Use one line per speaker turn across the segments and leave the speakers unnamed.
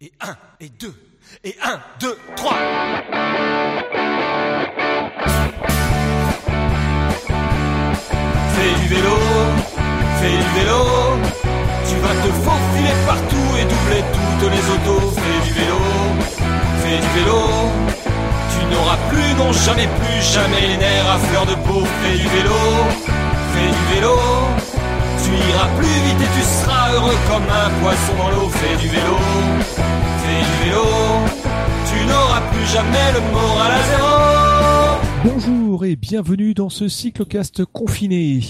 Et un, et deux, et un, deux, trois. Fais du vélo, fais du vélo. Tu vas te faufiler partout et doubler toutes les autos. Fais du vélo, fais du vélo. Tu n'auras plus, non jamais plus, jamais les nerfs à fleur de peau. Fais du vélo, fais du vélo. Tu iras plus vite et tu seras heureux comme un poisson dans l'eau. Fais du vélo, fais du vélo. Tu n'auras plus jamais le moral à zéro.
Bonjour et bienvenue dans ce cyclocast confiné.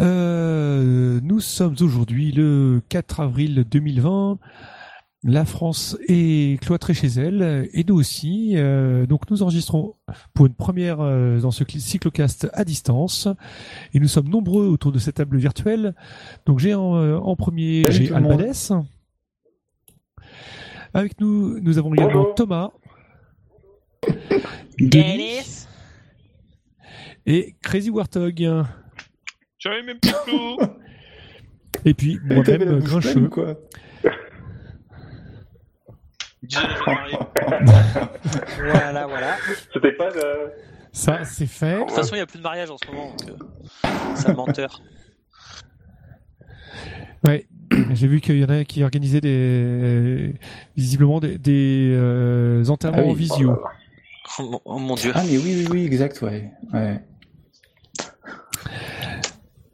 Euh, nous sommes aujourd'hui le 4 avril 2020. La France est cloîtrée chez elle et nous aussi. Euh, donc nous enregistrons pour une première euh, dans ce cyclocast à distance et nous sommes nombreux autour de cette table virtuelle. Donc j'ai en, en premier j'ai. Albades. Avec nous nous avons également
Bonjour.
Thomas. Denis et Crazy Warthog.
J'avais même plus de.
Et puis moi-même Grincheux.
quoi.
Voilà, voilà. De
C'était pas le...
Ça c'est fait.
toute façon, il n'y a plus de mariage en ce moment, donc euh, c'est un menteur.
Ouais, j'ai vu qu'il y en a qui organisaient des visiblement des, des euh, enterrements
Ah oui.
en visio.
Oh, mon- oh mon dieu.
Ah mais oui, oui, oui, exact, ouais. ouais.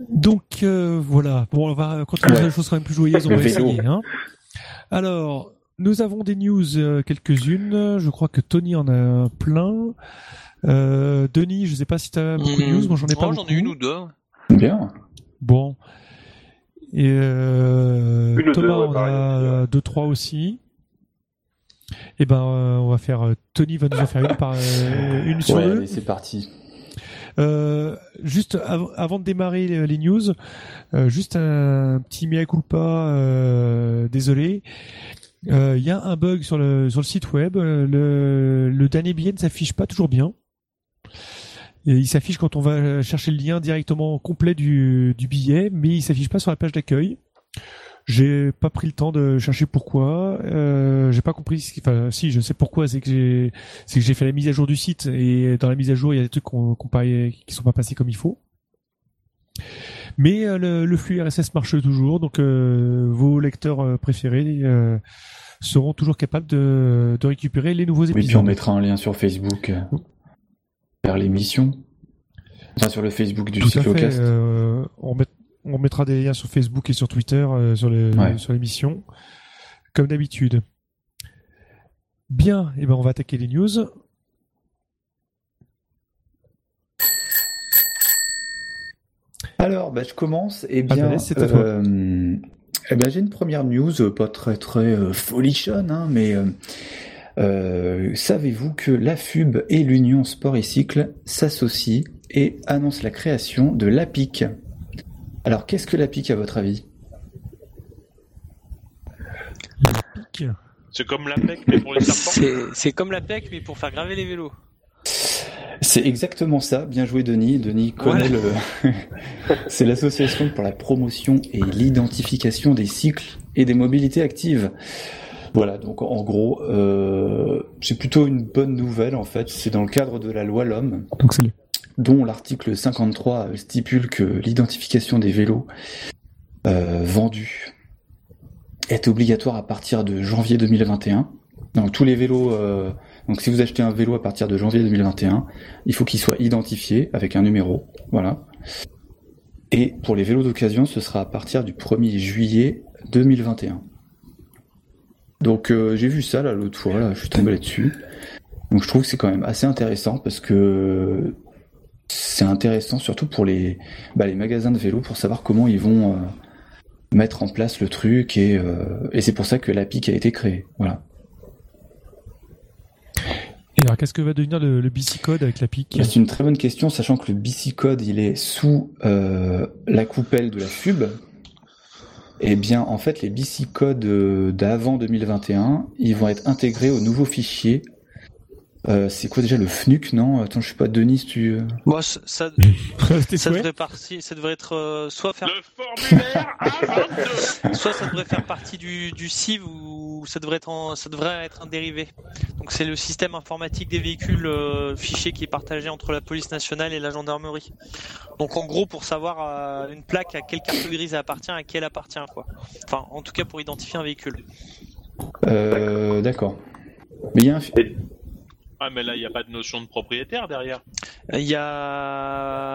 Donc euh, voilà, bon on va continuer
Ouais.
des choses quand même plus joyeuses, on va essayer. Hein. Alors, nous avons des news euh, quelques-unes. Je crois que Tony en a plein. Euh, Denis, je sais pas si tu as beaucoup de
Mmh.
news, moi j'en ai pas
Oh,
beaucoup.
j'en ai une ou deux.
Bien.
Bon. Et euh,
Une
Thomas
deux, ouais,
en a deux trois aussi. Et ben euh, on va faire euh, Tony va nous en faire une par euh, une sur
Ouais,
deux.
allez, c'est parti.
Euh, juste av- avant de démarrer les, les news, euh, juste un petit mea culpa, euh, désolé. Euh, Il y a un bug sur le sur le site web. euh, Le, le dernier billet ne s'affiche pas toujours bien. Et il s'affiche quand on va chercher le lien directement complet du, du billet, mais il s'affiche pas sur la page d'accueil. J'ai pas pris le temps de chercher pourquoi. Euh, j'ai pas compris. ce qui- Enfin, si, je sais pourquoi. C'est que j'ai, c'est que j'ai fait la mise à jour du site et dans la mise à jour, il y a des trucs qu'on, qu'on qui sont pas passés comme il faut. Mais euh, le, le flux RSS marche toujours, donc euh, vos lecteurs euh, préférés euh, seront toujours capables de, de récupérer les nouveaux
Oui,
épisodes.
puis on mettra un lien sur Facebook euh, vers l'émission. Enfin, sur le Facebook du
Tout à fait.
cyclocast.
euh, on, met- on mettra des liens sur Facebook et sur Twitter euh, sur les
Ouais.
sur l'émission, comme d'habitude. Bien, et ben on va attaquer les news.
Alors, bah, je commence. Eh
Ah,
bien,
c'est à toi.
euh, eh ben, j'ai une première news, pas très très euh, folichonne, hein, mais euh, euh, savez-vous que la FUB et l'Union Sport et Cycle s'associent et annoncent la création de l'APIC Alors, qu'est-ce que l'APIC à votre avis?
C'est comme la PEC, mais pour les serpents.
C'est comme la PEC, mais pour faire graver les vélos.
C'est exactement ça. Bien joué, Denis. Denis connaît le. C'est l'association pour la promotion et l'identification des cycles et des mobilités actives. Voilà. Donc, en gros, euh, c'est plutôt une bonne nouvelle en fait. C'est dans le cadre de la loi l'homme,
Donc c'est le-
dont l'article 53 stipule que l'identification des vélos euh, vendus est obligatoire à partir de janvier 2021. Donc tous les vélos. euh, donc si vous achetez un vélo à partir de janvier 2021, il faut qu'il soit identifié avec un numéro. Voilà. Et pour les vélos d'occasion, ce sera à partir du 1er juillet 2021. Donc euh, j'ai vu ça là l'autre fois, là, je suis tombé là-dessus. Donc je trouve que c'est quand même assez intéressant parce que c'est intéressant surtout pour les, bah, les magasins de vélos pour savoir comment ils vont euh, mettre en place le truc et, euh, et c'est pour ça que l'APIC a été créée. Voilà.
Et alors qu'est-ce que va devenir le, le BC code avec la pic
Bah, C'est une très bonne question, sachant que le BC code il est sous euh, la coupelle de la FUB. Eh bien, en fait, les BC codes euh, d'avant 2021, ils vont être intégrés au nouveau fichier. Euh, c'est quoi déjà le FNUC Non, attends, je suis pas Denis, tu.
Moi, ça, devrait partir, ça devrait être euh, soit faire,
Le formulaire A22
soit ça devrait faire partie du, du CIV ou ça devrait être en- ça devrait être un dérivé. Donc c'est le système informatique des véhicules euh, fichier qui est partagé entre la police nationale et la gendarmerie. Donc en gros pour savoir euh, une plaque à quelle carte grise elle appartient, à qui elle appartient quoi. Enfin en tout cas pour identifier un véhicule.
Euh, D'accord. Mais il y a un...
Ah, mais là, il n'y a pas de notion de propriétaire derrière.
Il y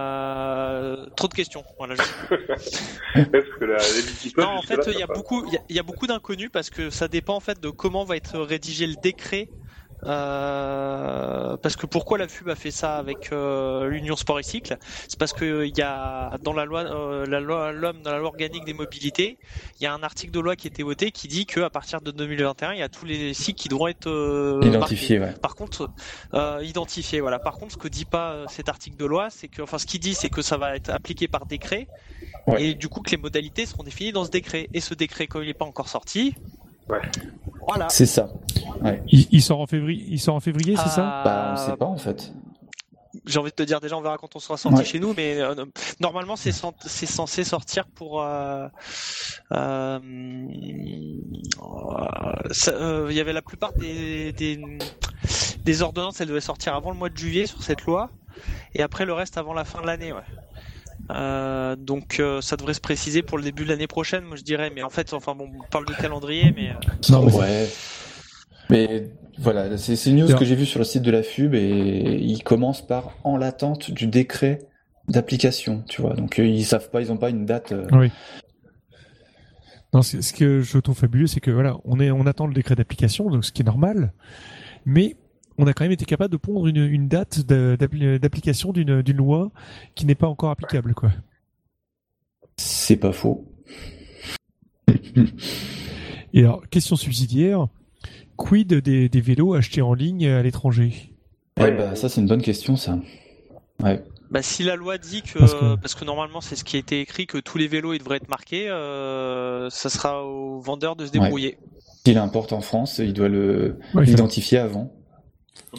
a trop de questions. Voilà. je-
Parce que la, les bitcoins,
Non, en fait, il y a
ça va.
beaucoup, il y a- il y a beaucoup d'inconnus parce que ça dépend en fait de comment va être rédigé le décret. Euh, parce que pourquoi la FUB a fait ça avec euh, l'Union Sport et Cycle? C'est parce que il y a dans la loi, euh, la loi l'homme dans la loi organique des mobilités, il y a un article de loi qui a été voté qui dit que à partir de 2021, il y a tous les cycles qui devront être euh,
Identifié, ouais.
par contre, euh, identifié, voilà. Par contre, ce que dit pas cet article de loi, c'est que, enfin, ce qu'il dit, c'est que ça va être appliqué par décret,
Ouais.
et du coup que les modalités seront définies dans ce décret. Et ce décret, comme il n'est pas encore sorti,
Ouais.
voilà.
C'est ça.
Il, il sort en février, il sort en février, c'est ça?
Bah, on sait pas en fait.
J'ai envie de te dire déjà, on verra quand on sera sorti
Ouais.
chez nous, mais euh, normalement c'est cen- c'est censé sortir pour. euh, euh, ça, euh, Il y avait la plupart des, des des ordonnances, elles devaient sortir avant le mois de juillet sur cette loi, et après le reste avant la fin de l'année, ouais. Euh, donc euh, ça devrait se préciser pour le début de l'année prochaine, moi je dirais. Mais en fait, enfin bon, on parle de calendrier, mais euh,
Non, mais
Ouais. Mais voilà, c'est une news que j'ai vue sur le site de la FUB et il commence par en l'attente du décret d'application, tu vois. Donc euh, ils savent pas, ils ont pas une date. euh,
Oui. Non, ce ce que je trouve fabuleux, c'est que voilà, on est, on attend le décret d'application, donc ce qui est normal, mais on a quand même été capable de pondre une, une date d'application d'une d'une loi qui n'est pas encore applicable, quoi.
C'est pas faux.
Et alors, question subsidiaire, quid des, des vélos achetés en ligne à l'étranger?
Ouais, bah ça c'est une bonne question ça. Ouais.
bah, si la loi dit que
Parce
parce
que-
normalement c'est ce qui a été écrit que tous les vélos ils devraient être marqués, euh, ça sera au vendeur de se
Ouais.
débrouiller.
S'il importe en France, il doit le
Ouais,
l'identifier avant.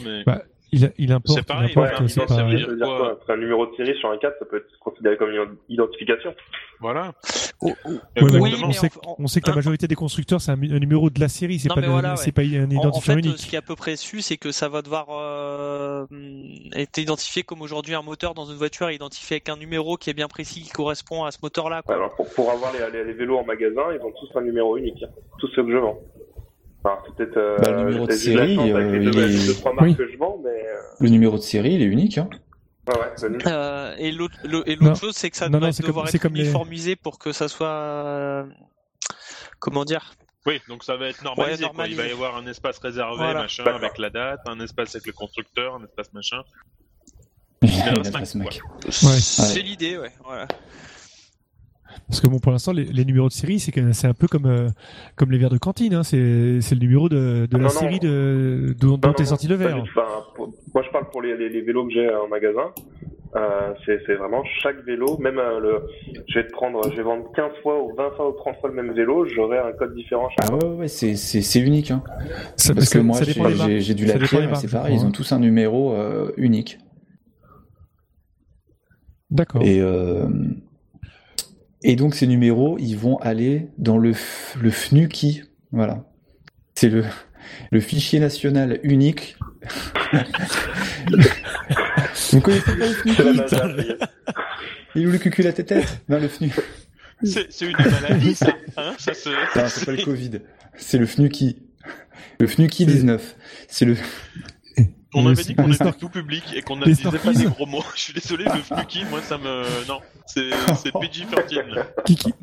Mais...
Bah, il, il importe,
C'est pareil,
il importe,
ouais,
c'est
dire
dire
quoi
un numéro de série sur un 4, ça peut être considéré comme une identification.
Voilà.
Oh, oh.
Ouais, mais
Oui,
on, sait,
en-
on sait que la
hein.
majorité des constructeurs, c'est un, un numéro de la série, c'est
Non,
pas,
mais
le-
voilà,
c'est
ouais.
pas un
En, en
identifiant
fait,
unique.
ce qui est à peu près su, c'est que ça va devoir euh, être identifié comme aujourd'hui un moteur dans une voiture est identifié avec un numéro qui est bien précis, qui correspond à ce moteur-là. quoi.
Alors, pour, pour avoir les, les, les vélos en magasin, ils ont tous un numéro unique. hein. Tous ceux que je vends. Peut-être. Euh,
Bah, le numéro de série, euh,
deux,
il est-
les deux, trois marques
Oui.
que je vends, mais.
Le numéro de série, il est unique. Hein.
ouais, ouais, donne-
Euh, et l'autre le- et
Non.
l'autre chose, c'est que ça
Non,
doit
non, c'est
devoir
comme- c'est
être
comme les-
uniformisé pour que ça soit. euh, comment dire?
Oui, donc ça va être normalisé.
Ouais,
quoi. Il va y
normalisé.
avoir un espace réservé,
Voilà.
machin,
D'accord.
avec la date, un espace avec le constructeur, un espace machin. Mac.
C'est l'idée, ouais. Voilà.
Parce que bon, pour l'instant, les, les numéros de série, c'est un peu comme euh, comme les verres de cantine. Hein. C'est c'est le numéro de, de la
Non, non.
série de dont,
Non,
dont
non,
est sorti le verre.
Enfin, pour- moi, je parle pour les, les, les vélos que j'ai en magasin. Euh, c'est c'est vraiment chaque vélo, même euh, le, je vais te prendre, je vais vendre 15 fois ou 20 fois ou 30 fois le même vélo, j'aurai un code différent chaque
Ah ouais, ouais, ouais, c'est unique. Hein.
Ça-
Parce que moi, j'ai du la pierre c'est pareil, ils ont
hein.
tous un numéro euh, unique.
D'accord.
Et, euh, et donc ces numéros, ils vont aller dans le, le FNUKI. Voilà. C'est le, le fichier national unique. Vous connaissez pas le
la payer.
Il est où le cucul à tes têtes Ben, le FNU.
C'est c'est une maladie, ça. Hein ça se...
Non, c'est pas le Covid. C'est le FNUKI. Le FNUKI 19. C'est le,
On avait dit qu'on était tout public et qu'on ne disait pas des gros mots. Je suis désolé, le fluky, moi ça me. Non, c'est c'est PG-13.
Qui, qui,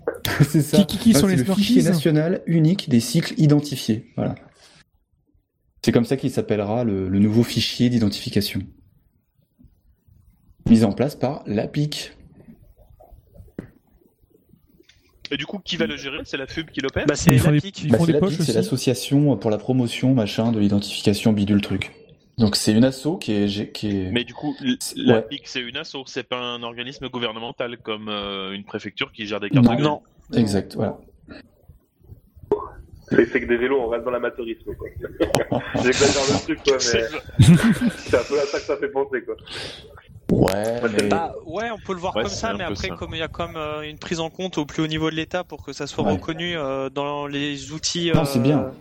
c'est ça. Ah,
sont
c'est
les
le fichier national unique des cycles identifiés. Voilà. C'est comme ça qu'il s'appellera le, le nouveau fichier d'identification. Mis en place par l'APIC.
Et du coup, qui va le gérer? C'est la FUB qui l'opère?
Bah, c'est
ils
Bah, c'est l'APIC, l'association pour la promotion machin de l'identification bidule truc. Donc c'est une asso qui est, qui est...
Mais du coup, la
ouais.
PIC, c'est une asso, c'est pas un organisme gouvernemental comme euh, une préfecture qui gère des cartes
Non.
de
Non.
exact, voilà.
C'est c'est que des vélos, on reste dans l'amateurisme, quoi. J'exagère le truc, quoi,
C'est
mais c'est un peu à ça que ça fait penser, quoi.
Ouais, mais...
Bah ouais, on peut le voir
Ouais,
comme ça, mais après,
ça.
comme il y a comme euh, une prise en compte au plus haut niveau de l'État pour que ça soit
Ouais.
reconnu euh, dans les outils,
Non, c'est bien.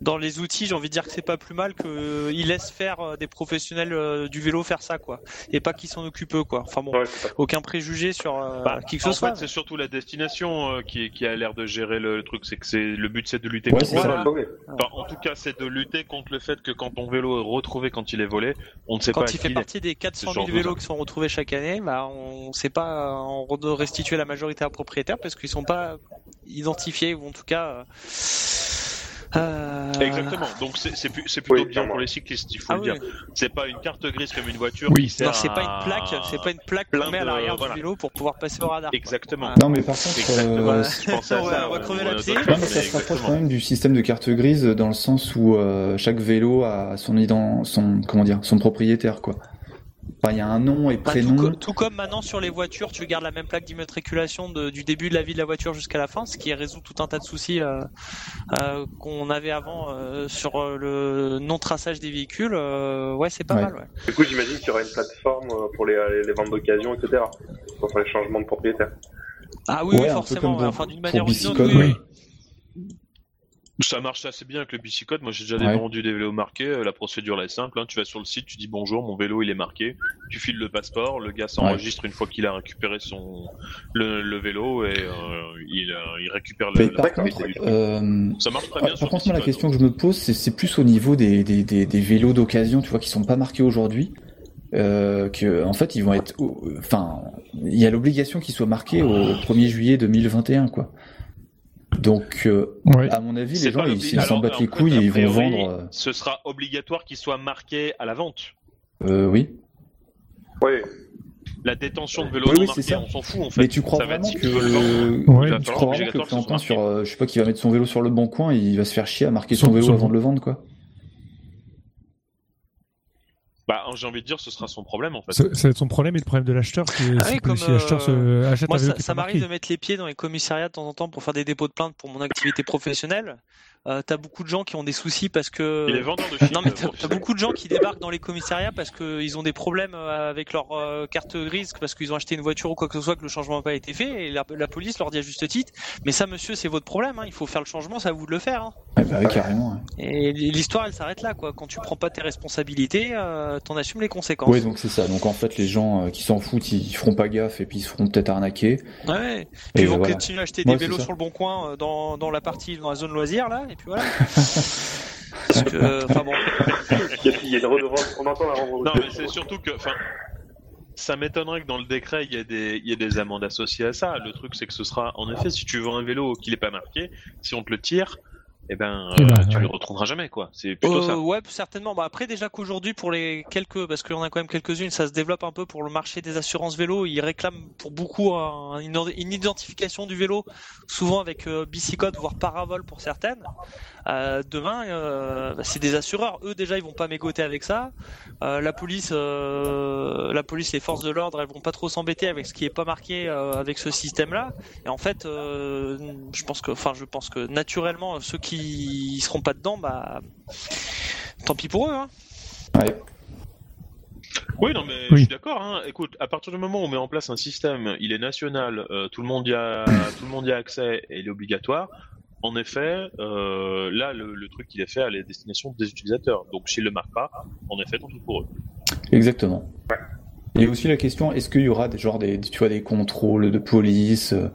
dans les outils, j'ai envie de dire que c'est pas plus mal qu'ils laissent faire euh, des professionnels euh, du vélo faire ça, quoi, et pas qu'ils s'en occupent eux, quoi. Enfin bon, aucun préjugé sur euh,
Bah,
qui que ce
en
soit.
fait, c'est surtout la destination euh, qui, qui a l'air de gérer le, le truc. C'est que c'est le but, c'est de lutter
Ouais,
contre
ça.
vol.
Ouais.
Enfin, en tout cas, c'est de lutter contre le fait que quand ton vélo est retrouvé quand il est volé, on ne sait pas
Quand il fait
est.
partie des 400
Ce genre
000
de
vélos. Qui sont retrouvés chaque année, bah on sait pas en restituer la majorité à propriétaire parce qu'ils sont pas identifiés ou en tout cas. euh,
Exactement. Donc c'est plutôt
Oui,
bien
clairement.
pour les cyclistes, il faut
Ah
le
oui.
dire. C'est pas une carte grise comme une voiture
Oui.
c'est pas
à-
une plaque, c'est pas une plaque qu'on met à
de-
l'arrière
voilà.
du vélo pour pouvoir passer au radar. quoi.
Exactement.
Ouais.
Non, mais par contre, euh,
à
Ouais,
ça.
on va
ouais.
crever l'abcès.
ça
Non, mais ça se rapproche quand même du système de carte grise dans le sens où euh, chaque vélo a son ident, son comment dire, son propriétaire quoi. Enfin, il y a un nom et
Bah,
prénom.
tout, co- tout comme maintenant sur les voitures, tu gardes la même plaque d'immatriculation du début de la vie de la voiture jusqu'à la fin, ce qui résout tout un tas de soucis euh, euh, qu'on avait avant euh, sur le non traçage des véhicules. euh, ouais, c'est pas
Ouais.
mal. Ouais.
Du coup, j'imagine qu'il y aura une plateforme euh, pour les, les, les ventes d'occasion, etc. Pour les changements de propriétaire.
Ah oui,
Ouais,
oui, forcément. enfin, d'une manière ou d'une autre. Oui.
Ça marche assez bien avec le bicicode. Moi, j'ai déjà
Ouais.
vendu des vélos marqués. Euh, La procédure là est simple. hein. Tu vas sur le site, tu dis bonjour, mon vélo il est marqué. Tu files le passeport, le gars s'enregistre une fois qu'il a récupéré son le, le vélo et euh, il, euh, il récupère le, la
par contre, euh,
Ça marche très
par
bien sur
contre, moi, la question que je me pose, c'est, plus au niveau des, des, des, des vélos d'occasion, tu vois, qui sont pas marqués aujourd'hui. Euh, que en fait ils vont être enfin il y a l'obligation qu'ils soient marqués au 1er juillet 2021 quoi donc euh,
Ouais.
à mon avis les gens ils, s'en battent les couilles et ils vont vendre euh,
Ce sera obligatoire qu'il soit marqué à la vente.
euh, oui
Oui,
La détention de vélo
Oui,
non
oui,
marqué,
c'est ça.
on s'en fout en fait.
mais tu crois
Ça
vraiment que
Ouais,
va
tu crois vraiment que
que
sur euh, je sais pas qui va mettre son vélo sur le bon coin il va se faire chier à marquer son
Son-
vélo
son-
avant de le vendre quoi
Bah, j'ai envie de dire, ce sera son problème en fait.
Ça, ça va être son problème et le problème de l'acheteur, c'est
Ah
c'est
oui,
si l'acheteur se achète
Moi,
un vélo
ça, ça m'arrive de mettre les pieds dans les commissariats de temps en temps pour faire des dépôts de plainte pour mon activité professionnelle. Euh, t'as beaucoup de gens qui ont des soucis parce que.
Il est vendeur de films.
Non mais t'as beaucoup de gens qui débarquent dans les commissariats parce qu'ils ont des problèmes euh, avec leur euh, carte grise parce qu'ils ont acheté une voiture ou quoi que ce soit que le changement n'a pas été fait et la, la police leur dit à juste titre mais ça monsieur c'est votre problème hein, il faut faire le changement c'est à vous de le faire hein.
ouais, bah oui carrément
et l'histoire elle s'arrête là quoi quand tu prends pas tes responsabilités euh, t'en assumes les conséquences
Ouais, donc c'est ça. Donc en fait, les gens euh, qui s'en foutent, ils, ils feront pas gaffe et puis ils se feront peut-être arnaquer.
Ouais. Puis
Et
ils vont
voilà.
continuer à acheter
Ouais,
des vélos sur le bon coin euh, dans, dans la partie dans la zone loisir là et puis voilà. Parce que enfin bon.
il y a, une redevance, on entend la redevance.
Non, mais c'est surtout que, enfin, ça m'étonnerait que dans le décret il y, ait des, il y ait des amendes associées à ça. Le truc, c'est que ce sera, en effet, si tu vends un vélo qui n'est pas marqué, si on te le tire, eh ben,
Eh ben,
euh, tu
ouais.
le retrouveras jamais, quoi. C'est plutôt
Euh,
ça.
ouais, certainement. Bah après déjà qu'aujourd'hui pour les quelques, parce qu'il y en a quand même quelques-unes, ça se développe un peu pour le marché des assurances vélo. Ils réclament pour beaucoup un- une, une identification du vélo, souvent avec euh, bicicode voire paravol pour certaines. Euh, demain, euh, bah, c'est des assureurs. Eux déjà ils vont pas mégoter avec ça. Euh, la police, euh, la police, les forces de l'ordre, elles vont pas trop s'embêter avec ce qui est pas marqué euh, avec ce système-là. Et en fait, euh, je pense que, enfin, je pense que naturellement, ceux qui seront pas dedans, bah, tant pis pour eux. Hein.
Ouais.
Oui, non, mais
Oui.
je suis d'accord. Hein. Écoute, à partir du moment où on met en place un système, il est national, euh, tout le monde y a, tout le monde y a accès et il est obligatoire. En effet, euh, là, le, le truc, il est fait à la destination des utilisateurs. Donc, s'ils le marquent pas, en effet, tant pis pour eux.
Exactement. Et aussi la question, est-ce qu'il y aura des genre des tu vois des contrôles de police euh,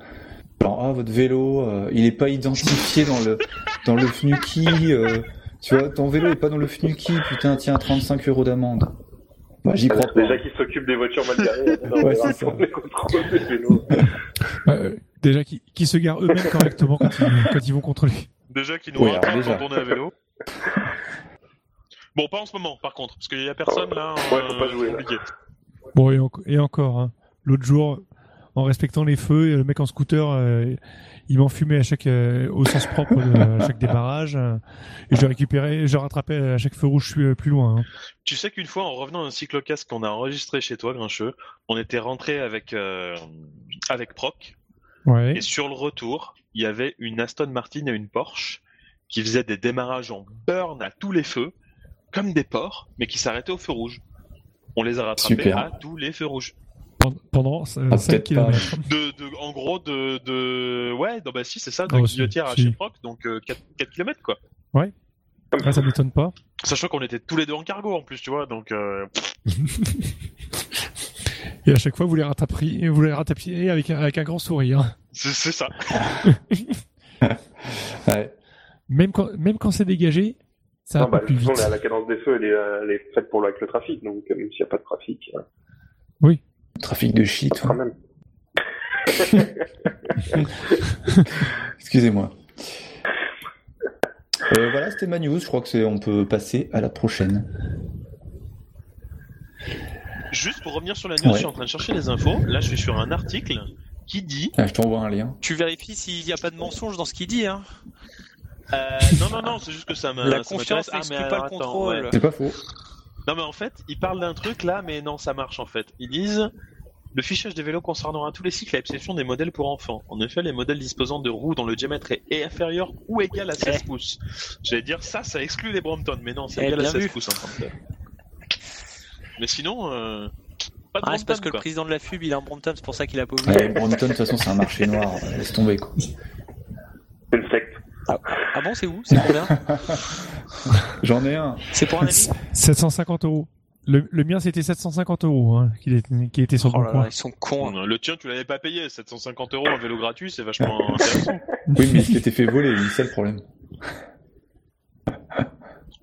genre ah votre vélo euh, il est pas identifié dans le dans le FNUKI euh, tu vois ton vélo est pas dans le FNUKI putain tiens 35 euros d'amende. Moi j'y crois pas.
Déjà qu'ils s'occupent des voitures mal garées,
Ouais, c'est ça.
les des vélos.
Euh, déjà, qui, qui se garent eux-mêmes correctement quand ils, quand ils vont contrôler.
Déjà qu'ils nous
Oui,
rattrapent quand on est à vélo. Bon, pas en ce moment, par contre, parce qu'il y a personne là.
Ouais, faut pas jouer, là.
Bon, et, et encore, hein. l'autre jour, en respectant les feux, le mec en scooter, euh, il m'enfumait à chaque, euh, au sens propre de, à chaque démarrage, euh, et je récupérais, je rattrapais à chaque feu rouge je suis, euh, plus loin. hein.
Tu sais qu'une fois, en revenant d'un cyclocasque qu'on a enregistré chez toi, Grincheux, on était rentré avec euh, avec Proc,
Ouais.
et sur le retour, il y avait une Aston Martin et une Porsche qui faisaient des démarrages en burn à tous les feux, comme des porcs, mais qui s'arrêtaient au feu rouge. On les a rattrapés
Super.
à tous les feux rouges.
Pen- Pendant
Ah,
5
peut-être
km.
De, de, en gros, de, de. Ouais, non, bah si, c'est ça, de
Ah, si,
Guillotière à
si.
Chiproc, donc euh, 4, km quoi.
Ah, ça m'étonne pas.
Sachant qu'on était tous les deux en cargo en plus, tu vois, donc. euh,
Et à chaque fois, vous les rattraperiez, vous les rattrapiez avec un, avec un grand sourire.
c'est ça.
Ouais.
Même quand, même quand c'est dégagé, ça va
Non, bah,
plus
façon,
vite.
la, la cadence des feux, elle est, euh, elle est faite pour le, avec le trafic, donc euh, même s'il n'y a pas de trafic, euh,
Trafic de shit.
quand même.
Excusez-moi. Euh, voilà, c'était ma news. Je crois que c'est. On peut passer à la prochaine.
Juste pour revenir sur la news,
Ouais.
je suis en train de chercher les infos. Là, je suis sur un article qui dit.
Ah, je t'envoie un lien.
Tu vérifies s'il n'y a pas de mensonge dans ce qu'il dit. Hein.
Euh, non, non, non, c'est juste que ça m'a.
La
ça
confiance.
Ah,
n'exclut
mais
pas le contrôle.
ouais.
C'est pas faux.
Non, mais en fait, ils parlent d'un truc là, mais non, ça marche en fait. Ils disent. Le fichage des vélos concernera tous les cycles à exception des modèles pour enfants. En effet, les modèles disposant de roues dont le diamètre est inférieur ou égal à 16 pouces. J'allais dire ça, ça exclut les Brompton, mais non, c'est
Eh,
égal à
bien
16
vu.
pouces en tel. Mais sinon, euh, pas de
Ah, c'est parce
Brompton,
que le président de la FUB il est en Brompton, c'est pour ça qu'il a pas oublié.
Ouais, Brompton, de toute façon, c'est un marché noir. Laisse tomber, quoi.
C'est une secte.
Ah bon, c'est où? C'est combien?
J'en ai un.
C'est pour un ami?
750 euros. Le, le mien, c'était 750 euros, hein, qui, était, qui était sur
Oh
le
là là, ils sont cons. hein.
Le tien, tu l'avais pas payé, 750 euros un vélo gratuit, c'est vachement intéressant.
Oui, mais il s'était fait voler, c'est le problème.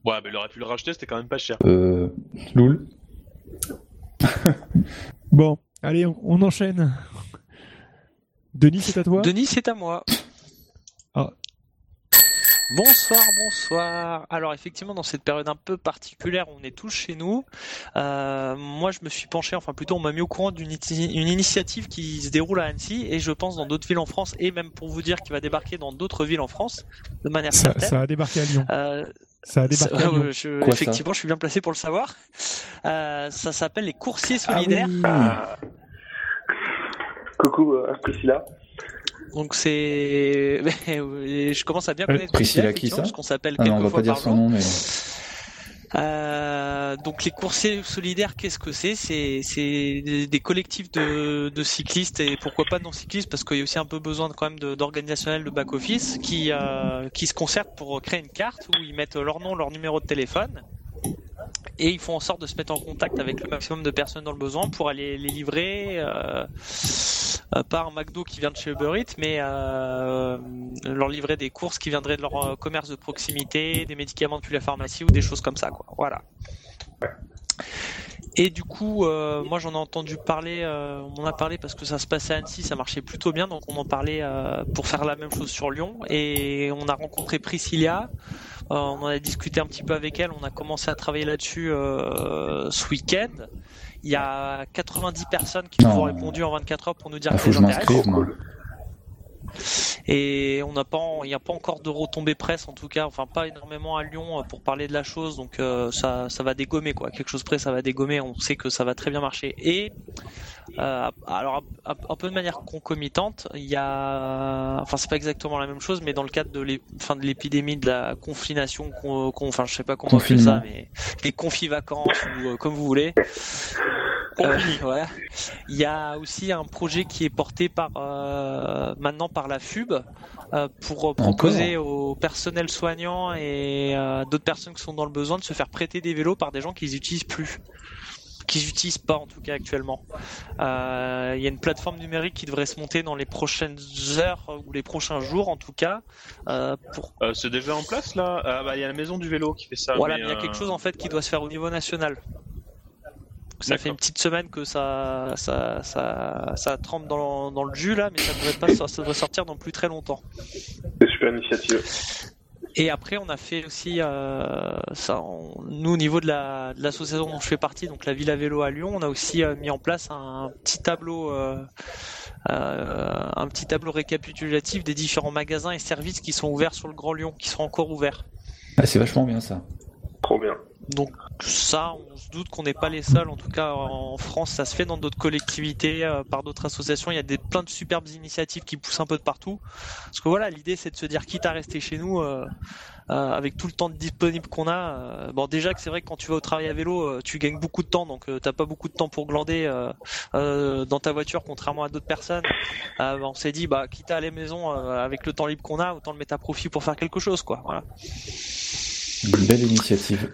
Ouais, mais il aurait pu le racheter, c'était quand même pas cher.
Euh. Loul.
Bon, allez, on, on enchaîne. Denis, c'est à toi?
Denis, c'est à moi.
Ah.
Bonsoir, bonsoir. Alors effectivement, dans cette période un peu particulière, on est tous chez nous. Euh, moi, je me suis penché, enfin plutôt, on m'a mis au courant d'une iti- une initiative qui se déroule à Annecy et je pense dans d'autres villes en France et même pour vous dire qu'il va débarquer dans d'autres villes en France de manière
ça,
certaine.
ça a débarqué à Lyon.
Euh,
Ça a débarqué
ça-
à Lyon.
ouais, je-
Quoi, ça
effectivement, je suis bien placé pour le savoir. Euh, ça s'appelle les coursiers
Ah oui.
solidaires.
Coucou euh, Priscilla.
Donc c'est, je commence à bien connaître
Priscilla, qui ça
parce qu'on s'appelle
Ah non, on va
quelquefois
pas dire
par
son nom, mais.
Euh, donc les coursiers solidaires, qu'est-ce que c'est? C'est c'est des, des collectifs de, de cyclistes et pourquoi pas de non cyclistes parce qu'il y a aussi un peu besoin de, quand même de- d'organisationnel de back office qui euh, qui se concertent pour créer une carte où ils mettent leur nom, leur numéro de téléphone et ils font en sorte de se mettre en contact avec le maximum de personnes dans le besoin pour aller les livrer. Euh, pas un McDo qui vient de chez Uber Eats, mais euh, leur livrer des courses qui viendraient de leur euh, commerce de proximité, des médicaments depuis la pharmacie ou des choses comme ça, quoi. Voilà. Et du coup, euh, moi j'en ai entendu parler, euh, on en a parlé parce que ça se passait à Annecy, ça marchait plutôt bien, donc on en parlait euh, pour faire la même chose sur Lyon. Et on a rencontré Priscilla, on en a discuté un petit peu avec elle, on a commencé à travailler là-dessus euh, ce week-end. Il y a 90 personnes qui nous ont répondu en 24 heures pour nous dire
Ah,
que
faut que
ça
je
les intéresse. Et on n'a pas, il n'y a pas encore de retombées presse en tout cas, enfin pas énormément à Lyon euh, pour parler de la chose, donc euh, ça, ça va dégommer quoi. Quelque chose près, ça va dégommer. On sait que ça va très bien marcher. Et euh, alors un, peu de manière concomitante, il y a, enfin c'est pas exactement la même chose, mais dans le cadre de l'ép- enfin, de l'épidémie de la confination, con, con- enfin je sais pas comment on appelle ça, mais les confis vacances ou euh, comme vous voulez. Euh, voilà. Il y a aussi un projet qui est porté par euh, maintenant par la FUB euh, pour euh, proposer au personnel soignant et euh, d'autres personnes qui sont dans le besoin de se faire prêter des vélos par des gens qui n'utilisent plus qu'ils n'utilisent pas en tout cas actuellement. Euh, Il y a une plateforme numérique qui devrait se monter dans les prochaines heures ou les prochains jours en tout cas euh, pour
Euh, c'est déjà en place là? Ah bah il y a la maison du vélo qui fait ça.
voilà, il y a
euh,
quelque chose en fait qui doit se faire au niveau national. Ça fait une petite semaine que ça, ça, ça, ça trempe dans, dans le jus là, mais ça devrait pas, ça devrait sortir dans plus très longtemps.
C'est une super initiative.
Et après, on a fait aussi, euh, ça, on- nous au niveau de la- de l'association dont je fais partie, donc la Ville à vélo à Lyon, on a aussi euh, mis en place un petit tableau, euh, euh, un petit tableau récapitulatif des différents magasins et services qui sont ouverts sur le Grand Lyon, qui sont encore ouverts.
Ah, c'est vachement bien ça.
Trop bien.
Donc ça, on se doute qu'on n'est pas les seuls. En tout cas, en France, ça se fait dans d'autres collectivités, euh, par d'autres associations. Il y a des plein de superbes initiatives qui poussent un peu de partout. Parce que voilà, l'idée, c'est de se dire, quitte à rester chez nous, euh, euh, avec tout le temps disponible qu'on a. bon, déjà que c'est vrai que quand tu vas au travail à vélo, tu gagnes beaucoup de temps, donc t'as pas beaucoup de temps pour glander dans ta voiture, contrairement à d'autres personnes. On s'est dit, bah, quitte à aller à la maison avec le temps libre qu'on a, autant le mettre à profit pour faire quelque chose, quoi. Voilà.
Une belle initiative.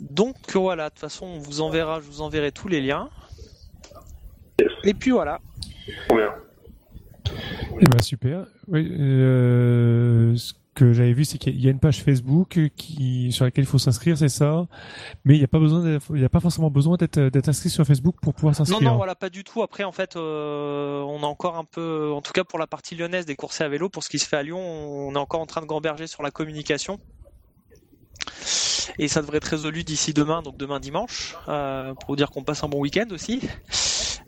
Donc voilà, de toute façon, on vous enverra, je vous enverrai tous les liens.
Yes.
Et puis voilà.
Trop bien.
Eh ben, super. Oui, euh, ce que j'avais vu, c'est qu'il y a une page Facebook qui sur laquelle il faut s'inscrire, c'est ça. Mais il n'y a pas besoin, d'être- il n'y a pas forcément besoin d'être inscrit sur Facebook pour pouvoir
Non,
s'inscrire.
non, voilà, pas du tout. Après, en fait, euh, on a encore un peu, en tout cas pour la partie lyonnaise des courses à vélo, pour ce qui se fait à Lyon, on est encore en train de gamberger sur la communication. Et ça devrait être résolu d'ici demain, donc demain dimanche, euh, pour dire qu'on passe un bon week-end aussi.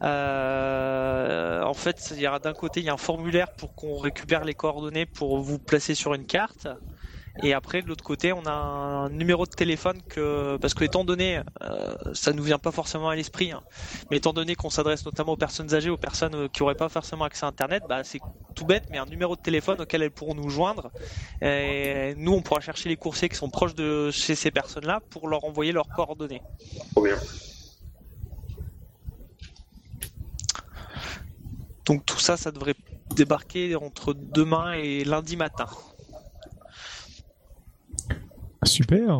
Euh, en fait, il y aura d'un côté, il y a un formulaire pour qu'on récupère les coordonnées pour vous placer sur une carte. Et après, de l'autre côté, on a un numéro de téléphone que, parce que étant donné, euh, ça nous vient pas forcément à l'esprit, hein, mais étant donné qu'on s'adresse notamment aux personnes âgées, aux personnes euh, qui auraient pas forcément accès à Internet, bah, c'est tout bête, mais un numéro de téléphone auquel elles pourront nous joindre. Et nous, on pourra chercher les coursiers qui sont proches de chez ces personnes-là pour leur envoyer leurs coordonnées.
Trop bien.
Donc tout ça, ça devrait débarquer entre demain et lundi matin.
Super.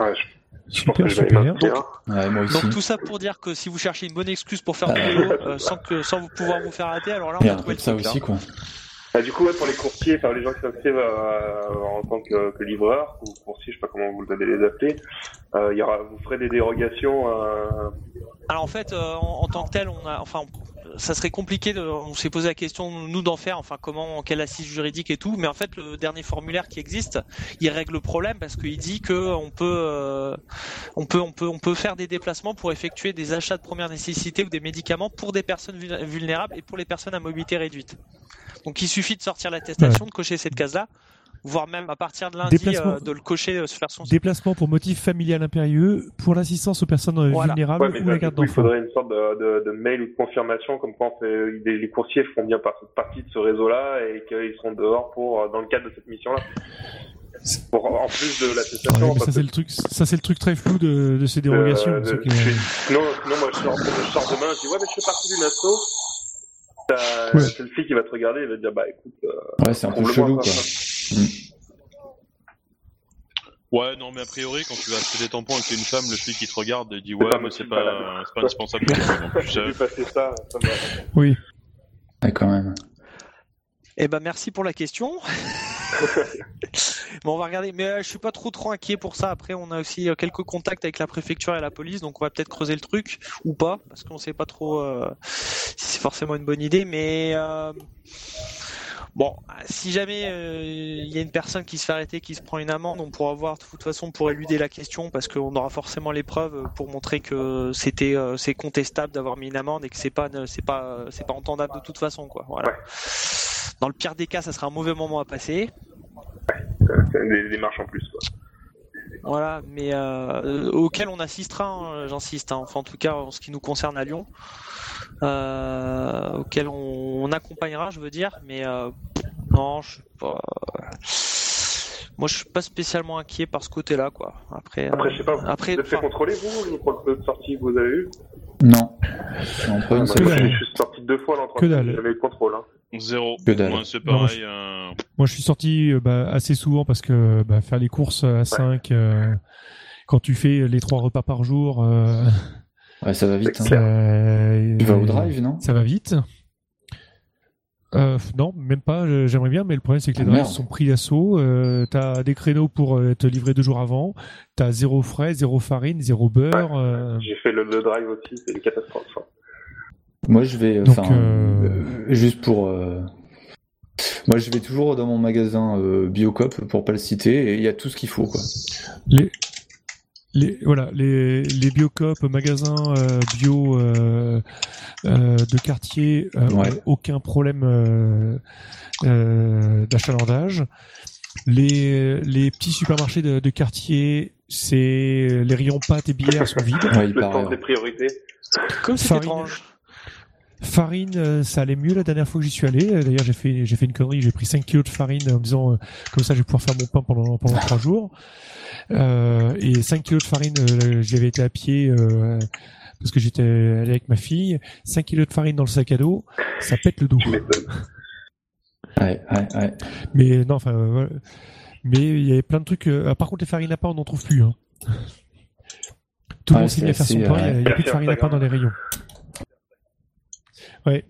Ouais, je,
Super,
je
super.
m'inscrire.
Ouais, moi aussi.
Donc tout ça pour dire que si vous cherchez une bonne excuse pour faire du vélo euh, sans que sans vous pouvoir vous faire arrêter, alors là on
Il y
va
a un
trouver
ça
truc.
aussi,
hein.
quoi.
Ah, du coup, ouais, pour les coursiers, enfin les gens qui s'inscrivent euh, en tant que, que livreur ou coursier, je sais pas comment vous allez les appeler, euh, il y aura, vous ferez des dérogations. Euh...
Alors en fait, euh, en, en tant que tel, on a, enfin, ça serait compliqué. De, on s'est posé la question nous d'en faire, enfin comment, quelle assise juridique et tout. Mais en fait, le dernier formulaire qui existe, il règle le problème parce qu'il dit que on peut, euh, on peut, on peut, on peut faire des déplacements pour effectuer des achats de première nécessité ou des médicaments pour des personnes vul- vulnérables et pour les personnes à mobilité réduite. Donc il suffit de sortir l'attestation, de cocher cette case-là, voire même à partir de lundi euh, de le cocher, euh, se faire son
Déplacement pour motif familial impérieux, pour l'assistance aux personnes euh,
Voilà.
vulnérables
Ouais,
ou
ça,
la garde
coup, il
d'enfants.
faudrait une sorte de, de, de mail ou de confirmation comme quoi c'est- les, les coursiers font bien par- partie de ce réseau-là et qu'ils seront dehors pour dans le cadre de cette mission-là. Pour en plus de
Ouais,
l'attestation.
mais ça c'est le truc, ça c'est le truc très flou de, de ces dérogations.
Euh, Sinon, sinon, moi, je sors, je sors demain, je dis, ouais, mais je fais partie d'une asso. T'as
Ouais.
c'est le fille qui va te regarder, il va te dire, bah, écoute, euh,
Ouais, c'est un peu chelou,
quoi.
quoi.
Ouais, non, mais a priori, quand tu vas acheter des tampons avec une femme, le flic qui te regarde et dit ouais,
pas
mais c'est pas, c'est pas indispensable.
J'ai vu passer ça, ça
Oui.
Ouais, quand même.
Eh ben merci pour la question. Bon, on va regarder, mais euh, je suis pas trop trop inquiet pour ça. Après, on a aussi euh, quelques contacts avec la préfecture et la police, donc on va peut-être creuser le truc ou pas, parce qu'on sait pas trop euh, si c'est forcément une bonne idée. Mais euh, bon, si jamais euh, il y a une personne qui se fait arrêter, qui se prend une amende, on pourra voir de toute façon pour éluder la question, parce qu'on aura forcément les preuves pour montrer que c'était euh, c'est contestable d'avoir mis une amende et que c'est pas c'est pas c'est pas entendable de toute façon, quoi. Voilà.
Ouais.
Dans le pire des cas, ça sera un mauvais moment à passer.
c'est des démarches en plus, quoi.
Voilà, mais euh, auquel on assistera, hein, j'insiste. hein. Enfin, en tout cas, en ce qui nous concerne à Lyon, euh, auquel on, on accompagnera, je veux dire. Mais euh, non, je suis pas. Moi, je suis pas spécialement inquiet par ce côté-là, quoi. Après,
Après,
euh,
je sais pas,
après,
vous êtes fait
enfin,
contrôler, vous, le contrôle de sortie que vous avez eu
Non. En pas une
Moi,
seule
je suis- sorti deux fois l'entrée,
Que dalle.
eu de contrôle. Hein.
Zéro.
Que dalle.
Moi, c'est
Non, moi,
pareil. euh,
Moi, je suis sorti euh, bah, assez souvent parce que bah, faire les courses à 5, quand tu fais les trois repas par jour, euh,
Ouais, ça va vite. hein.
euh,
Tu vas au drive, non?
Ça va vite. Euh, non, même pas. J'aimerais bien, mais le problème c'est que les
Ah,
drives
merde.
sont pris d'assaut. Euh, t'as des créneaux pour euh, te livrer deux jours avant. T'as zéro frais, zéro farine, zéro beurre. euh,
J'ai fait le, le drive aussi, c'est une catastrophe. hein.
Moi, je vais.
Donc,
Enfin, juste pour. euh, Moi, je vais toujours dans mon magasin euh, Biocop pour pas le citer et il y a tout ce qu'il faut, quoi.
les, les, voilà, les, les biocop, magasins euh, bio euh, euh, de quartier, euh,
Ouais.
aucun problème euh, euh, d'achalandage. Les, les petits supermarchés de, de quartier, c'est les rayons pâtes et bières sont vides.
Ouais, il
Le
paraît.
sens des priorités.
Comme c'est étrange.
Farine, euh, ça allait mieux la dernière fois que j'y suis allé. Euh, D'ailleurs, j'ai fait, j'ai fait une connerie. J'ai pris 5 kilos de farine en me disant, euh, comme ça, je vais pouvoir faire mon pain pendant pendant trois jours. Euh, et 5 kilos de farine, euh, j'y avais été à pied euh, parce que j'étais allé avec ma fille. 5 kilos de farine dans le sac à dos, ça pète le dos.
Tu m'étonnes.
Ouais, ouais, ouais.
Mais non, enfin, euh, voilà. mais il y avait plein de trucs. euh, ah, par contre, les farines à pain, on n'en trouve plus. Hein. Tout le
Ouais,
monde s'est mis à faire son pain. Il y a- y a, plus de farine à pain dans les rayons. Ouais.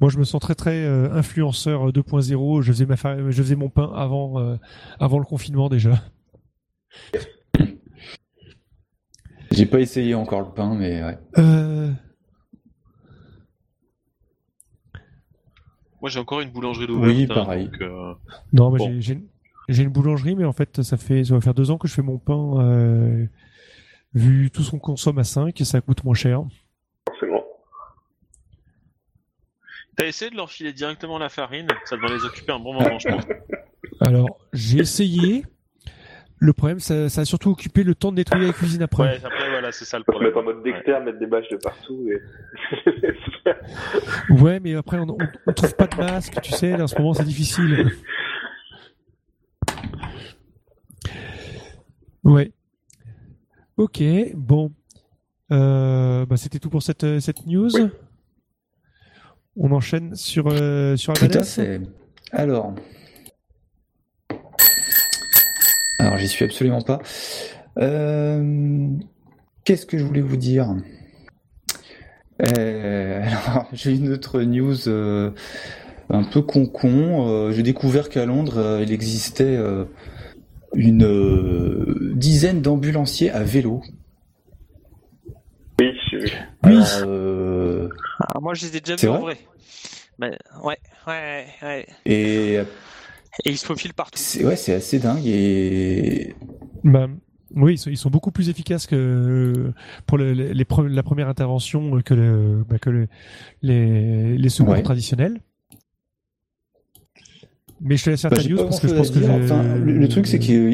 Moi, je me sens très très euh, influenceur 2.0. Je faisais ma fa- je faisais mon pain avant euh, avant le confinement déjà.
J'ai pas essayé encore le pain, mais ouais.
Euh,
Moi, j'ai encore une boulangerie d'ouverte.
Oui,
hein,
pareil.
donc, euh,
non, mais
Bon.
j'ai- une boulangerie, mais en fait, ça fait ça va faire deux ans que je fais mon pain. euh, vu tout ce qu'on consomme à 5, ça coûte moins cher.
Forcément.
T'as essayé de leur filer directement la farine Ça devrait les occuper un bon moment, je pense.
Alors, j'ai essayé. Le problème, ça, ça a surtout occupé le temps de nettoyer la cuisine après.
Ouais, après, voilà, c'est ça le problème.
mettre en mode Dexter, mettre des bâches de partout et.
Ouais, mais après, on, on, on trouve pas de masque, tu sais, là, en ce moment, c'est difficile. Ouais. Ok, bon. Euh, bah, c'était tout pour cette, euh, cette news.
Oui.
On enchaîne sur, euh, sur
Tout à fait. Alors. Alors, j'y suis absolument pas. Euh, Qu'est-ce que je voulais vous dire? Euh, Alors, j'ai une autre news euh, un peu con-con. Euh, j'ai découvert qu'à Londres, euh, il existait euh, une euh, dizaine d'ambulanciers à vélo.
Oui.
Alors, euh,
Moi, je les ai déjà vus en
vrai.
Mais, ouais, ouais, ouais.
et
Et ils se faufilent partout.
c'est ouais, c'est assez dingue et
Bah, oui, ils sont, ils sont beaucoup plus efficaces que pour le- les, pre- la première intervention que, le, bah, que le- les, les secours
Ouais.
traditionnels. Mais je te laisse faire
Bah,
ta news parce que je pense que
Enfin, le, le truc c'est qu'ils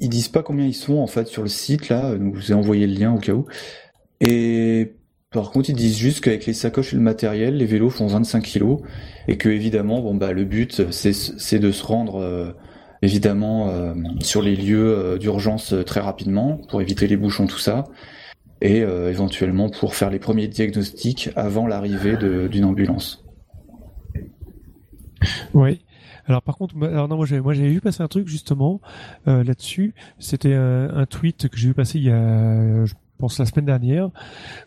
ils disent pas combien ils sont en fait sur le site là. Donc je vous ai envoyé le lien au cas où. Et par contre ils disent juste qu'avec les sacoches et le matériel, les vélos font 25 kilos et que évidemment bon bah le but c'est de se rendre euh, évidemment euh, sur les lieux euh, d'urgence très rapidement pour éviter les bouchons tout ça et éventuellement pour faire les premiers diagnostics avant l'arrivée d'une ambulance.
Oui. Alors par contre, alors non, moi j'avais vu passer un truc justement là-dessus. C'était un, un tweet que j'ai vu passer il y a, pense la semaine dernière,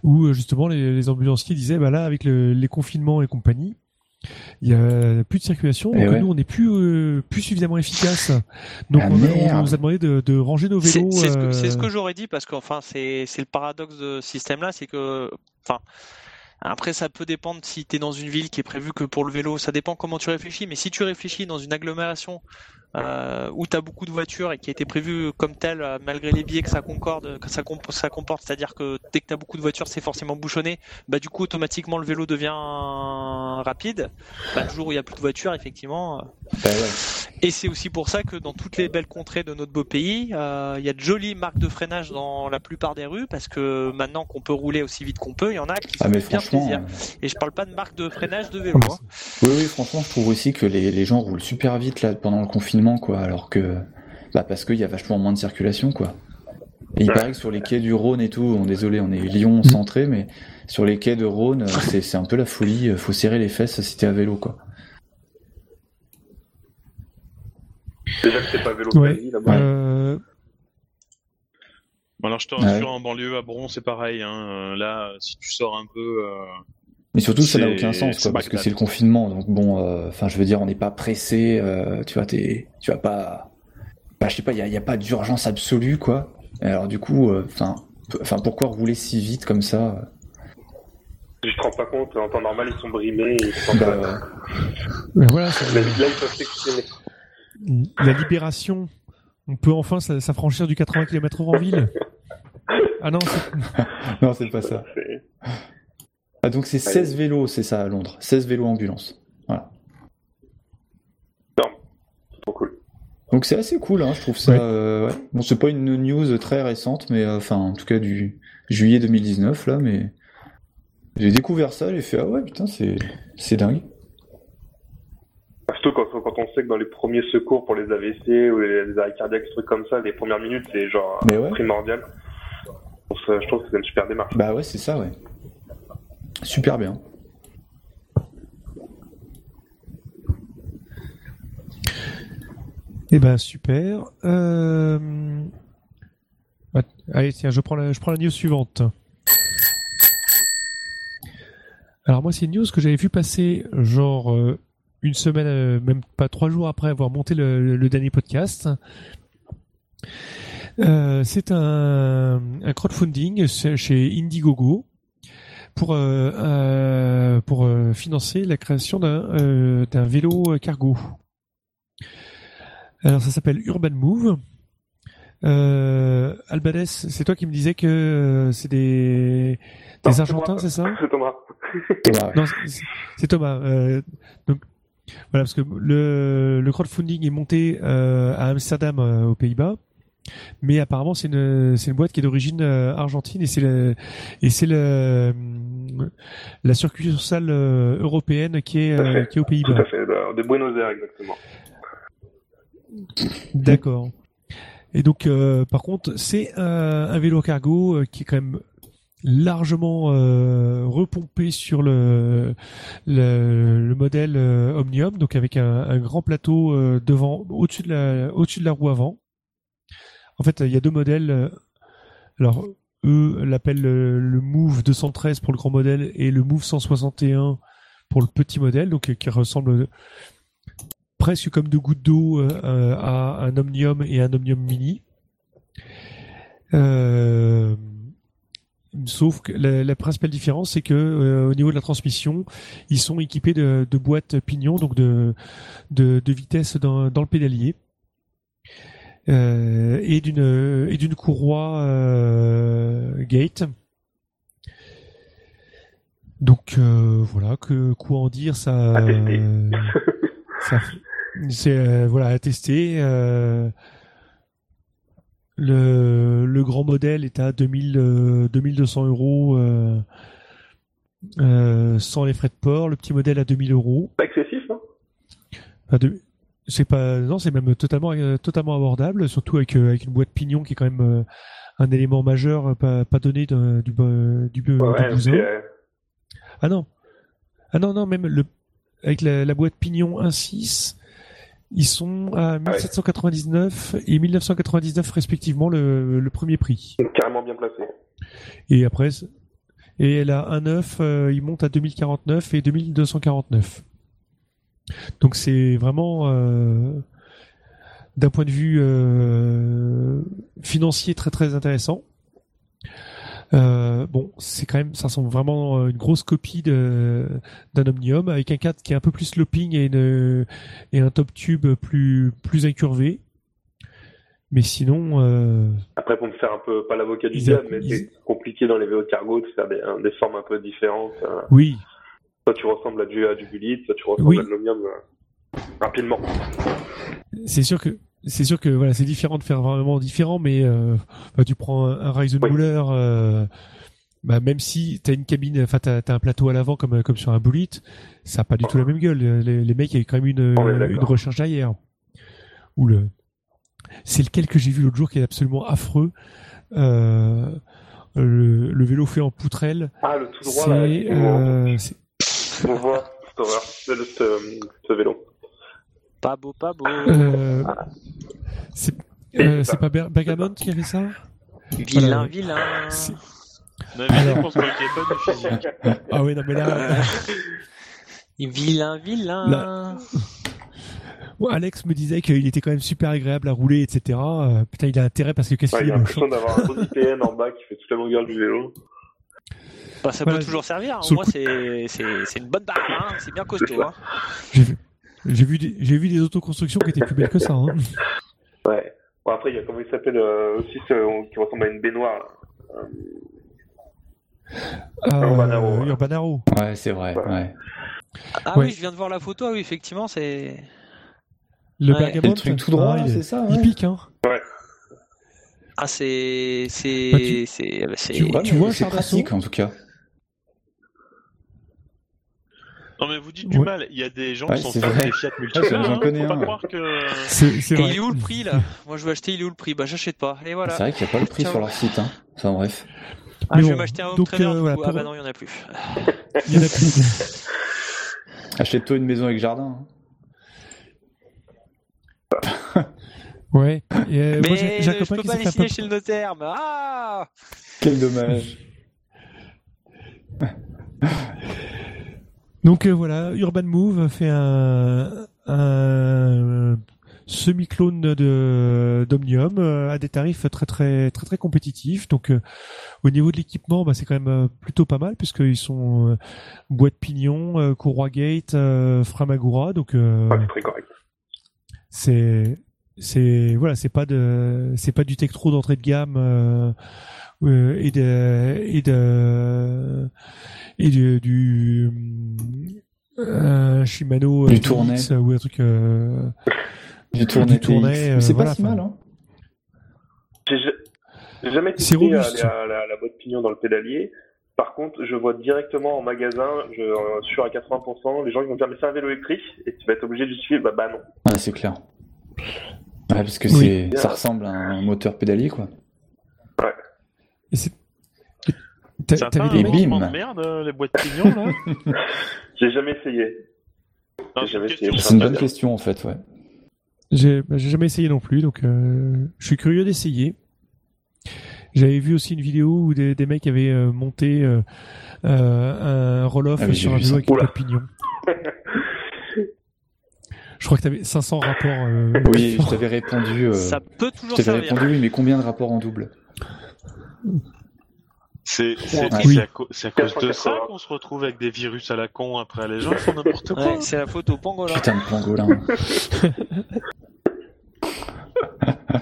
où euh, justement les, les ambulanciers disaient bah là avec le- les confinements et compagnie, il y a plus de circulation, donc
Eh ouais.
nous on n'est plus euh, plus suffisamment efficace. Donc
Ah,
on, a-
merde.
on nous a demandé de, de ranger nos vélos.
c'est ce que,
euh,
c'est ce que j'aurais dit parce qu'enfin c'est c'est le paradoxe de ce système-là, c'est que enfin après ça peut dépendre si tu es dans une ville qui est prévue que pour le vélo, ça dépend comment tu réfléchis, mais si tu réfléchis dans une agglomération euh, où tu as beaucoup de voitures et qui a été prévue comme telle euh, malgré les billets que ça concorde que ça, comp- ça comporte, c'est-à-dire que dès que tu as beaucoup de voitures, c'est forcément bouchonné, bah du coup automatiquement le vélo devient rapide. Bah, le jour où il y a plus de voitures, effectivement,
ouais.
et c'est aussi pour ça que dans toutes les belles contrées de notre beau pays, euh, il y a de jolies marques de freinage dans la plupart des rues parce que maintenant qu'on peut rouler aussi vite qu'on peut, il y en a qui se
Ah mais
font bien plaisir.
euh,
Et je parle pas de marque de freinage de vélo. hein.
Oui, oui, franchement, je trouve aussi que les, les gens roulent super vite là pendant le confinement, quoi, alors que, bah, parce qu'il y a vachement moins de circulation, quoi. Et il paraît que sur les quais du Rhône et tout, bon, désolé, on est Lyon centré, mais sur les quais de Rhône, euh, c'est, c'est un peu la folie, faut serrer les fesses si t'es à vélo, quoi.
Déjà que c'est pas vélo
Ouais.
là-bas.
euh,
Bon, alors, je te
Ouais.
rassure, en banlieue, à Bron, c'est pareil. Hein. Là, si tu sors un peu. euh,
Mais surtout, ça n'a aucun sens, quoi, parce que c'est le confinement, donc bon, euh, enfin, je veux dire, on n'est pas pressé, euh, tu vois, t'es, tu vas pas, bah, je sais pas, il y a, pas d'urgence absolue, quoi. Et alors, du coup, euh, enfin, enfin, pourquoi rouler si vite comme ça euh?
Je te rends pas compte, en temps normal ils sont brimés. Ils sont
Bah,
pas-
ben voilà, c'est-
Mais là ils peuvent s'exprimer.
La libération. On peut enfin s'affranchir du 80 km/h en ville. Ah non, c'est-
Non, c'est pas ça. Ah, donc c'est 16 vélos, c'est ça à Londres. 16 vélos ambulance. Voilà. Donc c'est assez cool, hein, je trouve ça.
Ouais.
euh, ouais. Bon, c'est pas une news très récente, mais euh, enfin, en tout cas du juillet 2019 là, mais j'ai découvert ça, j'ai fait ah ouais putain c'est c'est dingue.
Surtout quand, quand on sait que dans les premiers secours pour les AVC ou les, les arrêts cardiaques, des trucs comme ça, les premières minutes, c'est genre
Mais ouais.
primordial. Ça, je trouve que c'est une super démarche.
Bah ouais c'est ça ouais. Super bien.
Eh ben super. Euh... Allez tiens, je prends la, je prends la news suivante. Alors moi c'est une news que j'avais vu passer genre euh, une semaine, euh, même pas trois jours après avoir monté le, le dernier podcast. Euh, c'est un, un crowdfunding chez Indiegogo pour euh, euh, pour financer la création d'un d'un vélo cargo. Alors ça s'appelle Urban Move. Euh, Albanès, c'est toi qui me disais que c'est des des Argentins, c'est ça?
C'est Thomas.
Thomas, ouais.
Non, c'est- Thomas. Donc voilà, parce que le, le crowdfunding est monté euh, à Amsterdam, euh, aux Pays-Bas, mais apparemment c'est une c'est une boîte qui est d'origine euh, argentine et c'est le et c'est le la succursale européenne qui est
Tout à
qui est aux
Tout
Pays-Bas.
à fait, de, de Buenos Aires exactement.
D'accord. Et donc, par contre, c'est un, vélo cargo qui est quand même largement euh, repompé sur le le, le modèle euh, Omnium, donc avec un, un grand plateau euh, devant, au-dessus de la au-dessus de la roue avant. En fait, il y a deux modèles. euh, Alors, eux l'appellent le, le Move 213 pour le grand modèle et le Move 161 pour le petit modèle, donc euh, qui ressemble presque comme deux gouttes d'eau euh, euh, à un Omnium et un Omnium Mini. Euh, sauf que la, la principale différence, c'est que euh, au niveau de la transmission, ils sont équipés de, de boîtes pignon, donc de, de, de vitesse dans, dans le pédalier. Euh, et d'une et d'une courroie euh, gate. Donc euh, voilà, que quoi en dire ça. Euh, ça c'est euh, voilà à tester. Euh, le, le grand modèle est à 2000, euh, 2200 euros euh, euh, sans les frais de port. Le petit modèle à 2000 euros.
Pas excessif, hein
c'est pas non, c'est même totalement euh, totalement abordable, surtout avec euh, avec une boîte pignon qui est quand même euh, un élément majeur euh, pas, pas donné de- du du,
Ouais, euh,
Ah non. Ah non, non, même le, avec la, la boîte Pignon 1.6, ils sont à 1799 et 1999 respectivement le, le premier prix.
carrément bien placé.
Et après, et la 1.9, euh, il monte à 2049 et 2249. Donc c'est vraiment, euh, d'un point de vue euh, financier très très intéressant. Euh, bon, c'est quand même, ça ressemble vraiment à une grosse copie d'un Omnium avec un cadre qui est un peu plus sloping et une et un top tube plus plus incurvé. Mais sinon, euh,
Après, pour me faire un peu, pas l'avocat du diable, mais
ils-
c'est compliqué dans les vélos cargo de faire des, des formes un peu différentes. euh.
oui,
Soit tu ressembles à du, à du Bullitt, soit tu ressembles
Oui.
à de l'Omnium euh, rapidement.
c'est sûr que c'est sûr que voilà, c'est différent de faire vraiment différent, mais euh, bah, tu prends un, un Ryzen
Oui.
Euh, bah, même si t'as une cabine, enfin t'as, t'as un plateau à l'avant comme comme sur un Bullet, ça a pas du tout la même gueule. Les, les mecs, il y a quand même une une recherche derrière. Ou le, c'est lequel que j'ai vu l'autre jour qui est absolument affreux. Euh, le, le vélo fait en poutrelle,
Ah, le tout droit, là,
euh,
On voit ce, ce vélo.
Pas beau, pas beau.
euh, c'est, euh, c'est pas Bergamot qui avait ça?
Vilain,
voilà.
vilain.
Non, mais
Alors.
je pas de.
Ah oui, non mais là,
Vilain, vilain.
Là- Bon, Alex me disait qu'il était quand même super agréable à rouler, etc. Euh, putain, il a intérêt parce que qu'est-ce
Ouais,
qu'il
il
est
a l'impression d'avoir un gros IPN en bas qui fait toute la longueur du vélo.
Bah, ça
Voilà,
peut toujours servir. hein. Moi, c'est une bonne barre. Hein. C'est bien costaud. Hein.
J'ai vu, j'ai vu des, j'ai vu des autoconstructions qui étaient plus belles que ça. Hein.
Ouais. Bon, après, il y a comment il s'appelle euh, aussi, ce, qui ressemble à une baignoire. là. Euh, Urbanaro, ouais.
Urbanaro.
Ouais, c'est vrai.
Ouais.
Ouais.
Ah
Ouais.
oui, je viens de voir la photo. Ah oui, effectivement, c'est.
Le
Ouais.
Bergamont,
C'est le truc tout droit,
ah,
c'est ça
il
ouais.
pique, hein.
Ah, c'est. C'est.
Bah, tu-
c'est- bah, c'est-
tu-
Ouais,
vois,
c'est pratique en tout cas.
Non mais vous dites du
Ouais.
mal, il y a des gens
Ouais,
qui sont
c'est
fans
vrai.
des Fiat
Ouais,
Multipla,
j'en
hein,
connais
faut pas
un,
croire que...
Et il est où le prix là? Moi je veux acheter, il est où le prix? Bah j'achète pas. Et voilà.
C'est vrai qu'il n'y a pas le prix
Tiens,
sur leur site. Hein. Enfin bref.
Ah,
Mais
je vais m'acheter un home
donc,
trainer.
euh, voilà, pour-
Ah bah non, il y en a plus.
Il y en a plus.
Achète-toi une maison avec jardin. hein.
Ouais. Et, euh,
Mais
moi, j'ai j'ai un
je
copain
peux pas les signer
peu-
chez le notaire. Mais ah
Quel dommage.
Donc euh, voilà, Urban Move fait un, un semi-clone de d'Omnium euh, à des tarifs très très très très compétitifs. Donc euh, au niveau de l'équipement, bah, c'est quand même euh, plutôt pas mal puisqu'ils sont euh, boîte pignon, euh, courroie gate, euh, Framagura. Donc euh,
c'est très correct.
c'est voilà c'est pas de c'est pas du Tektro d'entrée de gamme et de et de et du, du euh, Shimano
Du
euh, ou un truc euh,
Du TX.
euh,
c'est
voilà,
pas si
enfin.
mal. Hein.
J'ai ja- j'ai jamais testé euh,
robuste.
la, la, la boîte pignon dans le pédalier. Par contre, je vois directement en magasin, je euh, sûr à 80%, les gens ils vont dire mais c'est un vélo électrique et tu vas être obligé de justifier. Bah bah non.
Ouais, c'est clair. Ouais, parce que
Oui.
c'est ça ressemble à un moteur pédalier quoi.
Et c'est T'as-
un
t'avais
peu
des
un
bim.
de merde, euh, les boîtes pignons, là
J'ai jamais essayé.
C'est une
bonne question en fait, ouais.
J'ai bah, j'ai jamais essayé non plus, donc euh, je suis curieux d'essayer. J'avais vu aussi une vidéo où des, des mecs avaient euh, monté euh, euh, un roll-off
Ah
sur un
vu
vélo avec
Oula.
boîte pignon. Je crois que tu avais 500 rapports. euh,
Oui, je t'avais répondu. euh,
Ça peut
je
toujours
t'avais
servir.
répondu oui, mais combien de rapports en double?
C'est
Oui.
à, à cause de ça qu'on se retrouve avec des virus à la con après les gens font n'importe quoi.
Ouais, c'est la faute au pangolin.
Putain de pangolin.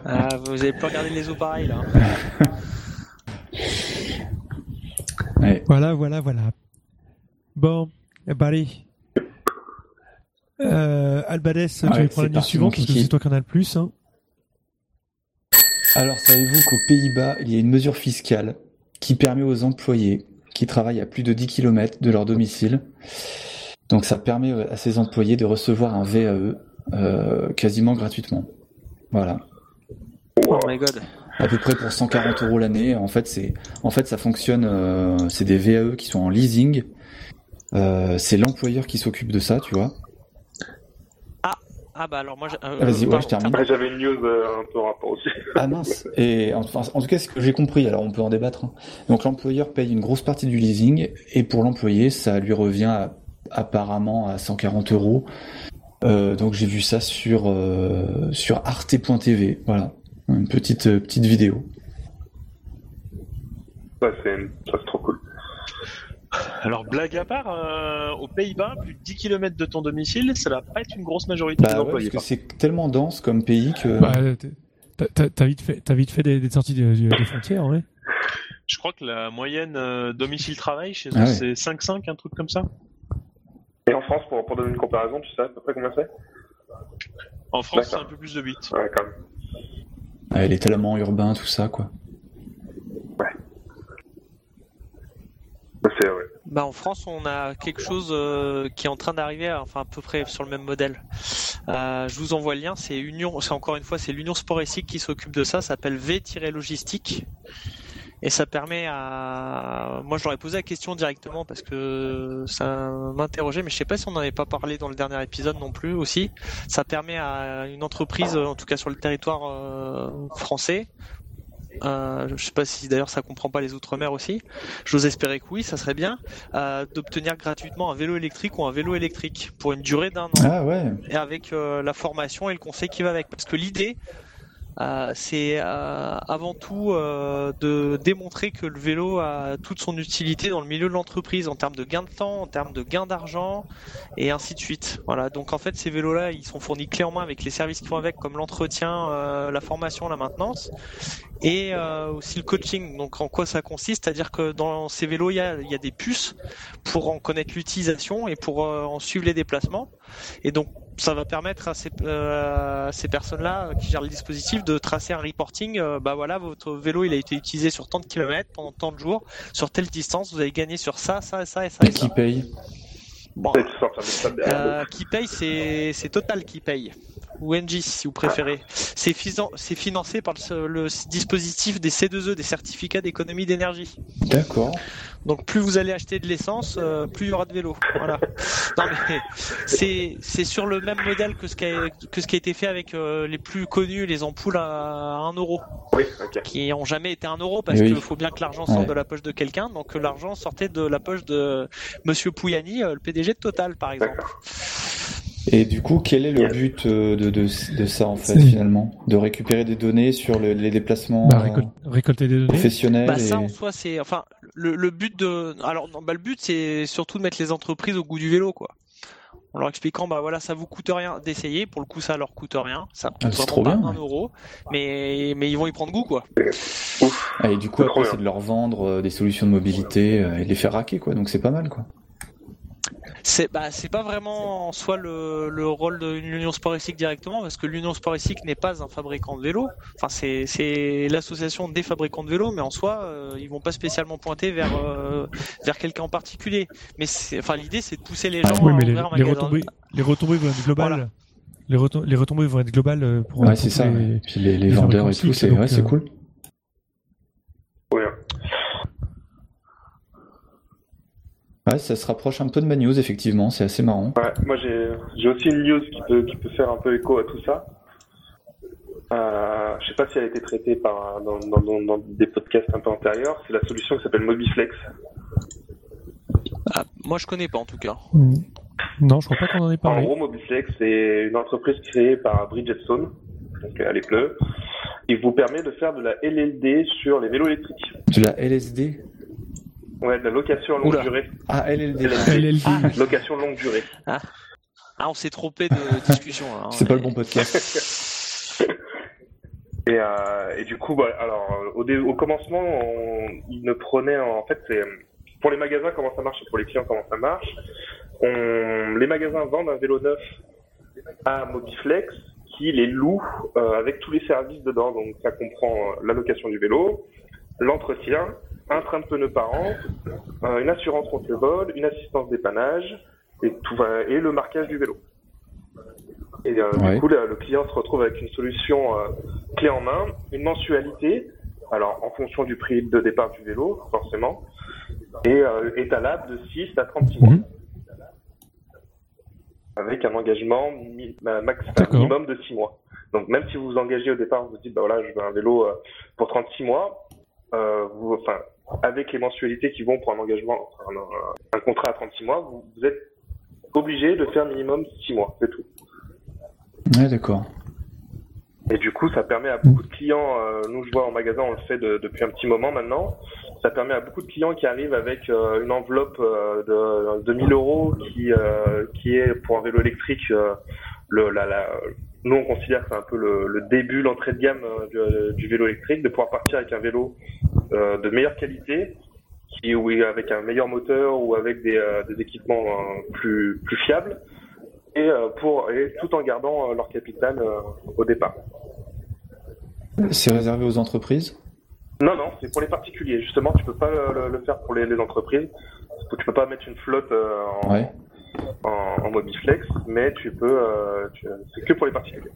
Ah, vous avez pas regardé les eaux pareils là.
Ouais.
Voilà, voilà, voilà. Bon, eh ben allez. Euh, Albades, tu vas prendre la news suivante parce que c'est toi qui en as le plus. Hein.
Alors, savez-vous qu'aux Pays-Bas, il y a une mesure fiscale qui permet aux employés qui travaillent à plus de 10 km de leur domicile, donc ça permet à ces employés de recevoir un VAE euh, quasiment gratuitement. Voilà.
Oh my god.
À peu près pour 140 euros l'année. En fait, c'est, en fait, ça fonctionne. euh, c'est des VAE qui sont en leasing. Euh, c'est l'employeur qui s'occupe de ça, tu vois.
Ah bah alors moi. j'ai- euh,
vas-y, ouais,
pardon,
je termine.
Ouais, J'avais une news euh, un peu en rapport aussi.
Ah mince. Et en, enfin, en tout cas, ce que j'ai compris. Alors, on peut en débattre. hein. Donc, l'employeur paye une grosse partie du leasing, et pour l'employé, ça lui revient à- apparemment à 140 euros. Euh, donc, j'ai vu ça sur euh, sur arte.tv. Voilà, une petite petite vidéo.
Ouais, c'est trop cool.
Alors, blague à part, euh, aux Pays-Bas, plus de 10 km de ton domicile, ça va pas être une grosse majorité des
Bah ouais, parce
employés.
que c'est tellement dense comme pays que.
Bah, t'as- vite fait, t'as vite fait des, des sorties de- de- des frontières, ouais.
Je crois que la moyenne euh, domicile-travail chez eux,
Ah ouais.
c'est 5-5, un truc comme ça.
Et en France, pour, pour donner une comparaison, tu sais à peu près combien c'est?
En France, c'est un peu plus de 8.
Ouais, quand même.
Ouais, les étalement urbain, tout ça, quoi.
Bah en France, on a quelque chose euh, qui est en train d'arriver, enfin à peu près sur le même modèle. Euh, je vous envoie le lien. C'est Union, c'est encore une fois, c'est l'Union Sport et Cycle qui s'occupe de ça. Ça s'appelle V-logistique. Et ça permet à, moi je leur ai posé la question directement parce que ça m'interrogeait, mais je sais pas si on n'en avait pas parlé dans le dernier épisode non plus aussi. Ça permet à une entreprise, en tout cas sur le territoire euh, français, euh, je sais pas si d'ailleurs ça comprend pas les outre-mer aussi. J'ose espérer que oui, ça serait bien euh, d'obtenir gratuitement un vélo électrique ou un vélo électrique pour une durée d'un an
Ah ouais.
et avec euh, la formation et le conseil qui va avec. Parce que l'idée, euh, c'est euh, avant tout euh, de démontrer que le vélo a toute son utilité dans le milieu de l'entreprise en termes de gain de temps, en termes de gain d'argent et ainsi de suite. Voilà. Donc en fait, ces vélos-là, ils sont fournis clé en main avec les services qui vont avec, comme l'entretien, euh, la formation, la maintenance et euh, aussi le coaching. Donc en quoi ça consiste? C'est-à-dire que dans ces vélos, il y a, y a des puces pour en connaître l'utilisation et pour euh, en suivre les déplacements. Et donc ça va permettre à ces, euh, ces personnes-là euh, qui gèrent le dispositif de tracer un reporting. euh, bah voilà, votre vélo il a été utilisé sur tant de kilomètres pendant tant de jours, sur telle distance, vous avez gagné sur ça, ça, ça et ça.
Et
Et ça.
qui paye?
Bon, euh, qui paye, c'est Total qui paye. Ou Engie si vous préférez. C'est finan- c'est financé par le, le dispositif des C2E, des certificats d'économie d'énergie.
D'accord.
Donc plus vous allez acheter de l'essence, euh, plus il y aura de vélos. Voilà. C'est sur le même modèle que ce qui a, que ce qui a été fait avec euh, les plus connus, les ampoules à 1 euro,
Oui, ok.
qui ont jamais été 1 euro parce
Oui.
qu'il faut bien que l'argent sorte
Ouais.
de la poche de quelqu'un. Donc l'argent sortait de la poche de Monsieur Pouyani, euh, le PDG de Total par exemple.
Et du coup, quel est le but euh, de, de, de ça en fait finalement? De récupérer des données sur le- les déplacements
Bah, récol- récolter des données.
professionnels
Bah
et...
ça en soi c'est enfin le, le but de alors non, bah le but c'est surtout de mettre les entreprises au goût du vélo quoi. En leur expliquant bah voilà ça vous coûte rien d'essayer pour le coup ça leur coûte rien ça coûte
Ah, c'est
vraiment
trop
pas
bien,
un
ouais.
euro mais mais ils vont y prendre goût quoi.
Ah, et du coup, après, c'est de leur vendre euh, des solutions de mobilité euh, et de les faire raquer quoi. Donc c'est pas mal quoi.
C'est bah c'est pas vraiment en soi le, le rôle de l'Union Sport Cycle directement parce que l'Union Sport Cycle n'est pas un fabricant de vélo. Enfin c'est c'est l'association des fabricants de vélos mais en soi euh, ils vont pas spécialement pointer vers euh, vers quelqu'un en particulier. Mais c'est enfin l'idée c'est de pousser les gens
Oui,
à
mais les, retombées, les retombées vont être globales.
Voilà.
Les, retom- les retombées vont être globales euh, pour,
Ouais,
pour
c'est ça.
les-
les, les
les
vendeurs et tout, c'est ouais, c'est
euh,
cool.
Oui, hein.
Ouais, ça se rapproche un peu de ma news effectivement. C'est assez marrant.
Ouais, moi j'ai aussi une news qui peut, qui peut faire un peu écho à tout ça. Euh, je sais pas si elle a été traitée par, dans, dans, dans, dans des podcasts un peu antérieurs. C'est la solution qui s'appelle Mobiflex.
Ah, moi je connais pas en tout cas.
Hmm. Non, je crois pas qu'on en ait
En
parlé.
gros, Mobiflex, c'est une entreprise créée par Bridgestone, donc à les pneus. Il vous permet de faire de la LLD sur les vélos électriques.
De la LSD
Ouais, de la location à longue
Oula.
durée.
Ah, LLD.
LLD.
LLD.
Location longue durée.
Ah on s'est trompé de discussion. là, hein.
C'est pas le bon podcast.
Et, euh, et du coup, bah, alors euh, au, dé- au commencement, on, il ne prenait en fait, c'est pour les magasins comment ça marche et pour les clients comment ça marche. On, les magasins vendent un vélo neuf à Mobiflex qui les loue euh, avec tous les services dedans. Donc ça comprend euh, la location du vélo, l'entretien, un train de pneus par an, euh, une assurance contre le vol, une assistance dépannage et tout va- et le marquage du vélo. Et euh,
Ouais.
du coup, le, le client se retrouve avec une solution euh, clé en main, une mensualité, alors en fonction du prix de départ du vélo, forcément, et euh, étalable de 6 à 36 mois.
Mhm.
Avec un engagement mi- ma- max, minimum de 6 mois. Donc même si vous vous engagez au départ, vous vous dites, bah voilà, je veux un vélo pour 36 mois, euh, vous, enfin, avec les mensualités qui vont pour un engagement, un, un contrat à 36 mois, vous, vous êtes obligé de faire minimum 6 mois, c'est tout.
Ouais, d'accord.
Et du coup, ça permet à beaucoup de clients, euh, nous je vois en magasin, on le fait de- depuis un petit moment maintenant, ça permet à beaucoup de clients qui arrivent avec euh, une enveloppe euh, de, de 1000 euros qui, qui est pour un vélo électrique, le, la, la, nous on considère que c'est un peu le, le début, l'entrée de gamme du, du vélo électrique, de pouvoir partir avec un vélo euh, de meilleure qualité, qui, avec un meilleur moteur ou avec des, euh, des équipements euh, plus, plus fiables, et, pour, et tout en gardant leur capital au départ.
C'est réservé aux entreprises?
Non, non, c'est pour les particuliers. Justement, tu peux pas le, le faire pour les, les entreprises. Tu peux pas mettre une flotte en,
Ouais.
en, en Mobiflex, mais tu peux. euh, c'est que pour les particuliers.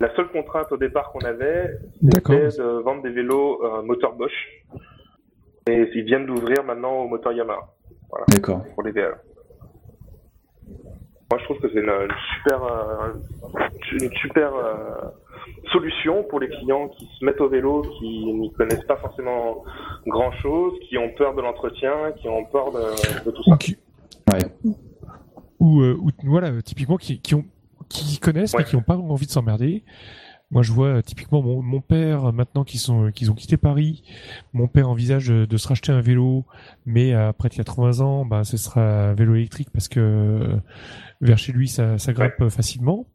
La seule contrainte au départ qu'on avait, c'était de vendre des vélos euh, moteur Bosch. Et ils viennent d'ouvrir maintenant au moteur Yamaha
D'accord.
pour les VL. Moi, je trouve que c'est une, une super, euh, une super euh, solution pour les clients qui se mettent au vélo, qui n'y connaissent pas forcément grand chose, qui ont peur de l'entretien, qui ont peur de, de tout
Ou
ça.
qui,
Ouais.
ou, euh, ou- voilà, typiquement qui, qui ont qui connaissent mais
Ouais.
qui n'ont pas envie de s'emmerder. Moi, je vois euh, typiquement mon, mon père euh, maintenant qu'ils sont euh, qu'ils ont quitté Paris. Mon père envisage de se racheter un vélo, mais après il y a 80 ans, bah ce sera un vélo électrique parce que vers chez lui ça, ça grimpe euh, facilement.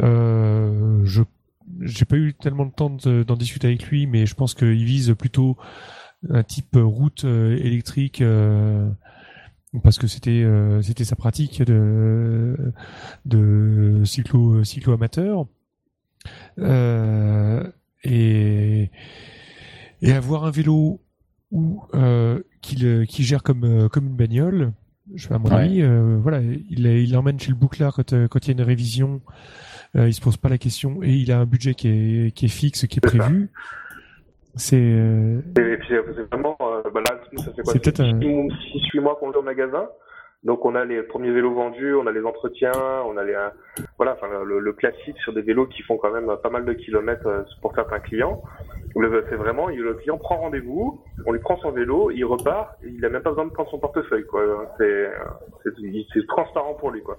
Euh, je j'ai pas eu tellement de temps de- d'en discuter avec lui, mais je pense qu'il vise plutôt un type route électrique. euh, parce que c'était euh, c'était sa pratique de de cyclo cyclo amateur euh, et et avoir un vélo où euh, qu'il qui gère comme comme une bagnole je à mon
Ouais.
avis euh, voilà il il l'emmène chez le bouclard quand euh, quand il y a une révision euh, il se pose pas la question et il a un budget qui est qui est fixe qui est
ça.
C'est euh,
Et puis c'est vraiment, euh, bah là, ça fait quoi?
C'est peut-être un-
6-8 mois qu'on est au magasin. Donc on a les premiers vélos vendus, on a les entretiens, on a les euh, voilà, enfin le, le classique sur des vélos qui font quand même pas mal de kilomètres euh, pour certains clients. Le- C'est vraiment, le client prend rendez-vous, on lui prend son vélo, il repart, il a même pas besoin de prendre son portefeuille quoi. C'est c'est c'est transparent pour lui quoi.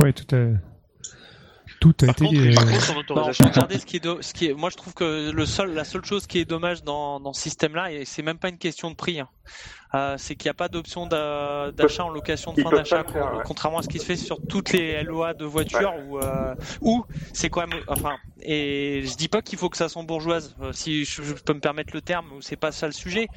ouais tout a tout a
Par
été
contre,
euh,
par contre, son
Non,
autorisation.
regardez ce qui est, do- ce qui est, moi je trouve que le seul, la seule chose qui est dommage dans, dans ce système-là, et c'est même pas une question de prix, hein, euh, c'est qu'il n'y a pas d'option d'a- d'achat en location de fin d'achat,
ouais.
contrairement à ce qui se fait sur toutes les LOA de voitures, où, euh, où c'est quand même, enfin, et je dis pas qu'il faut que ça soit bourgeoise, euh, si je, je peux me permettre le terme, c'est pas ça le sujet.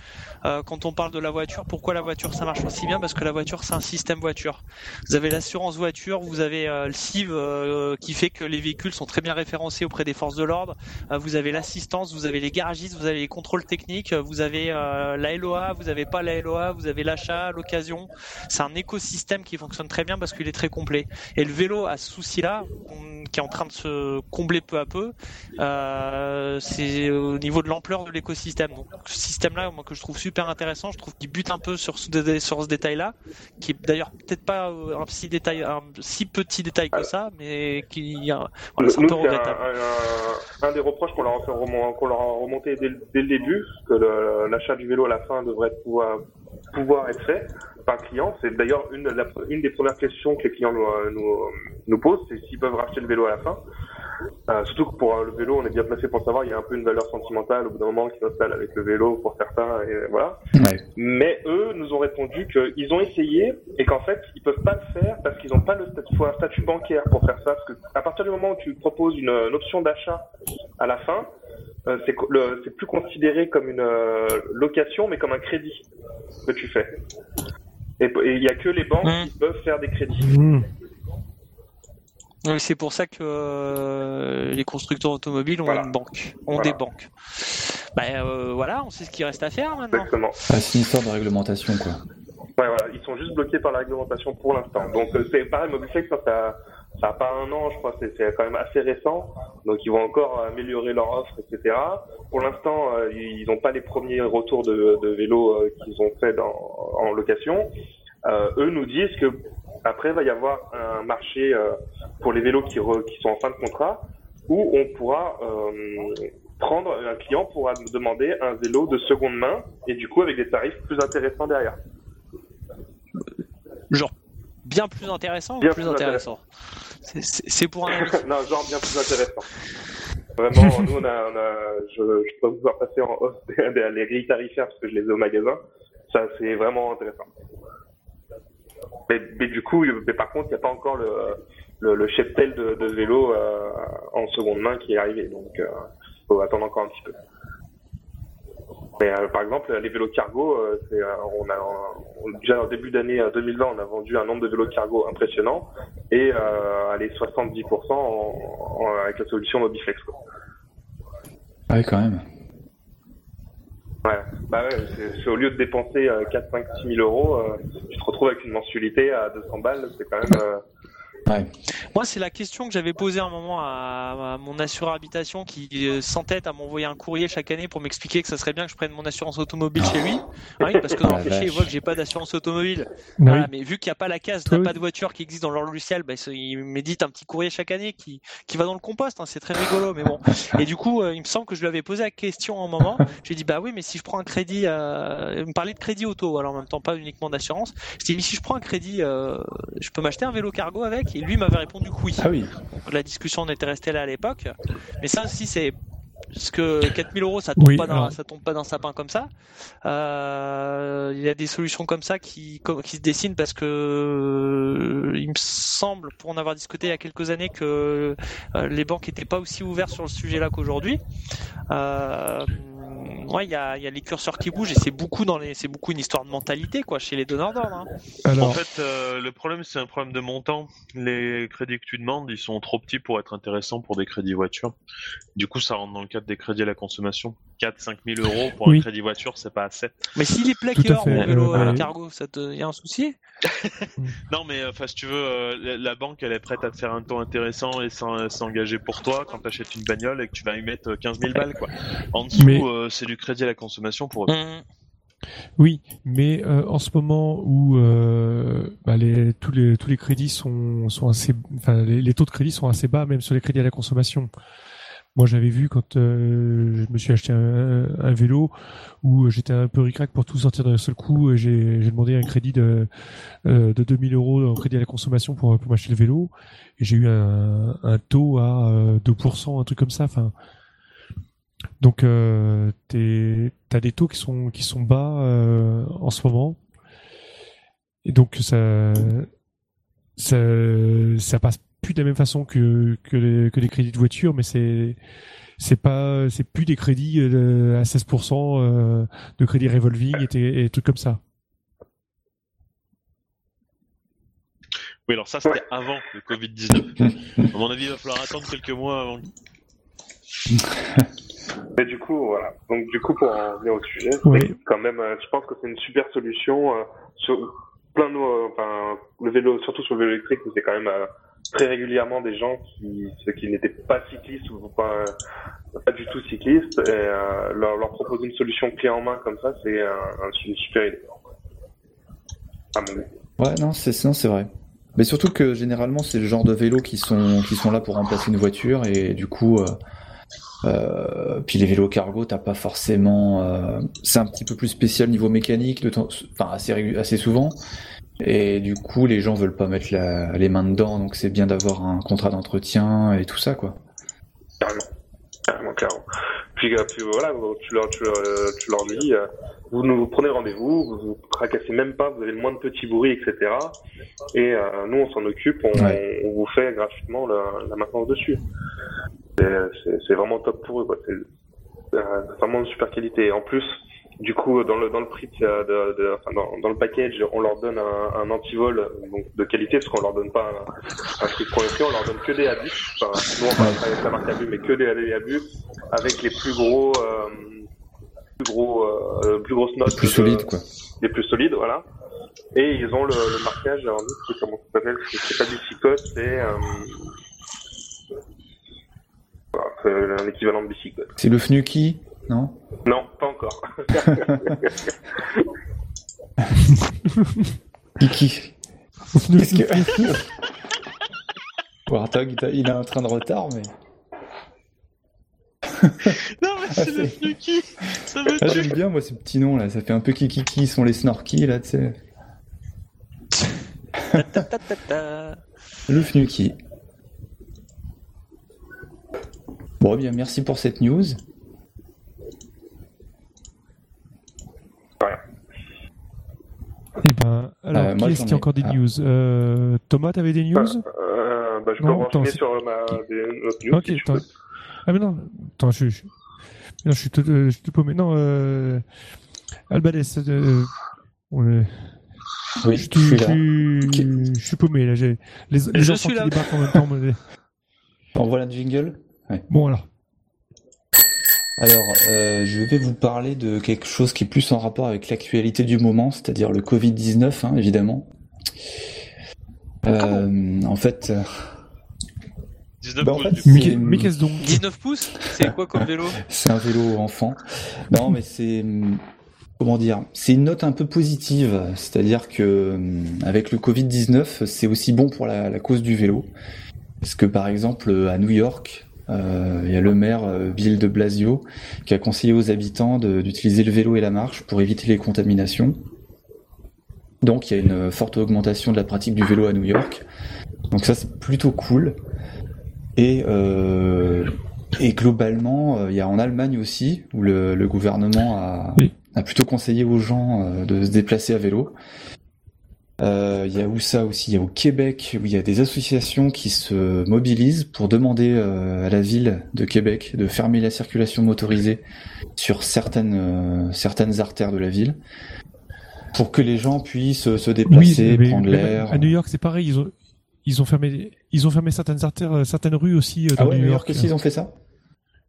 Euh, quand on parle de la voiture, pourquoi la voiture ça marche aussi bien? Parce que la voiture c'est un système voiture. Vous avez l'assurance voiture, vous avez euh, le CIV euh, qui fait que les véhicules sont très bien référencés auprès des forces de l'ordre. Vous avez l'assistance, vous avez les garagistes, vous avez les contrôles techniques, vous avez euh, la LOA, vous avez pas la LOA, vous avez l'achat, l'occasion. C'est un écosystème qui fonctionne très bien parce qu'il est très complet. Et le vélo a ce souci-là, qui est en train de se combler peu à peu. Euh, c'est au niveau de l'ampleur de l'écosystème. Donc ce système-là, moi que je trouve super intéressant, je trouve qu'il bute un peu sur ce, détail-là, qui est d'ailleurs peut-être pas euh, un si détail, un si petit détail que ça, mais qui, euh, voilà, c'est un peu
c'est un,
regrettable.
un- un des reproches qu'on leur a remonté dès, le- dès le début, que l'achat du vélo à la fin devrait pouvoir, pouvoir être fait par le client. C'est d'ailleurs une, la- une des premières questions que les clients nous, euh, nous, nous posent, c'est s'ils peuvent racheter le vélo à la fin. Euh, surtout que pour euh, le vélo, on est bien placé pour le savoir, il y a un peu une valeur sentimentale au bout d'un moment qui s'installe avec le vélo pour certains, et voilà.
Ouais.
Mais eux nous ont répondu qu'ils ont essayé et qu'en fait ils peuvent pas le faire parce qu'ils n'ont pas le statut, un statut bancaire pour faire ça. Parce que à partir du moment où tu proposes une, une option d'achat à la fin, euh, c'est plus considéré comme une euh, location mais comme un crédit que tu fais. Et il y a que les banques qui peuvent faire des crédits.
mmh.
Oui, C'est pour ça que euh, les constructeurs automobiles ont
Voilà.
une banque, ont
Voilà.
des banques. Ben euh, voilà, on sait ce qu'il reste à faire maintenant.
Exactement.
Ah, c'est une histoire de réglementation, quoi.
Ouais, voilà, ils sont juste bloqués par la réglementation pour l'instant. Donc euh, c'est pareil, Mobiflex, ça, ça, pas un an, je crois, c'est c'est quand même assez récent. Donc ils vont encore améliorer leur offre, etc. Pour l'instant, euh, ils n'ont pas les premiers retours de, de vélos euh, qu'ils ont fait dans, en location. Euh, eux nous disent que après il va y avoir un marché euh, pour les vélos qui, re- qui sont en fin de contrat où on pourra euh, prendre un client pourra nous demander un vélo de seconde main et du coup avec des tarifs plus intéressants derrière.
Genre bien plus intéressant
Bien
ou plus
plus
intéressant? C'est pour un
non, genre bien plus intéressant. Vraiment, nous, on a, on a je, je peux vous faire passer en hausse les grilles tarifaires parce que je les ai au magasin. Ça, c'est vraiment intéressant. Mais, mais du coup, mais par contre, il n'y a pas encore le, le, le cheptel de, de vélo euh, en seconde main qui est arrivé. Donc, euh, faut attendre encore un petit peu. Mais euh, par exemple, les vélos cargo, euh, c'est, euh, on a on- déjà au début d'année euh, 2020, on a vendu un nombre de vélos cargo impressionnant et euh, allez 70% en, en- avec la solution Mobiflex. Quoi.
Ah oui, quand même.
Ouais, bah ouais, c'est, c'est au lieu de dépenser euh, 4, 5, 6 000 euros, euh, tu te retrouves avec une mensualité à 200 balles, c'est quand même.
Ouais.
Moi, c'est la question que j'avais posée à un moment à, à mon assureur habitation qui euh, s'entête à m'envoyer un courrier chaque année pour m'expliquer que ça serait bien que je prenne mon assurance automobile chez lui. Ah oui, parce que dans le fichier, il voit que j'ai pas d'assurance automobile. Voilà,
oui.
mais vu qu'il n'y a pas la case,
oui.
pas de voiture qui existe dans leur logiciel, bah, c'est- il m'édite un petit courrier chaque année qui, qui va dans le compost. hein, c'est très rigolo, mais bon. Et du coup, euh, il me semble que je lui avais posé la question à un moment. J'ai dit bah oui, mais si je prends un crédit, euh... il me parlait de crédit auto, alors en même temps pas uniquement d'assurance. Je dis mais si je prends un crédit, euh, je peux m'acheter un vélo cargo avec? Et lui m'avait répondu que oui.
Ah oui.
Donc, la discussion en était restée là à l'époque. Mais ça aussi, c'est parce que 4000 euros, ça tombe
Oui,
pas d'un,
alors-
ça tombe pas d'un sapin comme ça. Euh, Il y a des solutions comme ça qui, se dessinent parce que euh, il me semble, pour en avoir discuté il y a quelques années, que euh, les banques étaient pas aussi ouvertes sur le sujet-là qu'aujourd'hui. Euh, ouais, il y a, il y a les curseurs qui bougent et c'est beaucoup dans les, c'est beaucoup une histoire de mentalité quoi chez les donneurs d'ordre. hein.
Alors,
En fait, euh, le problème, c'est un problème de montant. Les crédits que tu demandes, ils sont trop petits pour être intéressants pour des crédits voitures. Du coup, ça rentre dans le cadre des crédits à la consommation. 4-5 000 euros pour
Oui.
un crédit voiture, c'est pas assez.
Mais s'il est vélo
euh,
à
ouais.
cargo, ça te, y a un souci?
Non, mais enfin, si tu veux, euh, la, la banque, elle est prête à te faire un taux intéressant et s'en- s'engager pour toi quand tu achètes une bagnole et que tu vas y mettre 15 000 balles, quoi. En dessous,
Mais-
euh, c'est du crédit à la consommation pour eux.
Hum,
oui, mais euh, en ce moment où euh, bah, les, tous les tous les crédits sont sont assez, enfin les, les taux de crédit sont assez bas, même sur les crédits à la consommation. Moi, j'avais vu quand euh, je me suis acheté un, un vélo où j'étais un peu ricrac pour tout sortir d'un seul coup. et J'ai demandé un crédit de euh, de 2000 euros en crédit à la consommation pour pour m'acheter le vélo et j'ai eu un, un taux à euh, 2%, un truc comme ça. Enfin, donc euh, t'es- t'as des taux qui sont qui sont bas euh, en ce moment et donc ça ça ça passe plus de la même façon que que les, que les crédits de voiture, mais c'est c'est pas c'est plus des crédits euh, à 16% euh, de crédit revolving et, des- et trucs comme ça.
Oui, alors ça, c'était avant le Covid-19. À mon avis, il va falloir attendre quelques mois avant.
Mais du coup, voilà. Donc du coup, pour en venir au sujet, quand même, euh, je pense que c'est une super solution euh, sur plein de, euh, enfin, le vélo, surtout sur le vélo électrique, c'est quand même très régulièrement des gens qui, ceux qui n'étaient pas cyclistes ou pas, pas du tout cyclistes, et euh, leur, leur proposer une solution clé en main comme ça, c'est un, un- une super idée. À mon avis.
Ouais, non, c'est non, c'est vrai. Mais surtout que généralement, c'est le genre de vélos qui sont qui sont là pour remplacer une voiture et du coup, euh, euh, puis les vélos cargo, t'as pas forcément. euh, c'est un petit peu plus spécial niveau mécanique, de temps, enfin assez assez souvent. Et du coup, les gens veulent pas mettre la- les mains dedans, donc c'est bien d'avoir un contrat d'entretien et tout ça, quoi.
Puis, euh, puis voilà, tu leur, tu leur, tu leur dis, euh, vous nous vous prenez rendez-vous, vous vous tracassez même pas, vous avez le moins de petits bruits, etc. Et euh, nous, on s'en occupe, on,
Ouais.
on vous fait gratuitement la, la maintenance dessus. C'est- vraiment top pour eux, quoi. C'est vraiment de super qualité. Et en plus, du coup, dans le dans le prix de, de, de- enfin, dans, dans le package, on leur donne un, un antivol donc de qualité, parce qu'on leur donne pas un, un truc pour le prix, on leur donne que des abus. Enfin, nous, on va travailler avec la marque abus, mais que des, des abus avec les plus gros, euh, plus gros, euh, plus grosses notes,
Plus
de-
solide, quoi.
les plus solides, voilà. Et ils ont le, le marquage, alors comment ça s'appelle C'est pas du bicyclotte, c'est euh, voilà, c'est un équivalent de bicyclotte.
C'est le Fnuki, non?
Non, pas encore.
Kiki. Qu'est-ce que Warthog, il a- un train de retard, mais.
Non, mais c'est le
c'est-
Fnuki Ça me
Ah,
tue
j'aime bien moi ce petit nom là, ça fait un peu kikiki, sont les snorkies là, tu sais.
ta, ta, ta, ta.
Le Fnuki. Bon, eh bien, merci pour cette news.
Eh ben, alors,
Euh,
qui est-ce qui a encore des
ah.
news? Euh, Thomas, t'avais des news?
Euh, bah, je peux
Non, attends,
sur ma, des, notre news.
Ok,
si
attends. Ah mais non, attends, je, je, non, je suis tout, euh, je suis tout paumé. Non, euh, Albades, euh, on est-
Oui,
je,
je
suis,
suis
je,
là.
suis- je suis paumé là. J'ai les, les
Je
enfants
suis
qui
là.
débarquent en même temps. mais-
On voit la jingle
Bon alors,
Alors, euh, je vais vous parler de quelque chose qui est plus en rapport avec l'actualité du moment, c'est-à-dire le Covid-19, hein, évidemment. Euh, en fait, euh,
19
Bah, en
pouces,
fait,
mais,
c'est-
qu'est- mais qu'est-ce donc
19 pouces C'est quoi comme vélo
c'est un vélo enfant. Non, mais c'est comment dire C'est une note un peu positive, c'est-à-dire que avec le Covid-19, c'est aussi bon pour la, la cause du vélo, parce que par exemple à New York, euh, il y a le maire euh, Bill de Blasio qui a conseillé aux habitants d'utiliser le vélo et la marche pour éviter les contaminations. Donc il y a une forte augmentation de la pratique du vélo à New York. Donc ça c'est plutôt cool. Et euh, et globalement, euh, il y a en Allemagne aussi, où le, le gouvernement a,
Oui.
a plutôt conseillé aux gens euh, de se déplacer à vélo. Euh, Il y a où ça aussi? Il y a au Québec où il y a des associations qui se mobilisent pour demander euh, à la ville de Québec de fermer la circulation motorisée sur certaines euh, certaines artères de la ville pour que les gens puissent se déplacer,
mais
prendre l'air.
À New York, c'est pareil. Ils ont, ils ont fermé, ils ont fermé certaines artères, certaines rues aussi euh,
Ah
dans
ouais,
New
New
York.
Aussi ils ont fait ça?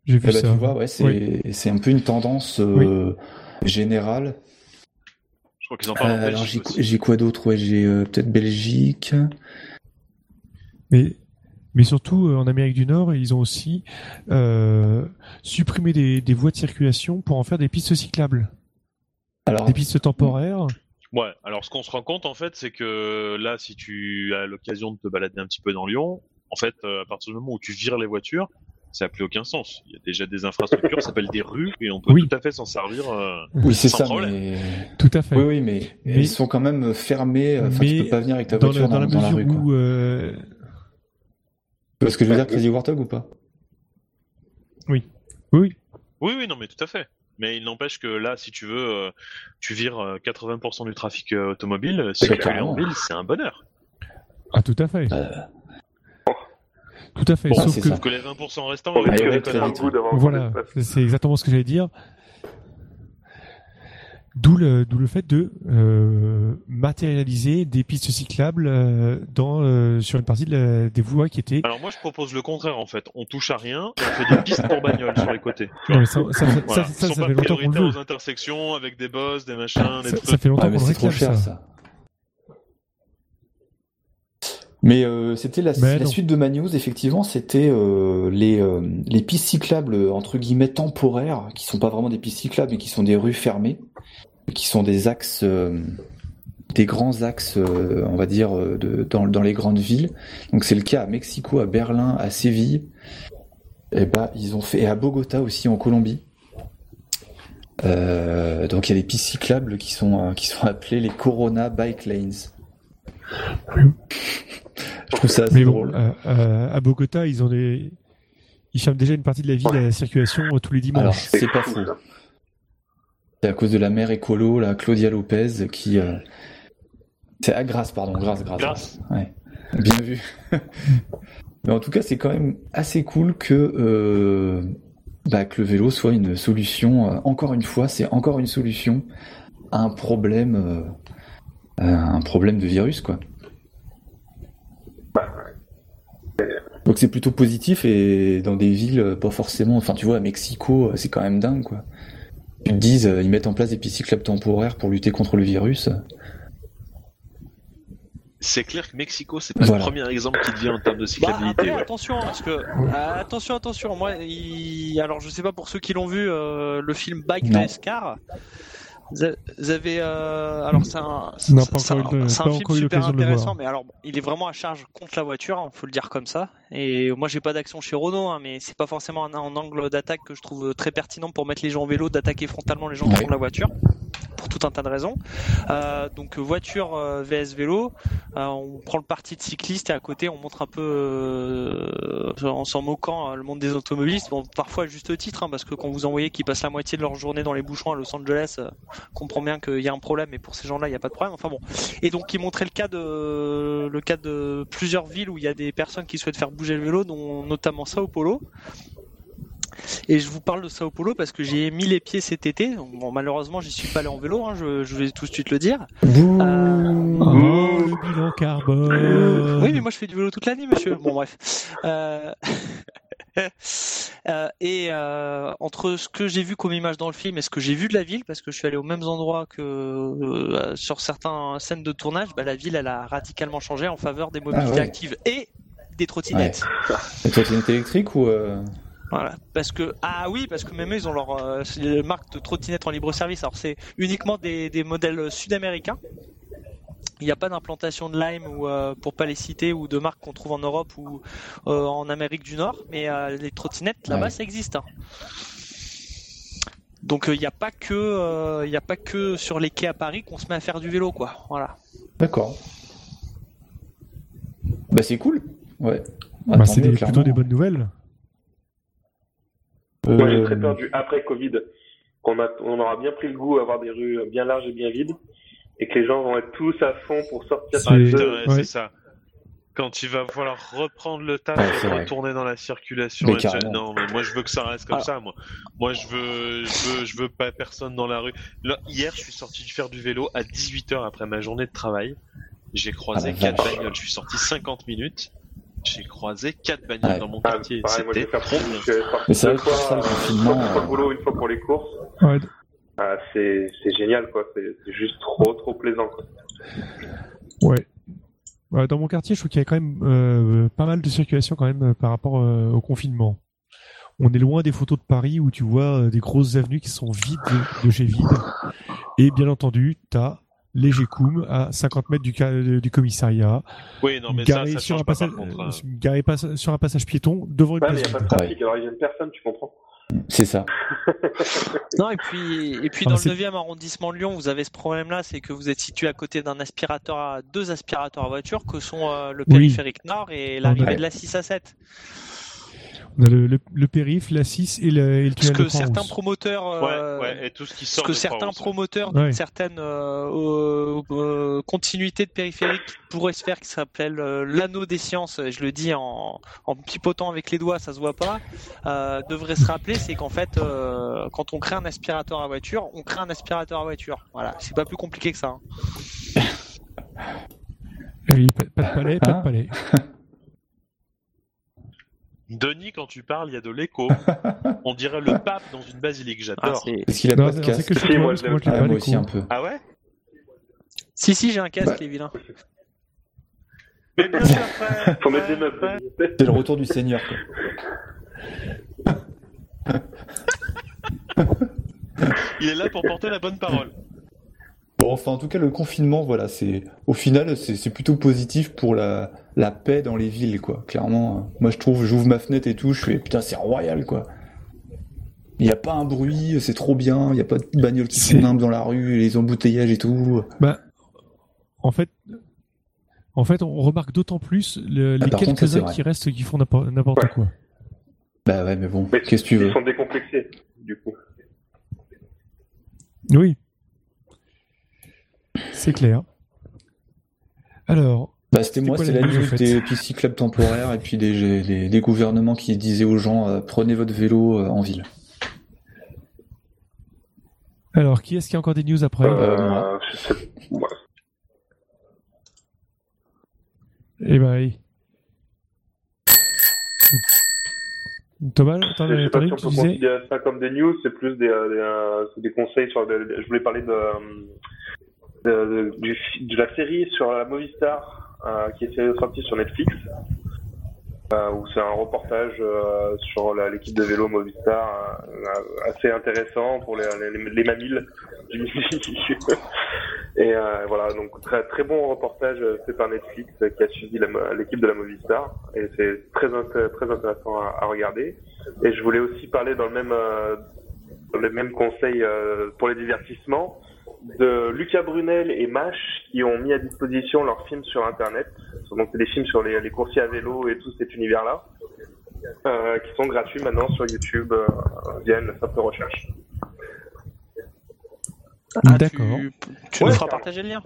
J'ai vu
Eh ben,
ça.
tu vois, ouais, c'est c'est un peu une tendance générale.
Je crois qu'ils en parlent en
Euh, alors j'ai
Belgique aussi.
j'ai quoi d'autre? Ouais, j'ai euh, peut-être Belgique.
Mais, mais surtout euh, en Amérique du Nord, ils ont aussi euh, supprimé des, des voies de circulation pour en faire des pistes cyclables,
Alors
des pistes temporaires.
Ouais, alors ce qu'on se rend compte en fait, c'est que là, si tu as l'occasion de te balader un petit peu dans Lyon, en fait, euh, à partir du moment où tu vires les voitures, ça n'a plus aucun sens. Il y a déjà des infrastructures, ça s'appelle des rues, et on peut
Oui.
tout à fait s'en servir. euh,
oui, c'est
sans
ça.
problème.
Mais...
Tout à fait.
Oui, oui, mais,
Mais-
ils sont quand même fermés. Enfin, tu
mais
peux pas venir avec ta
dans,
voiture
le- dans
dans,
la
dans la rue.
Où euh,
Tu vois ce que je veux dire, Crazy Warthog ou pas?
Oui, oui,
Oui, oui, non, mais tout à fait. Mais il n'empêche que là, si tu veux, euh, tu vires euh, 80% du trafic euh, automobile, euh, circuler
carrément.
en ville, c'est un bonheur.
ah tout à fait,
Euh,
tout à fait.
Bon,
Sauf que
ça.
Sauf que les 20% restants,
On
ils
Ouais,
risque
vont
ouais,
de
très
faire un
vite.
coup devant le
Voilà, c'est- exactement ce que j'allais dire. D'où le, d'où le fait de euh, matérialiser des pistes cyclables euh, dans, euh, sur une partie de la- des voies qui étaient.
Alors moi, je propose le contraire en fait. On touche à rien, et on fait des pistes pour bagnoles sur les côtés.
Non, ça, ça, ça,
Voilà.
ça,
Ils
ça,
sont
ça
pas
fait longtemps qu'on le veut.
aux intersections avec des bosses, des machins, des
Ça,
trucs.
ça fait longtemps
Ah,
qu'on le
trop
réclame
cher
ça.
ça. Mais euh, c'était la, suite de ma news, effectivement, c'était euh, les, euh, les pistes cyclables entre guillemets temporaires, qui sont pas vraiment des pistes cyclables, mais qui sont des rues fermées, qui sont des axes, euh, des grands axes, on va dire, de, dans, dans les grandes villes. Donc c'est le cas à Mexico, à Berlin, à Séville. Et bah ils ont fait et à Bogota aussi en Colombie. Donc il y a des pistes cyclables qui sont qui sont appelées les Corona Bike Lanes. Je trouve ça assez
Mais bon,
drôle.
euh, euh, à Bogota, ils ont des, ils ferment déjà une partie de la ville à la circulation tous les
Alors
dimanches.
c'est pas
fou.
C'est à cause de la mère écolo, la Claudia Lopez, qui euh, c'est à Grasse, pardon, Grasse, Grasse.
Grasse.
Ouais, bien vu. Mais en tout cas, c'est quand même assez cool que euh, bah, que le vélo soit une solution. encore une fois, c'est encore une solution à un problème, euh, à un problème de virus, quoi. Donc c'est plutôt positif et dans des villes euh, pas forcément. Enfin, tu vois, à Mexico, euh, c'est quand même dingue, quoi. Tu te dises, euh, ils mettent en place des pistes cyclables temporaires pour lutter contre le virus.
C'est clair que Mexico, c'est pas
Voilà.
le premier exemple qui te vient en termes de
Bah,
cyclabilité.
après,
ouais.
attention, parce que euh, attention, attention. Moi, il... alors je sais pas pour ceux qui l'ont vu, euh, le film Bike. Race Car. Vous avez, euh, alors c'est un, c'est
Non, pas
c'est
encore
un, c'est film super intéressant, mais alors bon, il est vraiment à charge contre la voiture, hein, faut le dire comme ça. Et moi, j'ai pas d'action chez Renault, hein, mais c'est pas forcément un, un angle d'attaque que je trouve très pertinent pour mettre les gens en vélo, d'attaquer frontalement les gens
Ouais.
de la voiture, tout un tas de raisons. Euh, donc voiture euh, vs vélo, euh, on prend le parti de cycliste et à côté on montre un peu, en s'en moquant, le monde des automobilistes. Bon, parfois à juste titre, hein, parce que quand vous envoyez qui passent la moitié de leur journée dans les bouchons à Los Angeles, comprend bien qu'il y a un problème, mais pour ces gens-là, il n'y a pas de problème. Enfin bon. Et donc il montrait le cas de le cas de plusieurs villes où il y a des personnes qui souhaitent faire bouger le vélo, dont notamment Sao Paulo. Et je vous parle de Sao Paulo parce que j'y ai mis les pieds cet été. Bon, malheureusement, j'y suis pas allé en vélo, hein, je, je vais tout de suite le dire. Euh,
Oh, le bilan carbone.
Oui, mais moi je fais du vélo toute l'année, monsieur. Bon, bref. Euh, euh, et euh, entre ce que j'ai vu comme image dans le film et ce que j'ai vu de la ville, parce que je suis allé aux mêmes endroits que euh, sur certaines scènes de tournage, bah, la ville elle a radicalement changé en faveur des mobilités
ouais.
actives et des trottinettes.
Et trottinette électrique ou euh,
Voilà, parce que ah oui, parce que même eux ils ont leur euh, marque de trottinettes en libre service. Alors c'est uniquement des, des modèles sud-américains. Il n'y a pas d'implantation de Lime ou euh, pour pas les citer ou de marques qu'on trouve en Europe ou euh, en Amérique du Nord, mais euh, les trottinettes là-bas
Ouais.
ça existe. hein. Donc euh, il n'y a pas que euh, il y a pas que sur les quais à Paris qu'on se met à faire du vélo quoi. Voilà.
D'accord. Bah c'est cool. Ouais.
Bah,
Attendez,
c'est plutôt des bonnes nouvelles.
Moi, j'ai
Euh,
très peur du après Covid. On, a, on aura bien pris le goût à avoir des rues bien larges et bien vides. et que les gens vont être tous à fond pour sortir
C'est-
Ah,
de
putain,
jeu.
ouais, c'est ça. Quand il va falloir reprendre le taf
Ouais,
et
vrai.
retourner dans la circulation.
Mais
et
carrément.
non, mais moi je veux que ça reste comme
Alors-
ça. Moi, moi je veux, je veux, je veux pas personne dans la rue. Là, hier, je suis sorti faire du vélo à 18h après ma journée de travail. J'ai croisé
Ah,
quatre bagnoles. Je suis sorti 50 minutes. J'ai croisé quatre bagnoles
Ouais.
dans mon
Ah,
quartier.
pareil, moi,
trop
sortir
Mais c'est vrai que ça, le confinement,
Une fois pour
euh,
le boulot, une fois pour les courses.
Ouais,
Ah, c'est génial, quoi. C'est juste trop, trop plaisant. Quoi.
ouais. Dans mon quartier, je trouve qu'il y a quand même euh, pas mal de circulation quand même euh, par rapport euh, au confinement. On est loin des photos de Paris où tu vois euh, des grosses avenues qui sont vides de, de chez vide. Et bien entendu, t'as les GECOM à 50 mètres du, du commissariat,
Oui, non, mais ça,
garé
ça
sur
change
un
pas
passage,
par contre. hein.
euh, garé pas- sur un passage piéton devant une
Ouais, mais
place
il n'y a pas de trafic, alors ils viennent personne, tu comprends
c'est ça.
Non, et puis, et puis
Ah,
dans le 9e arrondissement de Lyon, vous avez ce problème-là, c'est que vous êtes situé à côté d'un aspirateur à deux aspirateurs à voiture que sont euh, le
Oui.
périphérique nord et l'arrivée
Ouais.
de la 6 à 7.
On a le, le, le périph, la 6 et le, et le
Parce
tunnel
que
de
certains promoteurs, euh,
Ouais, ouais, et tout ce qui sort
que
de
certains promoteurs
Ouais.
d'une certaine euh, euh, continuité de périphérique qui pourrait se faire, qui s'appelle euh, l'anneau des sciences, je le dis en, en pipotant avec les doigts, ça se voit pas, euh, devrait se rappeler, c'est qu'en fait, euh, quand on crée un aspirateur à voiture, on crée un aspirateur à voiture. Voilà, c'est pas plus compliqué que ça. hein.
Ah oui, pas, de palais, pas de palais.
Denis, quand tu parles, il y a de l'écho. On dirait le pape dans une basilique.
Ah,
J'adore.
c'est-
Est-ce qu'il a
Non,
pas de
c'est
casque
que
Si, moi, je
Ah,
pas
moi
les
aussi un peu.
Ah ouais?
Si, si, j'ai un casque,
Bah.
les vilains.
Mais bien sûr, frère.
Faut mettre des
Ouais,
meubles.
ouais.
C'est le retour du Seigneur. Quoi.
Il est là pour porter la bonne parole.
Bon, enfin, en tout cas, le confinement, voilà, c'est au final, c'est plutôt positif pour la, la paix dans les villes, quoi. Clairement, euh, moi, je trouve, j'ouvre ma fenêtre et tout, je fais putain, c'est royal, quoi. Il n'y a pas un bruit, c'est trop bien. Il n'y a pas de bagnole qui nimbe dans la rue, les embouteillages et tout.
Bah, en fait, en fait, on remarque d'autant plus le- les
Ah,
quelques-uns qui restent qui font n'importe
Ouais.
quoi.
Bah ouais, mais bon, qu'est-ce que tu veux?
Ils sont décomplexés, du coup.
Oui, c'est clair. Alors,
Bah, c'était moi, c'était
la fait
des pistes cyclables temporaires et puis des, des, des gouvernements qui disaient aux gens euh, prenez votre vélo euh, en ville.
alors, qui est-ce qui a encore des news après
Euh,
Eh ben, oui. Thomas, t'en
je sais pas
avais
si on peut
disais
considérer ça comme des news, c'est plus des, euh, des, c'est des conseils sur. des- des- je voulais parler de, euh, de, la série sur la Movistar euh, qui est sortie sur Netflix, euh, où c'est un reportage euh, sur l'équipe de vélo Movistar euh, assez intéressant pour les, les, les mamilles du midi. Et voilà, donc très très bon reportage fait par Netflix qui a suivi l'équipe de la Movistar et c'est très très intéressant à, regarder. Et je voulais aussi parler dans le même dans le même conseil pour les divertissements de Lucas Brunel et Mash qui ont mis à disposition leurs films sur Internet. Donc c'est des films sur les, les coursiers à vélo et tout cet univers-là, euh, qui sont gratuits maintenant sur YouTube euh, via une simple recherche.
Ah,
D'accord.
Tu, tu
Ouais,
nous feras partager le lien.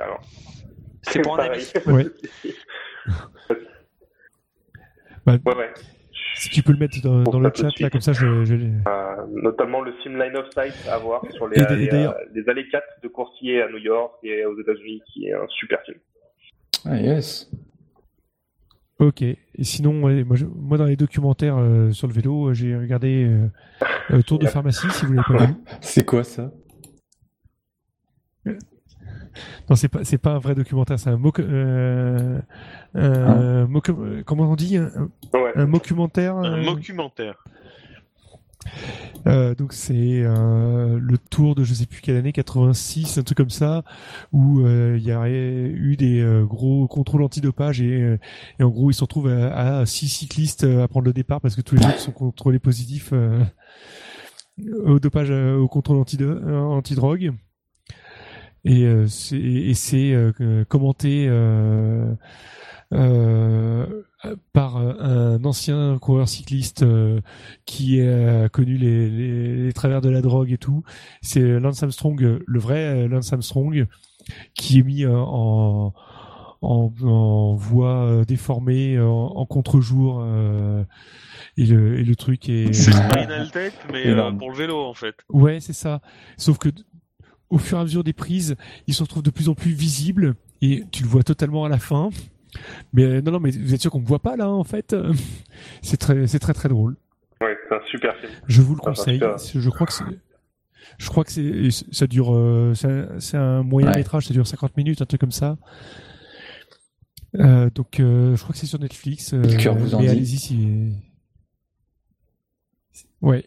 C'est pour un ami.
Ouais.
Ouais, ouais.
Si tu peux le mettre dans, le chat, là, comme ça, je, je l'ai.
Euh, notamment le film Line of Sight à voir sur les,
Et
les, euh, les allées 4 de coursiers à New York et aux États-Unis, qui est un super film.
Ah yes.
Ok. Et sinon, ouais, moi, je- moi, dans les documentaires euh, sur le vélo, j'ai regardé euh, Tour de pharmacie, si vous l'avez pas vu.
C'est quoi ça?
Non, c'est pas, c'est pas un vrai documentaire, c'est un moc, euh, euh, comment on dit, un,
Ouais.
un documentaire.
Un
euh,
documentaire.
Euh, donc c'est euh, le tour de je sais plus quelle année 86 un truc comme ça où euh, il y a eu des euh, gros contrôles antidopage et, et en gros ils se retrouvent à, à six cyclistes à prendre le départ parce que tous les autres sont contrôlés positifs euh, au dopage euh, au contrôle anti antidrogue et euh, c'est et c'est euh, commenté euh, euh, par un ancien coureur cycliste euh, qui a connu les, les, les travers de la drogue et tout. C'est Lance Armstrong, le vrai Lance Armstrong, qui est mis euh, en en, en voie déformée, en, en contre-jour, euh, et, le, et le truc est.
C'est Tape, mais euh, pour le vélo en fait.
Ouais, c'est ça. Sauf que au fur et à mesure des prises, il se retrouve de plus en plus visible et tu le vois totalement à la fin. Mais euh, non, non, mais vous êtes sûr qu'on ne voit pas là en fait? C'est très, c'est très très drôle.
Ouais, c'est un super film.
Je vous le conseille. Je crois que c'est, je crois que c'est, ça dure, euh, c'est un- moyen métrage, ça dure 50 minutes, un truc comme ça. Euh, donc, euh, je crois que c'est sur Netflix. euh,
Le cœur vous en
mais
dit.
allez-y si. Ouais.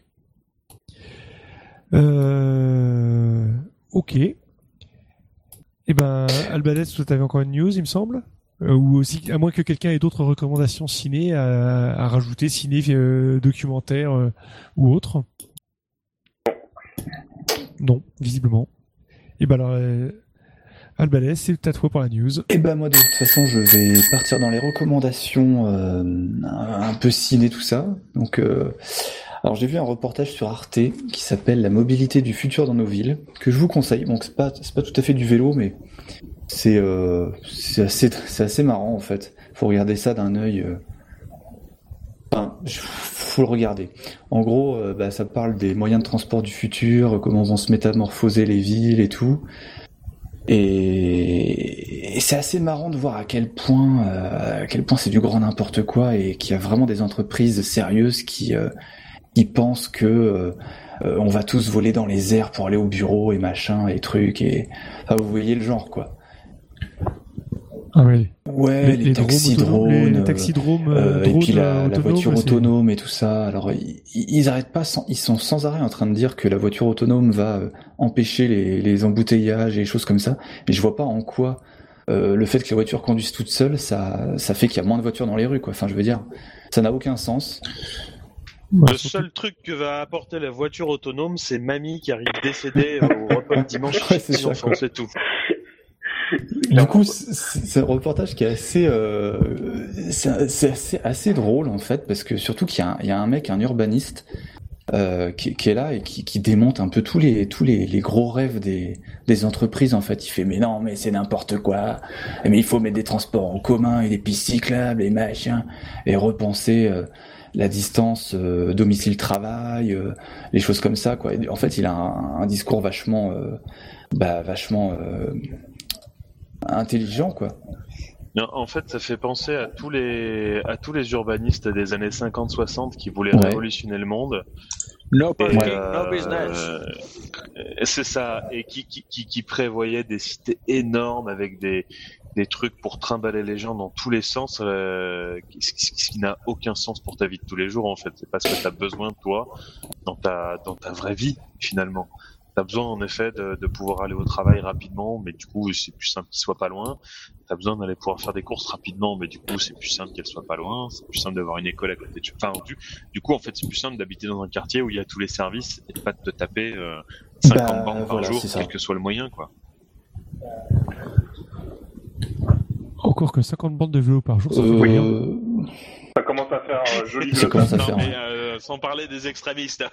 Euh... Ok. Eh ben, Albanès, toi, t'avais encore une news, il me semble Euh, Ou aussi, à moins que quelqu'un ait d'autres recommandations ciné à, rajouter, ciné, euh, documentaire euh, ou autre Non, visiblement. Eh ben alors, Albanès, c'est à toi pour la news.
Et ben moi de toute façon je vais partir dans les recommandations un peu ciné tout ça. Donc alors j'ai vu un reportage sur Arte qui s'appelle La mobilité du futur dans nos villes que je vous conseille. Donc c'est pas pas tout à fait du vélo mais c'est euh, assez assez marrant en fait. Faut regarder ça d'un œil euh, Enfin, faut le regarder. En gros, euh, bah, ça parle des moyens de transport du futur, comment vont se métamorphoser les villes et tout. Et, c'est assez marrant de voir à quel point, euh, point c'est du grand n'importe quoi et qu'il y a vraiment des entreprises sérieuses qui, qui pensent que euh, euh, on va tous voler dans les airs pour aller au bureau et machin et trucs et enfin, vous voyez le genre quoi.
Ah oui.
Ouais, les, taxis drones,
les, les
euh,
taxis drones,
euh,
euh,
et puis la, voiture autonome et tout ça. Alors ils, ils arrêtent pas, sans, ils sont sans arrêt en train de dire que la voiture autonome va empêcher les, les embouteillages et les choses comme ça. Mais je vois pas en quoi euh, le fait que les voitures conduisent toutes seules, ça, ça fait qu'il y a moins de voitures dans les rues. Quoi. Enfin, je veux dire, ça n'a aucun sens.
Le seul truc que va apporter la voiture autonome, c'est mamie qui arrive décédée au repas de dimanche.
Ouais, c'est ça,
c'est tout.
Du coup, c'est un reportage qui est assez, euh, c'est assez, assez drôle en fait, parce que surtout qu'il y, a un- il y a un mec, un urbaniste, euh, qui, qui est là et qui, qui démonte un peu tous les tous les, les gros rêves des, des entreprises en fait. Il fait mais non mais c'est n'importe quoi, mais il faut mettre des transports en commun et des pistes cyclables et machin. Et repenser euh, la distance euh, domicile-travail, euh, les choses comme ça quoi. Et en fait, il a un, un discours vachement, euh, bah vachement euh, intelligent quoi.
Non, en fait, ça fait penser à tous les à tous les urbanistes des années 50-60 qui voulaient
Ouais.
révolutionner le monde.
No parking, no business.
c'est ça, et qui, qui, qui, qui prévoyait des cités énormes avec des, des trucs pour trimballer les gens dans tous les sens, euh, ce qui, ce qui n'a aucun sens pour ta vie de tous les jours en fait. C'est pas ce que tu as besoin toi dans ta, dans ta vraie vie finalement. Tu as besoin en effet de, de pouvoir aller au travail rapidement, mais du coup c'est plus simple qu'il soit pas loin. Tu as besoin d'aller pouvoir faire des courses rapidement, mais du coup c'est plus simple qu'elle soit pas loin. C'est plus simple d'avoir une école à côté de Enfin, du, du coup en fait c'est plus simple d'habiter dans un quartier où il y a tous les services et de pas te taper euh, 50
Bah,
bandes par
voilà,
jour, quel que soit le moyen quoi.
Encore que 50 bandes de vélo par jour, ça fait
Euh.
Ça commence à faire euh, joli.
Ça commence à
Non,
faire.
mais euh, sans parler des extrémistes.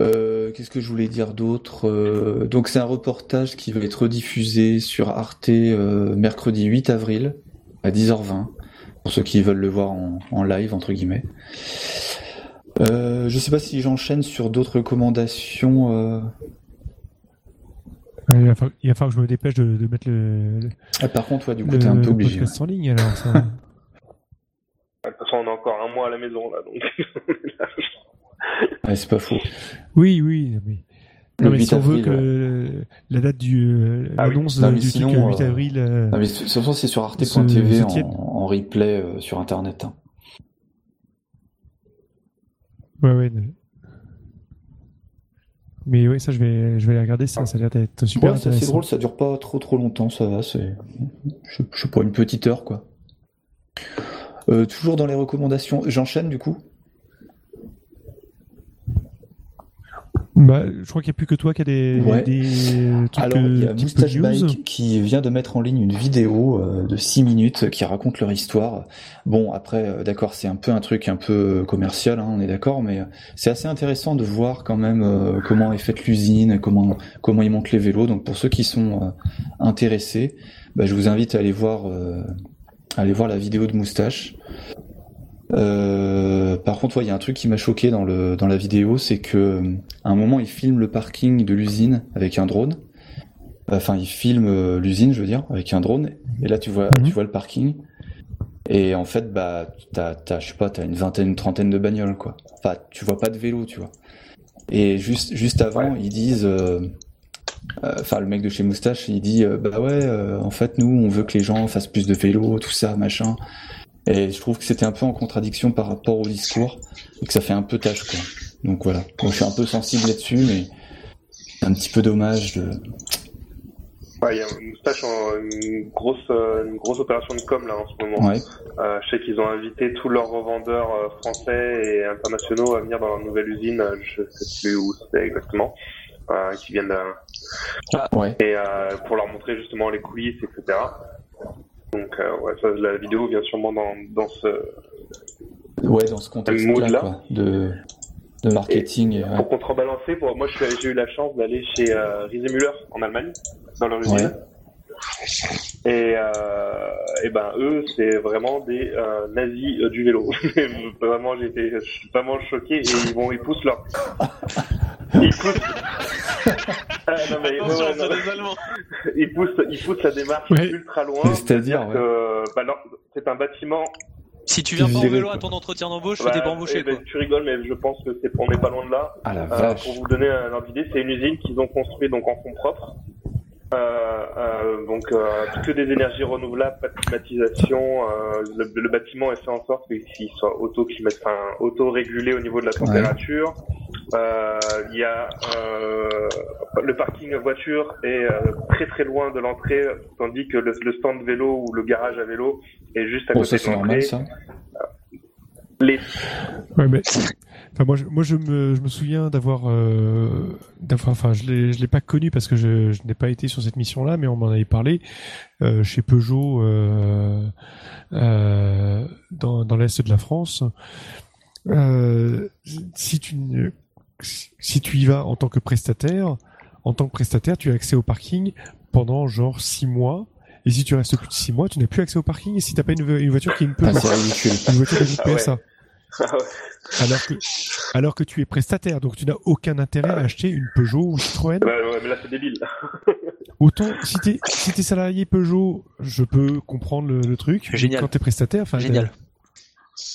Euh, Qu'est-ce que je voulais dire d'autre Euh, Donc c'est un reportage qui va être diffusé sur Arte euh, mercredi 8 avril à 10h20 pour ceux qui veulent le voir en, en live entre guillemets. Euh, je sais pas si j'enchaîne sur d'autres recommandations.
Il, va falloir, il va falloir que je me dépêche de, de mettre le, le,
Ah, par contre, ouais, du coup, t'es un peu obligé.
en ligne alors. Ça.
De toute façon, on a encore un mois à la maison là, donc.
ouais. C'est pas faux.
Oui, oui. Mais... Non, mais
8
si on veut que
ouais.
la date du euh,
Ah oui.
l'annonce
Non, mais
du
sinon,
truc euh, 8
euh,
avril. euh,
Ah, mais de toute façon, c'est sur arte.tv
Ce-
en, replay euh, sur internet. hein.
Ouais, ouais. Mais ouais, ça, je vais, je vais aller regarder ça. Ça a l'air d'être super
Ouais, c'est
intéressant.
drôle, ça dure pas trop trop longtemps, ça va, c'est, je, pas, une petite heure, quoi. Euh, toujours dans les recommandations, j'enchaîne du coup?
Bah, je crois qu'il n'y a plus que toi qui a des,
Ouais.
des trucs
Alors, il y a
euh,
Moustache. Bike qui vient de mettre en ligne une vidéo euh, de 6 minutes qui raconte leur histoire. Bon, après, euh, d'accord, c'est un peu un truc un peu commercial, hein, on est d'accord, mais euh, c'est assez intéressant de voir quand même euh, comment est faite l'usine, comment comment ils montent les vélos. Donc, pour ceux qui sont euh, intéressés, bah, je vous invite à aller voir euh, à aller voir la vidéo de Moustache. Euh, par contre, ouais, il y a un truc qui m'a choqué dans le dans la vidéo, c'est que euh, à un moment, il filme le parking de l'usine avec un drone. Enfin, il filme euh, l'usine, je veux dire, avec un drone. Et là, tu vois,
Mhm.
tu vois le parking. Et en fait, bah, t'as, t'as, je sais pas, t'as une vingtaine, une trentaine de bagnoles, quoi. Enfin, tu vois pas de vélo, tu vois. Et juste, juste avant, ils disent, euh, euh, enfin, le mec de chez Moustache, il dit, euh, bah ouais, euh, en fait, nous, on veut que les gens fassent plus de vélo, tout ça, machin. Et je trouve que c'était un peu en contradiction par rapport au discours et que ça fait un peu tâche, quoi. Donc voilà. Je suis un peu sensible là-dessus, mais c'est un petit peu dommage de.
Ouais, il y a en une grosse, euh, une grosse opération de com là en ce moment.
Ouais.
Euh, je sais qu'ils ont invité tous leurs revendeurs euh, français et internationaux à venir dans leur nouvelle usine. Je sais plus où c'est exactement. Euh, qui viennent de-
Ouais.
et euh, pour leur montrer justement les coulisses, etc. Donc euh, ouais, ça, la vidéo vient sûrement dans, dans ce.
Ouais, dans ce contexte-là. De, de marketing. et, ouais.
Pour contrebalancer, pour moi, j'ai eu la chance d'aller chez euh, Riese Müller en Allemagne, dans leur usine.
Ouais.
Et, euh, et ben eux, c'est vraiment des euh, nazis euh, du vélo. vraiment, été je suis vraiment choqué et ils vont, ils poussent leur, ils poussent. Ah, non, mais, ouais,
Attention,
ouais, non,
c'est des Allemands.
ils poussent, ils poussent la démarche
Ouais.
ultra loin.
C'est-à-dire, ouais.
que bah, non, c'est un bâtiment.
Si tu viens pas en vélo à ton entretien d'embauche,
Bah,
t'es pas embauché
eh ben, tu rigoles, mais je pense que c'est on n'est pas loin de là.
Ah la
Euh,
vache.
pour vous donner un ordre d'idée, c'est une usine qu'ils ont construite donc en fonds propres. Euh, euh, donc euh, que des énergies renouvelables, pas de climatisation. euh, le, le bâtiment est fait en sorte qu'il soit auto enfin, auto-régulé au niveau de la température. Euh, Il y a euh, le parking voiture est euh, très très loin de l'entrée, tandis que le, le stand vélo ou le garage à vélo est juste à
Bon,
côté
ça
de
c'est normal,
l'entrée.
ça.
Les
Ouais, mais enfin, moi, je, moi, je me, je me souviens d'avoir, euh, d'avoir, enfin, je l'ai, je l'ai pas connu parce que je, je n'ai pas été sur cette mission-là, mais on m'en avait parlé euh, chez Peugeot euh, euh, dans, dans l'est de la France. Euh, si tu, ne- si tu y vas en tant que prestataire, en tant que prestataire, tu as accès au parking pendant genre six mois. Et si tu restes plus de six mois, tu n'as plus accès au parking. Et si t'as pas une, une voiture qui est une
Ah, ridicule.
une voiture de
Ah ouais.
PSA.
Ah ouais.
Alors que, alors que tu es prestataire, donc tu n'as aucun intérêt à acheter une Peugeot ou Citroën.
Ouais, ouais, mais là c'est débile.
Autant, si t'es, si t'es salarié Peugeot, je peux comprendre le, le truc.
Génial.
Quand t'es prestataire, enfin,
Génial.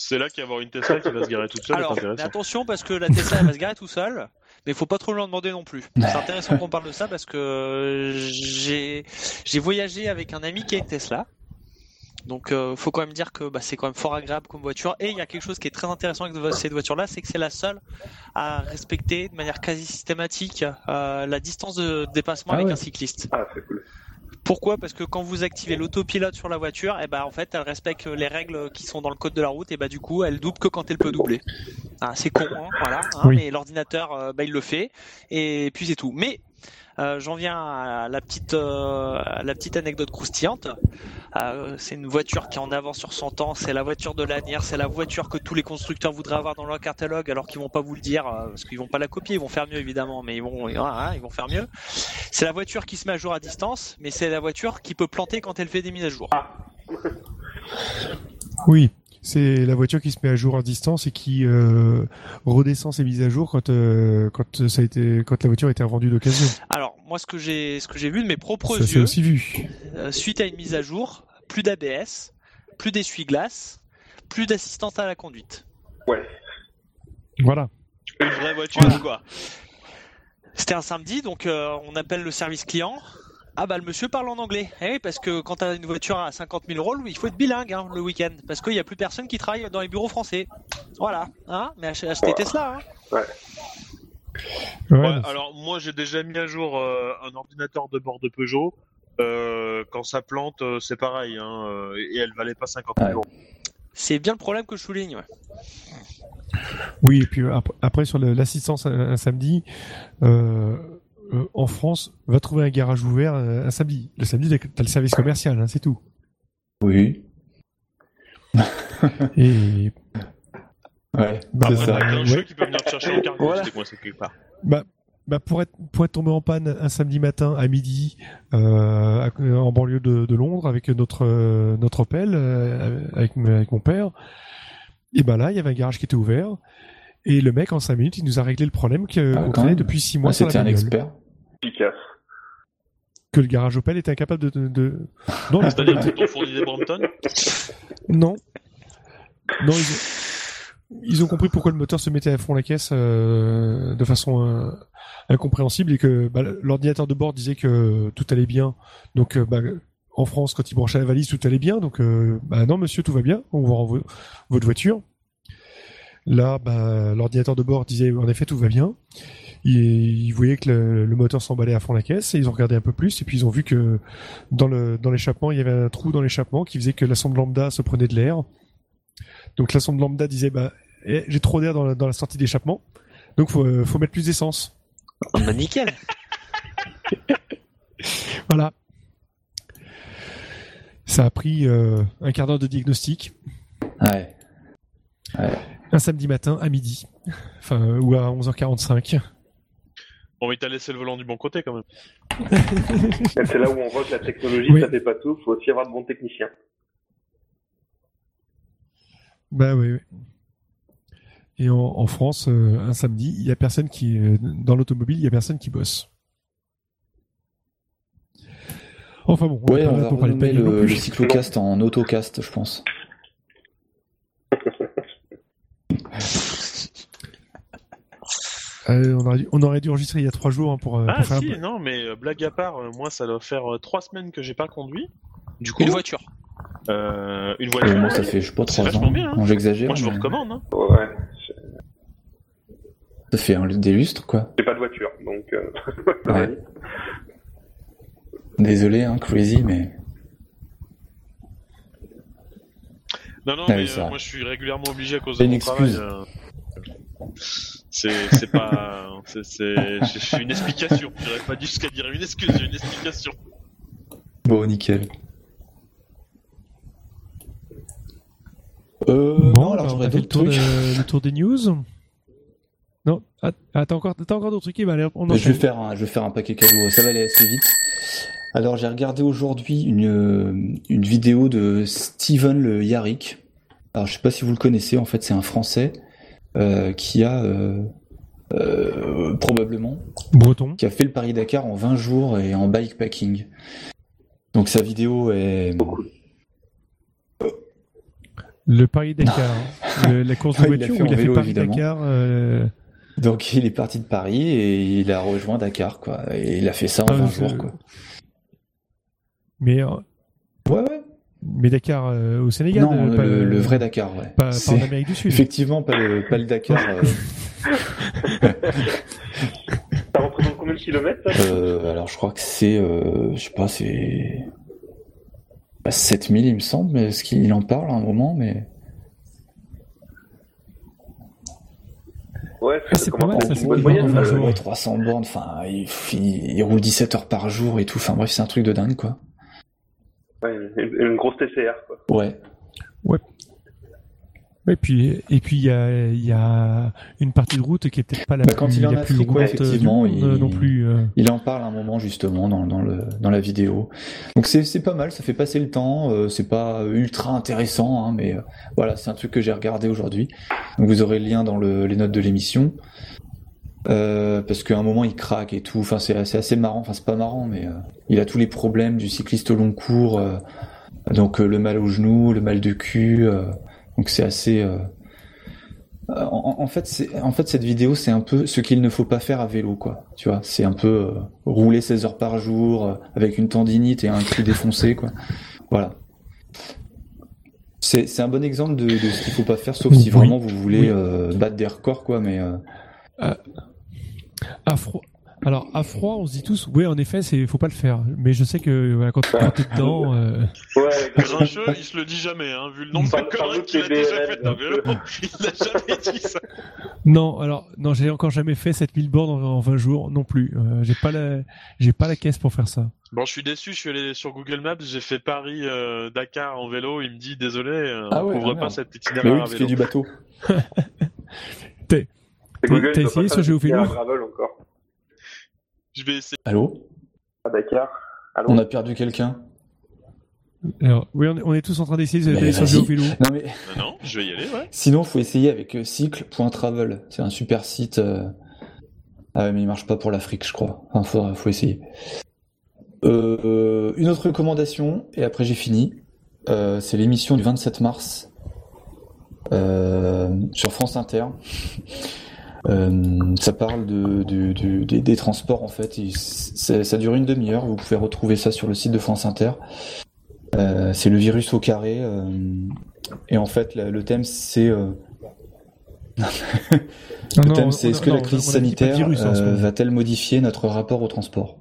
C'est là qu'il va y avoir une Tesla qui va se garer toute seule.
Alors, mais attention parce que la Tesla elle va se garer tout seul, mais faut pas trop lui en demander non plus. C'est intéressant qu'on parle de ça parce que j'ai j'ai voyagé avec un ami qui a une Tesla. Donc euh, faut quand même dire que bah, c'est quand même fort agréable comme voiture et il y a quelque chose qui est très intéressant avec cette voiture là, c'est que c'est la seule à respecter de manière quasi systématique euh, la distance de dépassement
Ah
avec
ouais.
un cycliste.
Ah, c'est cool.
Pourquoi? Parce que quand vous activez l'autopilote sur la voiture, et ben en fait elle respecte les règles qui sont dans le code de la route et bah du coup elle double que quand elle peut doubler. Ah, c'est con, hein, voilà. hein,
Oui.
Mais l'ordinateur, bah, il le fait et puis c'est tout. Mais euh, j'en viens à la petite euh, la petite anecdote croustillante. Euh, c'est une voiture qui est en avance sur son temps. C'est la voiture de l'avenir. C'est la voiture que tous les constructeurs voudraient avoir dans leur catalogue, alors qu'ils vont pas vous le dire euh, parce qu'ils vont pas la copier. Ils vont faire mieux évidemment, mais ils vont voilà, ils vont faire mieux. C'est la voiture qui se met à jour à distance, mais c'est la voiture qui peut planter quand elle fait des mises à jour.
Oui, c'est la voiture qui se met à jour à distance et qui euh, redescend ses mises à jour quand euh, quand ça a été quand la voiture a été revendue d'occasion.
Alors moi, ce que j'ai ce que j'ai vu de mes propres
Ça c'est
yeux,
aussi vu.
euh, suite à une mise à jour, plus d'ABS, plus d'essuie-glace, plus d'assistance à la conduite.
Ouais.
Voilà.
Une vraie voiture,
Voilà.
quoi.
C'était un samedi, donc euh, on appelle le service client. Ah bah le monsieur parle en anglais. Eh oui, parce que quand t'as une voiture à 50 000 euros, il faut être bilingue hein, le week-end, parce qu'il y a plus personne qui travaille dans les bureaux français. Voilà, hein Mais ach- achetez Tesla. Hein.
Ouais,
Ouais, alors moi j'ai déjà mis à jour euh, un ordinateur de bord de Peugeot. Euh, quand ça plante, euh, c'est pareil, hein, euh, et elle valait pas 50 000
Ouais.
euros.
C'est bien le problème que je souligne. ouais.
Oui, et puis ap- après sur l'assistance un, un samedi, euh, euh, en France, va trouver un garage ouvert euh, un samedi. Le samedi, t'as le service commercial, hein, c'est tout.
Oui.
Et
Ouais,
Bah,
c'est ça.
t'as qu'un
ouais.
jeu qui peut venir te chercher le cargo
Voilà.
quelque part.
bah, bah pour être pour être tombé en panne un samedi matin à midi euh, en banlieue de, de Londres avec notre euh, notre Opel euh, avec, mon père, et ben là il y avait un garage qui était ouvert et le mec en cinq minutes il nous a réglé le problème que
Ah,
qu'on
quand
traînait depuis six
Moi,
mois sur la
c'était un
bagnole.
expert.
Efficace.
que le garage Opel était incapable de, non il-
C'est-à-dire fournis des Brompton
Non. Non, ils ont, ils ont compris pourquoi le moteur se mettait à fond la caisse euh, de façon euh, incompréhensible et que bah, l'ordinateur de bord disait que tout allait bien. Donc, euh, bah, en France, quand il branchait la valise, tout allait bien. Donc, euh, bah, non, monsieur, tout va bien. On va vo- votre voiture. Là, bah, l'ordinateur de bord disait en effet tout va bien. Ils, ils voyaient que le, le moteur s'emballait à fond la caisse et ils ont regardé un peu plus et puis ils ont vu que dans le dans l'échappement il y avait un trou dans l'échappement qui faisait que la sonde lambda se prenait de l'air. Donc la sonde lambda disait bah eh, j'ai trop d'air dans la, dans la sortie d'échappement donc faut euh, faut mettre plus d'essence.
Bah, nickel.
Voilà. Ça a pris euh, un quart d'heure de diagnostic
Ouais.
Un samedi matin à midi, enfin euh, ou à 11h45.
Bon, mais t'as laissé le volant du bon côté quand même.
C'est là où on voit que la technologie,
Oui.
ça fait pas tout. Faut aussi avoir de bons techniciens.
Bah oui. oui. Et en, en France, euh, un samedi, il y a personne qui euh, dans l'automobile, il y a personne qui bosse. Enfin bon,
Ouais, on va
parler de
renommer le, le cyclocast en autocast, je pense.
Euh, on, aurait dû, on aurait dû enregistrer il y a trois jours hein, pour, euh,
Ah
pour faire
si,
un...
non, mais euh, blague à part, euh, moi ça doit faire euh, trois semaines que j'ai pas conduit. Du coup,
Une voiture.
euh, une voiture.
moi, ça fait, je sais pas, trois ans.
bien, hein.
J'exagère.
Moi je vous recommande. Hein.
Ouais.
Ça fait un, des lustres, quoi.
J'ai pas de voiture, donc. Euh...
Ouais. Désolé, hein, Crazy, mais.
Non, non,
Ah
mais euh, moi je suis régulièrement obligé à cause de
une
mon travail.
excuse.
euh, C'est c'est pas. c'est- une explication. J'aurais pas dû jusqu'à dire une excuse, j'ai une explication.
Bon, nickel. Euh,
Bon,
non, alors
bah, on
j'aurais
a fait le tour, de- le tour des news. Non, ah, ah, t'as encore, encore d'autres trucs ben, allez, on
Je vais faire un, je vais faire un paquet cadeau. Ça va aller assez vite. Alors j'ai regardé aujourd'hui une euh, une vidéo de Steven le Yarrick. Alors je sais pas si vous le connaissez. En fait, c'est un Français qui a euh, euh, probablement
Breton.
qui a fait le Paris Dakar en 20 jours et en bikepacking. Donc sa vidéo est
Le Paris Dakar. Le- la course de
il
voiture
fait
ou il a fait
vélo,
Paris
évidemment.
Dakar euh,
donc il est parti de Paris et il a rejoint Dakar quoi. Et il a fait ça en
Ah,
20
je-
jours quoi.
Mais, euh,
Ouais ouais.
Mais Dakar euh, au Sénégal.
Non,
euh, pas
le, le vrai Dakar ouais.
Pas, pas
C'est-
en Amérique du Sud.
Effectivement pas le pas le Dakar. euh,
Ça représente combien de kilomètres ça?
Euh, alors je crois que c'est, euh, je sais pas, c'est bah, 7000 il me semble, mais est-ce qu'il en parle à un moment, mais
Ouais,
Ah, c'est pas mal,
on-
ça, c'est
une bonne
pas mal.
moyenne.
un
euh,
jour.
ouais, 300 bornes, enfin il, il, il roule 17 heures par jour et tout, enfin bref c'est un truc de dingue quoi.
Ouais, une, une grosse TCR, quoi.
Ouais,
Et puis, et puis il y a, il y a une partie de route qui est peut-être pas la
Bah,
plus,
quand il en
la plus
ouais,
du
effectivement,
monde,
il-
euh, non plus. euh.
il en parle un moment justement dans, dans le dans la vidéo. Donc c'est c'est pas mal, ça fait passer le temps, euh, c'est pas ultra intéressant, hein, mais euh, voilà c'est un truc que j'ai regardé aujourd'hui. Donc vous aurez le lien dans le, les notes de l'émission. Euh, parce qu'à un moment il craque et tout, enfin c'est assez, assez marrant, enfin c'est pas marrant mais euh, il a tous les problèmes du cycliste au long cours, euh, donc le mal au genou, le mal de cul, donc c'est assez... en, en fait, c'est, en fait cette vidéo c'est un peu ce qu'il ne faut pas faire à vélo quoi, tu vois, c'est un peu rouler 16 heures par jour avec une tendinite et un cul défoncé quoi, voilà. C'est, un bon exemple de, de ce qu'il faut pas faire, sauf si
Oui.
vraiment vous voulez
Oui.
battre des records quoi, mais... euh,
À, fro- Alors à froid, on se dit tous, oui, en effet, c'est, faut pas le faire. Mais je sais que voilà, quand, quand t'es dedans, euh,
Ouais,
Grincheux, il se le dit jamais, hein, vu le nombre de conneries qu'il a déjà à
un
vélo. Il n'a jamais dit ça.
non, alors non, j'ai encore jamais fait 7000 bornes en, en 20 jours non plus. Euh, j'ai pas la, j'ai pas la caisse pour faire ça.
Bon, je suis déçu, je suis allé sur Google Maps, j'ai fait Paris-Dakar en vélo, il me dit désolé, euh,
Ah
on
ouais,
couvre
ah
pas
merde.
cet
Mais
itinéraire
oui,
à
parce qu'il y
vélo.
a du bateau.
Google,
t'as essayé
à Gravel encore.
Je vais essayer.
Allô?
À Dakar. Allô?
On a perdu quelqu'un
Alors, oui, on est, on est tous en train d'essayer d'aller sur
vas-y.
GeoVélo.
Non mais
Non, non, je vais y aller, ouais.
sinon, faut essayer avec euh, cycle.travel. C'est un super site. euh, Ah ouais, mais il marche pas pour l'Afrique, je crois. Enfin, faut, faut essayer. Euh, une autre recommandation, et après j'ai fini. Euh, c'est l'émission du 27 mars euh, sur France Inter. Euh, ça parle de, de- de- des, des transports en fait. Il- ça dure une demi-heure. Vous pouvez retrouver ça sur le site de France Inter. Euh, c'est le virus au carré. euh, et en fait, la- le thème c'est le thème c'est est-ce que la crise sanitaire
moment.
va-t-elle modifier notre rapport au transport?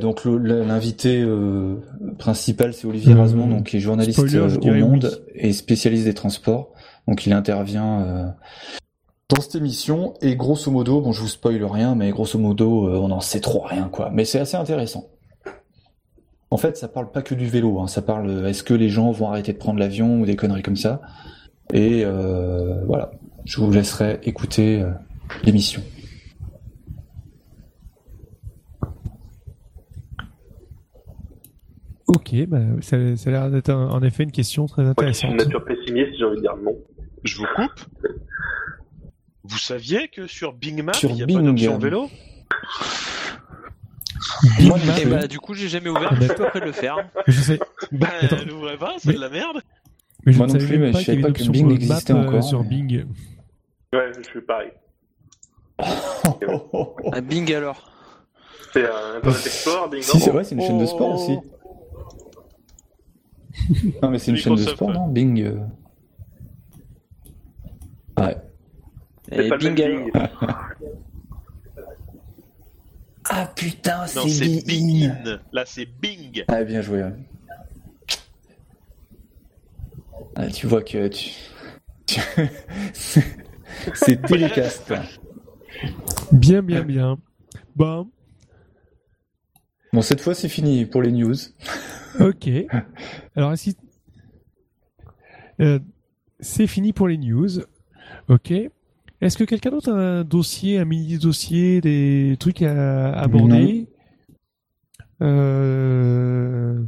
Donc l'invité principal c'est Olivier Razemont, donc qui est journaliste
spoiler,
au Monde et spécialiste des transports. Donc il intervient dans cette émission et grosso modo, bon je vous spoil rien, mais grosso modo euh, on n'en sait trop rien quoi. Mais c'est assez intéressant. En fait, ça parle pas que du vélo, hein, ça parle euh, est-ce que les gens vont arrêter de prendre l'avion ou des conneries comme ça? Et euh, voilà, je vous laisserai écouter euh, l'émission.
Ok, bah, ça, ça a l'air d'être en effet une question très
Moi, je suis
intéressante.
une nature pessimiste, j'ai envie de dire non.
Je vous coupe. Vous saviez que sur Bing Maps,
Sur
il n'y a
Bing.
pas d'option vélo
Mac,
Et bah, du coup, j'ai jamais ouvert, je suis peu près de le faire.
je sais,
Ben,
Attends.
n'ouvrez pas, c'est
Mais-
de la merde.
mais je
Moi
ne
non
savais
plus,
même
mais
pas
je savais pas que Bing
map,
existait
euh,
encore,
sur Bing.
Ouais, je suis pareil.
Ah, Bing alors.
C'est un Internet Explorer, Bing
si, c'est vrai, c'est une chaîne de sport aussi. non, mais c'est une chaîne de sport, non Bing. euh. Ouais.
C'est
Et.
Ah putain,
c'est Bing In. Là, c'est Bing.
Ah, bien joué. ouais. Ah, tu vois que tu. c'est télécast.
Bien, bien, bien. Bon,
Bon, cette fois, c'est fini pour les news.
ok. Alors, ici, euh, c'est fini pour les news. Ok. Est-ce que quelqu'un d'autre a un dossier, un mini dossier, des trucs à aborder Euh,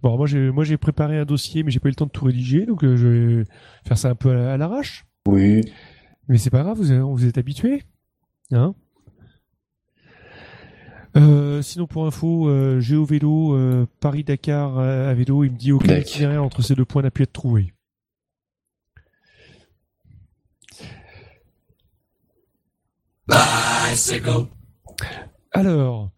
Bon, moi j'ai moi j'ai préparé un dossier, mais j'ai pas eu le temps de tout rédiger, donc euh, je vais faire ça un peu à, à l'arrache.
Oui.
Mais c'est pas grave, vous, vous êtes habitués. Hein Euh, sinon pour info, euh, Géo Vélo, euh, Paris-Dakar euh, à vélo, il me dit aucun
Dac.
itinéraire entre ces deux points n'a pu être trouvé. Alors,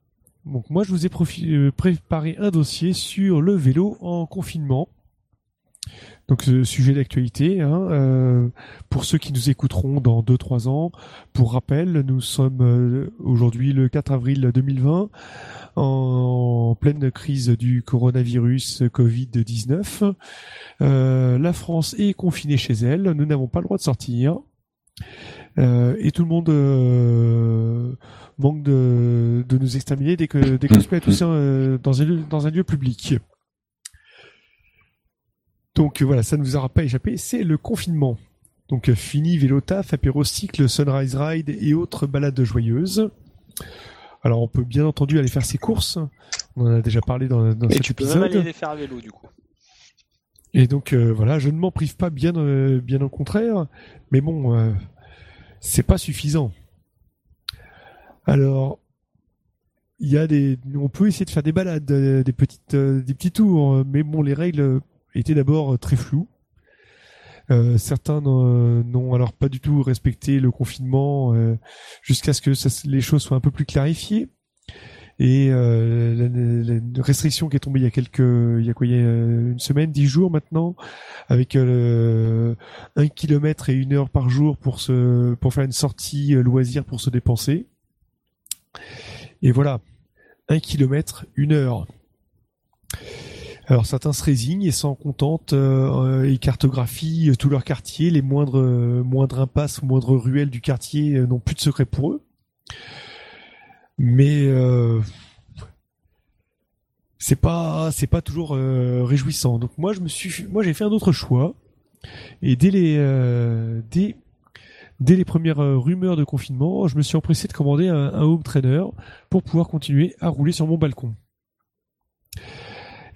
moi je vous ai euh, préparé un dossier sur le vélo en confinement. Donc ce sujet d'actualité, hein, euh, pour ceux qui nous écouteront dans 2-3 ans, pour rappel, nous sommes euh, aujourd'hui le 4 avril 2020 en pleine crise du coronavirus Covid-19. Euh, la France est confinée chez elle, nous n'avons pas le droit de sortir. Euh, et tout le monde euh, manque de, de nous exterminer dès que dès qu'on se met euh, dans un lieu, dans un lieu public. Donc euh, voilà, ça ne nous aura pas échappé, c'est le confinement. Donc fini vélo taf, apéro cycle, sunrise ride et autres balades joyeuses. Alors on peut bien entendu aller faire ses courses. On en a déjà parlé dans, dans
Et
cet
tu peux même
épisode.
aller les faire à vélo, du coup.
Et donc euh, voilà, je ne m'en prive pas bien, euh, bien au contraire, mais bon, euh, c'est pas suffisant. Alors, il y a des, on peut essayer de faire des balades, euh, des petites, euh, des petits tours, euh, mais bon, les règles étaient d'abord très floues. Certains n'ont alors pas du tout respecté le confinement jusqu'à ce que les choses soient un peu plus clarifiées. Et euh, la, restriction qui est tombée il y a quelques, il y a quoi, il y a euh, une semaine, dix jours maintenant, avec euh, un kilomètre et une heure par jour pour se, pour faire une sortie loisir pour se dépenser. Et voilà, un kilomètre, une heure. Alors certains se résignent et s'en contentent et cartographient tout leur quartier, les moindres moindres impasses ou moindres ruelles du quartier n'ont plus de secret pour eux. Mais euh, c'est pas c'est pas toujours euh, réjouissant. Donc moi je me suis moi j'ai fait un autre choix et dès les euh, dès dès les premières rumeurs de confinement, je me suis empressé de commander un, home trainer pour pouvoir continuer à rouler sur mon balcon.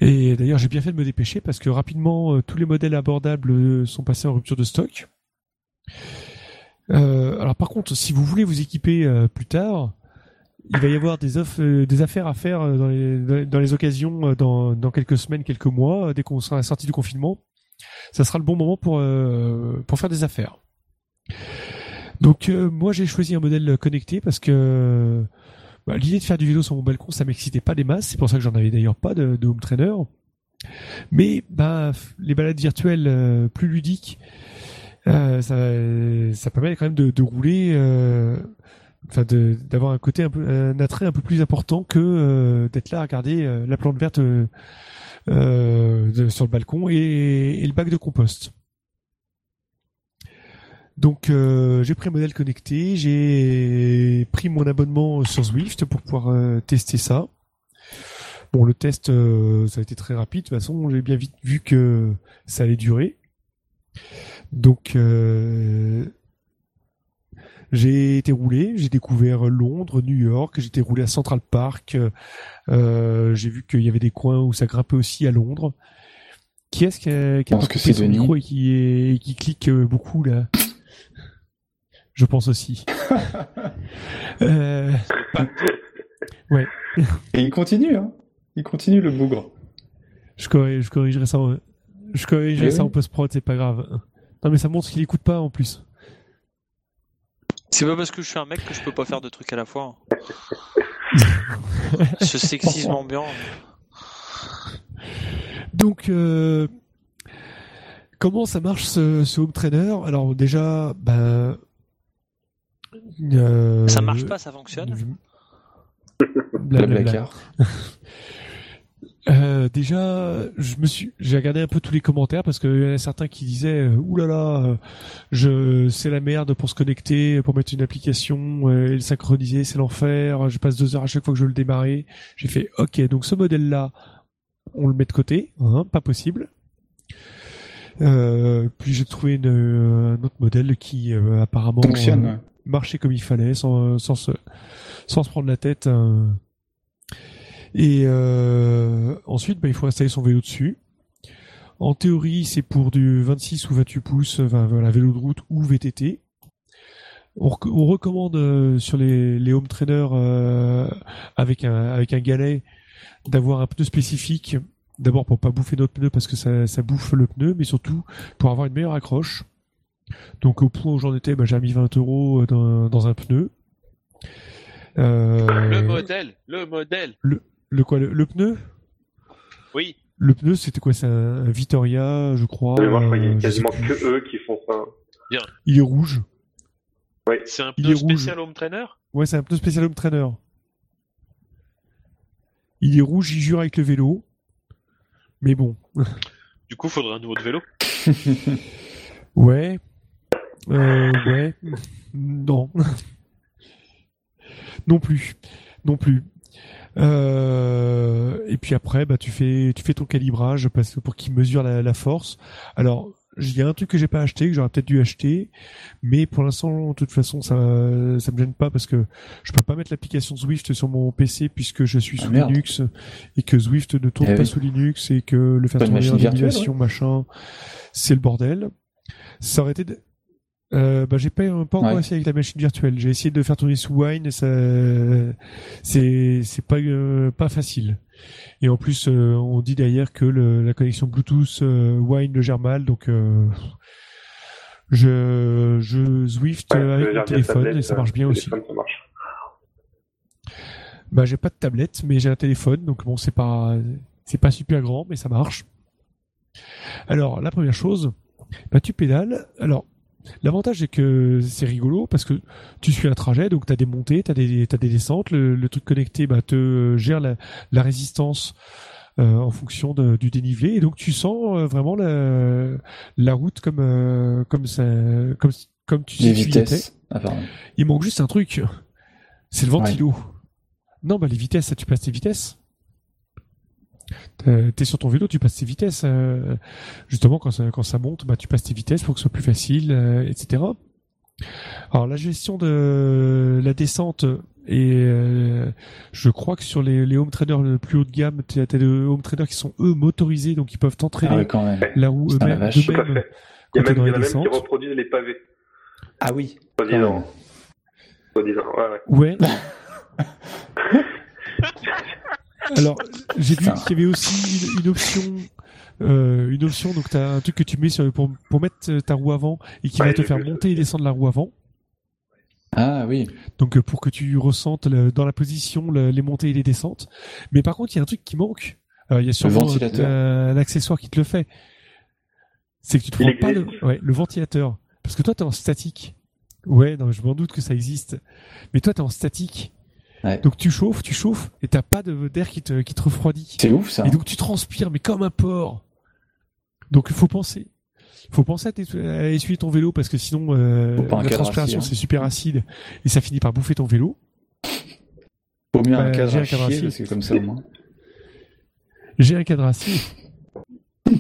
Et d'ailleurs, j'ai bien fait de me dépêcher parce que rapidement, tous les modèles abordables sont passés en rupture de stock. Alors par contre, si vous voulez vous équiper plus tard, il va y avoir des, euh, des affaires à faire euh, dans les, dans- les occasions euh, dans, dans quelques semaines, quelques mois, dès qu'on sera sorti du confinement. Ça sera le bon moment pour, euh, pour faire des affaires. Donc euh, moi j'ai choisi un modèle connecté parce que bah, l'idée de faire du vélo sur mon balcon ça m'excitait pas des masses, c'est pour ça que j'en avais d'ailleurs pas de, de home trainer. Mais bah les balades virtuelles plus ludiques, ça, ça permet quand même de, de rouler, enfin d'avoir un côté un peu un attrait un peu plus important que euh, d'être là à regarder euh, la plante verte euh, sur le balcon et, et le bac de compost. Donc j'ai pris un modèle connecté, j'ai pris mon abonnement sur Zwift pour pouvoir tester ça. Bon, le test, ça a été très rapide. De toute façon, j'ai bien vite vu que ça allait durer. Donc, j'ai été roulé, j'ai découvert Londres, New York, j'ai été roulé à Central Park. euh, j'ai vu qu'il y avait des coins où ça grimpait aussi à Londres. Qui est-ce qui a, qui a
pense
pas
que
coupé
c'est
son
Denis.
micro et qui, est, et qui clique euh, beaucoup là? Je pense aussi. euh,
Et il continue, hein. Il continue le bougre.
Je, corri- je corrigerai ça. en- Je corrigerai
Eh
ça
oui.
en post-prod, c'est pas grave. Non, mais ça montre qu'il écoute pas en plus.
C'est pas parce que je suis un mec que je peux pas faire de trucs à la fois. Ce sexisme ambiant.
Donc, euh, comment ça marche ce, ce home trainer? Alors déjà, ben, euh,
Ça marche pas, ça fonctionne.
Blablabla.
Blablacar.
Euh, déjà, je me suis, j'ai regardé un peu tous les commentaires parce qu'il y en a certains qui disaient, euh, Ouh là là, euh, je, c'est la merde pour se connecter, pour mettre une application et le synchroniser, c'est l'enfer. Je passe deux heures à chaque fois que je veux le démarrer. J'ai fait, ok, donc ce modèle-là, on le met de côté, hein, pas possible. Euh, puis j'ai trouvé une, un autre modèle qui euh, apparemment
Fonctionne. ouais.
marcher comme il fallait, sans, sans, se, sans se prendre la tête. Euh. Et euh, ensuite, bah, il faut installer son vélo dessus. En théorie, c'est pour du 26 ou 28 pouces, enfin, voilà, vélo de route ou VTT. On, rec- on recommande euh, sur les, les home trainers euh, avec un avec un galet d'avoir un pneu spécifique. D'abord pour pas bouffer notre pneu parce que ça, ça bouffe le pneu, mais surtout pour avoir une meilleure accroche. Donc au point où j'en étais, bah, j'ai mis 20 euros dans, dans un pneu. Euh,
Le modèle, le modèle.
le quoi le, le pneu?
Oui.
Le pneu c'était quoi? C'est un, un Vittoria, je crois.
Mais moi, je crois qu'il y
euh,
a quasiment que eux qui font ça.
Il est rouge.
C'est un pneu
est rouge.
spécial home trainer?
Ouais, c'est un pneu spécial home trainer. Il est rouge, il jure avec le vélo. Mais bon,
Du coup, faudrait un nouveau de vélo.
ouais. Euh, ouais. Non. non plus. Non plus. Euh, et puis après, bah, tu fais, tu fais ton calibrage parce que pour qu'il mesure la, la force. Alors, il y a un truc que j'ai pas acheté, que j'aurais peut-être dû acheter, mais pour l'instant, de toute façon, ça, ça me gêne pas parce que je peux pas mettre l'application Zwift sur mon PC puisque je suis
Ah,
sous. Linux et que Zwift ne tourne
Eh
pas
oui.
sous Linux et que le faire tourner en émulation, machin, c'est le bordel. Ça aurait été, euh, bah, j'ai pas, pas encore
Ouais.
essayé avec la machine virtuelle. J'ai essayé de faire tourner sous Wine et ça, c'est, c'est pas, euh, pas facile. Et en plus, euh, on dit derrière que le- la connexion Bluetooth euh, Wine le gère mal, donc euh, je, je Zwift
Ouais,
avec mon téléphone
tablette,
et ça marche bien
euh,
aussi.
téléphone, ça marche.
Bah j'ai pas de tablette, mais j'ai un téléphone, donc bon c'est pas c'est pas super grand, mais ça marche. Alors la première chose, bah tu pédales. Alors l'avantage c'est que c'est rigolo parce que tu suis un trajet, donc t'as des montées, t'as des t'as des descentes. Le, le truc connecté bah, te euh, gère la, la résistance euh, en fonction de- du dénivelé, et donc tu sens euh, vraiment la la route comme euh, comme ça comme comme tu sais
Les
tu
vitesses. Ah.
Il manque juste un truc, c'est le ventilo. Non, bah les vitesses, ça, tu passes tes vitesses. T'es t'es sur ton vélo, tu passes tes vitesses. euh, justement, quand ça, quand ça monte, bah tu passes tes vitesses pour que ce soit plus facile, euh, etc. Alors la gestion de la descente et euh, je crois que sur les, les home trainers le plus haut de gamme, tu as des home trainers qui sont eux motorisés, donc ils peuvent t'entraîner
Ah ouais, Putain, la
eux-mêmes.
Il y,
les
en a même qui
descentes.
reproduisent les pavés.
Ah oui.
Soi-disant. Soi-disant, ouais, ouais.
Ouais. Alors, j'ai vu qu'il y avait aussi une, une option, euh, une option. Donc, t'as un truc que tu mets sur, pour pour mettre ta roue avant et qui
Ouais,
va te faire monter et descendre la roue avant.
Ah oui.
Donc, euh, pour que tu ressentes le- dans la position le- les montées et les descentes. Mais par contre, il y a un truc qui manque. Euh, Il y a sûrement un, accessoire qui te le fait. C'est que tu trouves pas le, ouais, le ventilateur. Parce que toi, t'es en statique. Ouais, non, je m'en doute que ça existe. Mais toi, t'es en statique.
Ouais.
Donc tu chauffes, tu chauffes, et t'as pas de- d'air qui te, qui te refroidit.
C'est ouf ça.
Et donc tu transpires, mais comme un porc. Donc il faut penser. Il faut penser à, essuyer ton vélo parce que sinon euh,
Faut
la transpiration
hein.
c'est super acide et ça finit par bouffer ton vélo.
Vaut mieux un
Bah,
cadre
j'ai
à
un cadre
chier parce que comme ça au moins.
J'ai un cadre assis.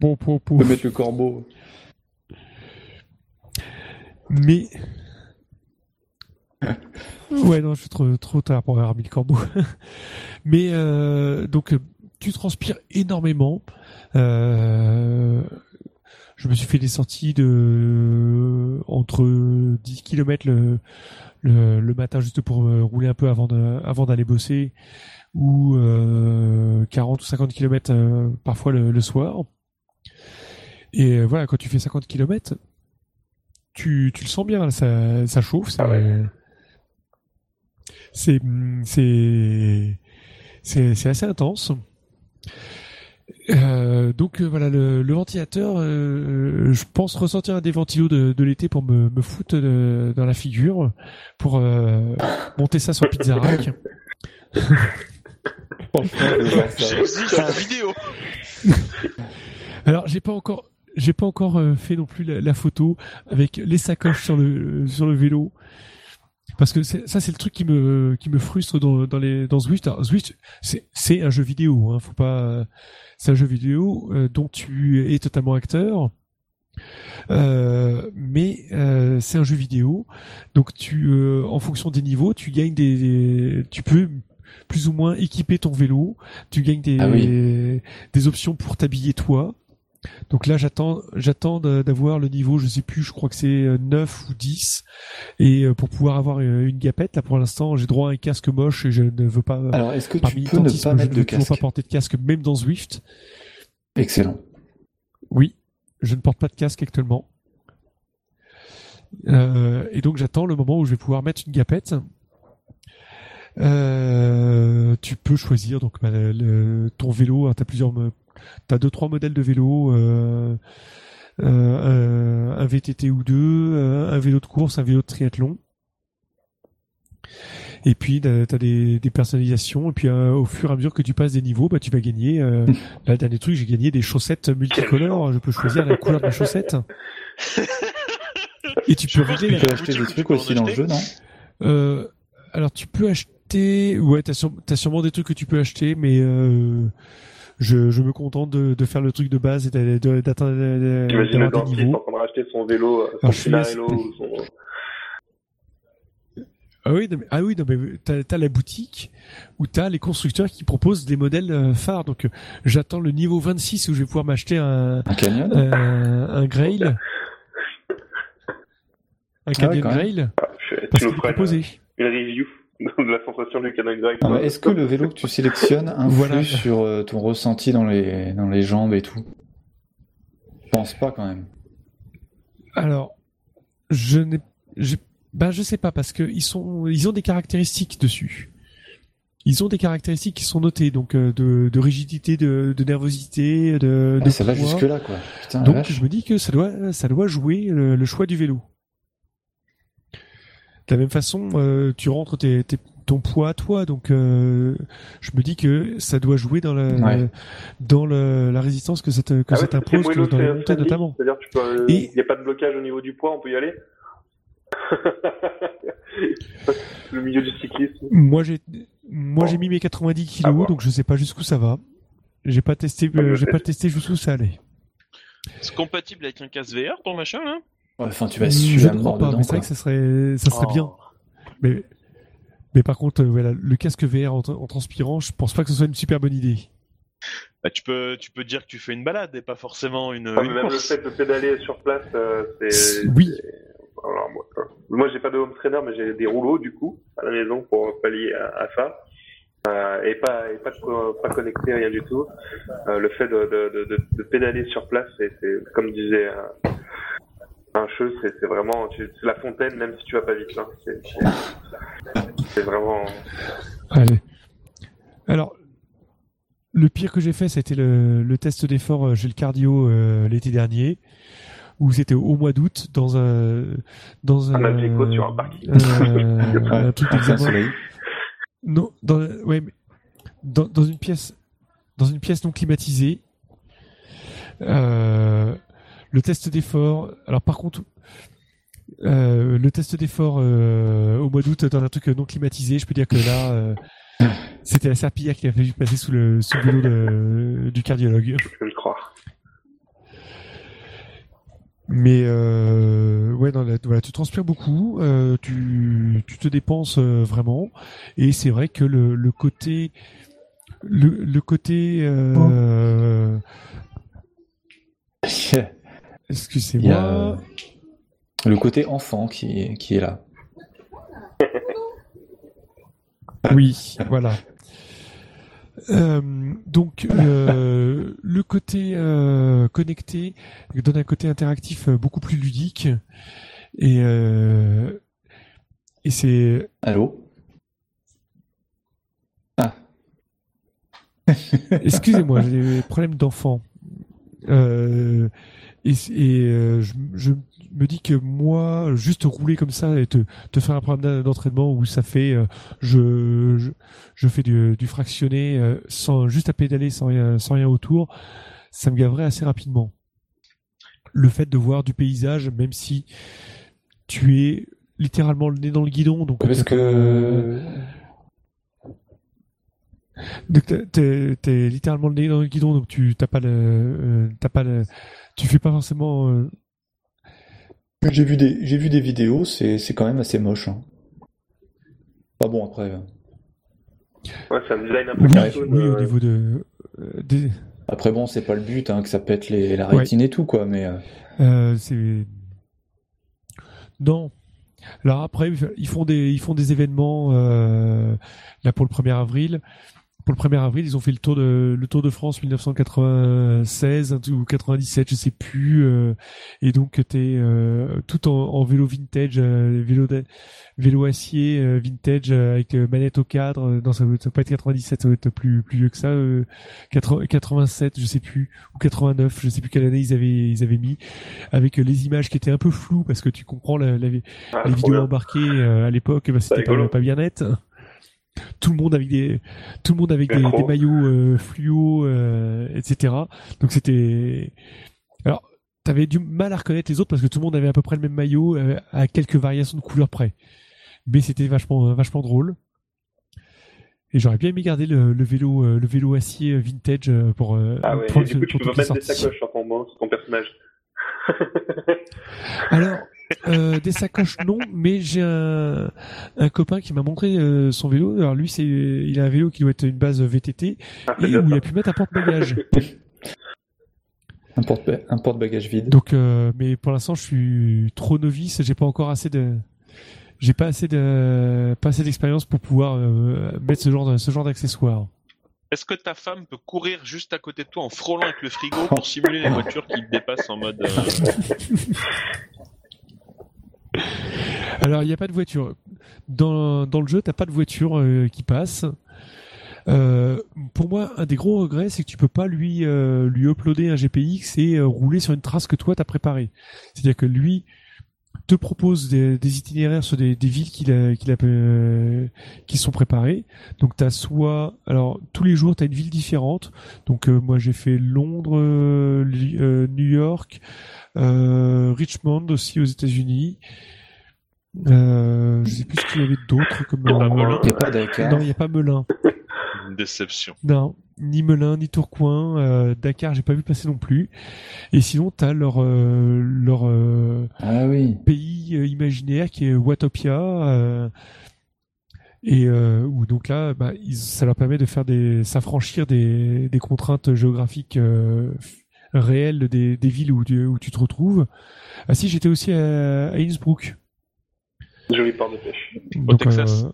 Bon, pour, pour.
mettre le corbeau.
Mais. Ouais, non, je suis trop, trop tard pour avoir mis le corbeau. Mais, euh, donc, euh, tu transpires énormément. Euh, je me suis fait des sorties de entre 10 km le, le, matin juste pour rouler un peu avant avant d'aller bosser ou euh, 40 ou 50 km parfois le, soir. Et voilà, quand tu fais 50 km, tu, tu le sens bien, ça, ça chauffe,
Ah.
C'est, c'est, c'est, assez intense. Euh, donc euh, voilà le, le ventilateur, euh, je pense ressortir un des ventilos de, de l'été pour me, me foutre de- dans la figure, pour monter ça sur Pizza Rack.
J'existe la vidéo.
Alors j'ai pas encore, j'ai pas encore fait non plus la, la photo avec les sacoches sur le sur le vélo. Parce que ça c'est le truc qui me qui me frustre dans dans les dans Zwift. Alors, Zwift c'est c'est un jeu vidéo, hein, faut pas. C'est un jeu vidéo euh, dont tu es totalement acteur. Euh, mais euh, c'est un jeu vidéo, donc tu, euh, en fonction des niveaux, tu gagnes des, des- tu peux plus ou moins équiper ton vélo, tu gagnes des,
Ah oui.
des options pour t'habiller toi. Donc là, j'attends, d'avoir le niveau, je sais plus, je crois que c'est euh, 9 ou 10, et euh, pour pouvoir avoir euh, une gapette, là pour l'instant, j'ai droit à un casque moche et je ne veux pas.
Alors est-ce que tu peux ne pas
je
mettre
ne
de
pas porter de casque, même dans Zwift.
Excellent.
Oui, je ne porte pas de casque actuellement. Euh, et donc j'attends le moment où je vais pouvoir mettre une gapette. Euh, tu peux choisir donc bah, le- ton vélo. Tu as plusieurs, t'as deux trois modèles de vélo, euh, euh, un, un VTT ou deux, euh, un vélo de course, un vélo de triathlon. Et puis tu as des, des personnalisations. Et puis euh, au fur et à mesure que tu passes des niveaux, bah tu vas gagner. Euh, là, le dernier truc, j'ai gagné des chaussettes multicolores. Je peux choisir la couleur de mes chaussettes. Et tu peux
Je
régler
Tu
la
peux
la
acheter des trucs aussi dans le jeu, non?
Euh, alors tu peux acheter, ouais, t'as sur- t'as sûrement des trucs que tu peux acheter, mais euh, je, je me contente de, de faire le truc de base et d'atteindre
J'imagine le dentiste en
niveaux.
train de racheter son vélo, euh, son ou son...
Ah oui, non, mais, ah oui, non, mais t'as as la boutique où t'as les constructeurs qui proposent des modèles euh, phares. Donc euh, j'attends le niveau 26 où je vais pouvoir m'acheter un,
Un canyon
un, un Grail, un
Ah ouais,
Canyon
même.
Grail,
Ah, je-
parce
tu nous feras une review de la sensation du grec.
Non, mais Est-ce que le vélo que tu sélectionnes influe
Voilà.
sur euh, ton ressenti dans les, dans les jambes et tout? Je pense pas quand même.
Alors, je n'ai, ben je sais pas parce que ils sont, ils ont des caractéristiques dessus. ils ont des caractéristiques qui sont notées, donc euh, de, de rigidité, de, de nervosité, de,
Ah,
de
ça va jusque là quoi. Putain,
Donc
vache.
je me dis que ça doit, ça doit jouer le, le choix du vélo. De la même façon, euh, tu rentres tes, tes- ton poids à toi, donc euh, je me dis que ça doit jouer dans la,
Ouais.
dans le- la résistance que ça te- que
Ah
ça
ouais, c'est
t'impose
moello,
dans les
c'est
montées notamment.
C'est-à-dire
Et-
il n'y a pas de blocage au niveau du poids, on peut y aller. le milieu du cyclisme.
Moi j'ai, moi
Bon.
j'ai mis mes 90
À
kilos,
voir.
donc je sais pas jusqu'où ça va. J'ai pas testé, euh, j'ai pas
test.
testé jusqu'où ça allait.
C'est compatible avec un casque VR, ton machin, là?
Enfin, tu vas
je ne
mort
crois pas,
dedans.
mais c'est vrai que ça serait, ça serait
Oh.
bien. Mais, mais par contre, euh, voilà, le casque VR en, tra- en transpirant, je pense pas que ce soit une super bonne idée.
Bah, tu peux, tu peux dire que tu fais une balade et pas forcément une, une
même le fait de pédaler sur place, euh, c'est.
Oui.
Alors, moi, euh, moi, j'ai pas de home trainer, mais j'ai des rouleaux du coup à la maison pour pallier à, à ça. Euh, et pas et pas pas connecté rien du tout. Euh, le fait de, de, de, de, de pédaler sur place, c'est c'est- comme disait un, cheveu, c'est vraiment tu- la fontaine même si tu vas pas vite. Hein. C'est- vraiment.
Allez. Alors, le pire que j'ai fait, c'était le, le test d'effort euh, chez le cardio euh, l'été dernier, où c'était au mois d'août dans un dans un,
Un Ageco sur un parking.
euh, un truc. Non, dans, ouais, mais dans, dans une pièce, dans une pièce non climatisée. Euh, le test d'effort. Alors par contre, euh, le test d'effort euh, au mois d'août dans un truc non climatisé, je peux dire que là, euh, c'était la serpillière qui a fallu passer sous le, sous le de- du cardiologue.
Je peux le croire.
Mais euh, ouais, non, là, voilà, tu transpires beaucoup, euh, tu, tu te dépenses euh, vraiment, et c'est vrai que le, le côté, le, le côté,
Il y a
excusez-moi,
le côté enfant qui est, qui est là.
oui, voilà. Euh, donc euh, le côté euh, connecté donne un côté interactif beaucoup plus ludique et et c'est
Allô? Ah,
Excusez-moi, j'ai des problèmes d'enfant. Euh, et et euh, je, je me dis que moi, juste rouler comme ça et te, te faire un programme d'entraînement où ça fait, euh, je, je, je fais du, du fractionné euh, sans juste à pédaler sans rien, sans rien autour, ça me gaverait assez rapidement. Le fait de voir du paysage, même si tu es littéralement le nez dans le guidon, donc
parce
pas-
que
donc t'es- t'es littéralement le nez dans le guidon, donc tu t'as pas le, euh, t'as pas le, tu fais pas forcément. euh,
j'ai vu des j'ai vu des vidéos, c'est c'est quand même assez moche. Hein. Pas bon après. euh.
Ouais, c'est un design un peu
oui, oui, au niveau de, euh, des,
Après bon, c'est pas le but hein, que ça pète les, la
Ouais.
rétine et tout quoi, mais
c'est non. Alors après, ils font des, ils font des événements euh, là pour le 1er avril. Pour le 1er avril, ils ont fait le tour de le Tour de France 1996 ou 97, je sais plus. euh, et donc t'es euh, tout en, en vélo vintage, euh, vélo de- vélo acier euh, vintage euh, avec euh, manette au cadre. Non, ça ne pas être 97, ça doit être plus plus vieux que ça. euh, 80 87, je sais plus, ou 89, je sais plus quelle année ils avaient ils avaient mis, avec les images qui étaient un peu floues parce que tu comprends la, la,
ah,
les vidéos
bien.
embarquées euh, à l'époque, bah, c'était pas bien net. Tout le monde avec des, tout le monde avec des,
Rétro.
des maillots euh, fluo, euh, etc. Donc c'était, alors t'avais du mal à reconnaître les autres parce que tout le monde avait à peu près le même maillot euh, à quelques variations de couleurs près. Mais c'était vachement, vachement drôle. Et j'aurais bien aimé garder le, le vélo, le vélo acier vintage pour.
Ah ouais,
pour,
et du coup, tu peux mettre des sacoches ton personnage.
Alors, euh, des sacoches non, mais j'ai un, un copain qui m'a montré euh, son vélo. Alors lui, c'est, il a un vélo qui doit être une base VTT
Ah,
et où il a pu mettre un porte-bagages.
un porte un porte-bagages vide.
Donc, euh, mais pour l'instant, je suis trop novice. J'ai pas encore assez de, j'ai pas assez de, pas assez d'expérience pour pouvoir euh, mettre ce genre, de, ce genre d'accessoires.
Est-ce que ta femme peut courir juste à côté de toi en frôlant avec le frigo pour simuler les voitures qui te dépassent en mode.
Alors, il n'y a pas de voiture dans le jeu. T'as pas de voiture euh, qui passe. Euh, pour moi, un des gros regrets, c'est que tu peux pas lui euh, lui uploader un GPX et rouler sur une trace que toi t'as préparée. C'est-à-dire que lui te propose des, des itinéraires sur des, des villes qu'il a, qu'il a, euh, qui sont préparées. Donc t'as soit, alors tous les jours t'as une ville différente. Donc euh, moi j'ai fait Londres, euh, New York, euh, Richmond aussi aux États-Unis. Euh, je sais plus ce qu'il y avait d'autres comme.
Il a pas Melun
non, il n'y a pas Melun.
Une déception.
Non, ni Melun, ni Tourcoing. Euh, Dakar, j'ai pas vu passer non plus. Et sinon, t'as leur euh, leur euh,
Ah oui.
pays euh, imaginaire qui est Watopia. euh, et euh, où donc là, bah, ils- ça leur permet de faire des s'affranchir des, des contraintes géographiques euh, réelles des, des villes où tu, où tu te retrouves. Ah si, j'étais aussi à, à Innsbruck.
Joli port de pêche.
Donc,
Texas.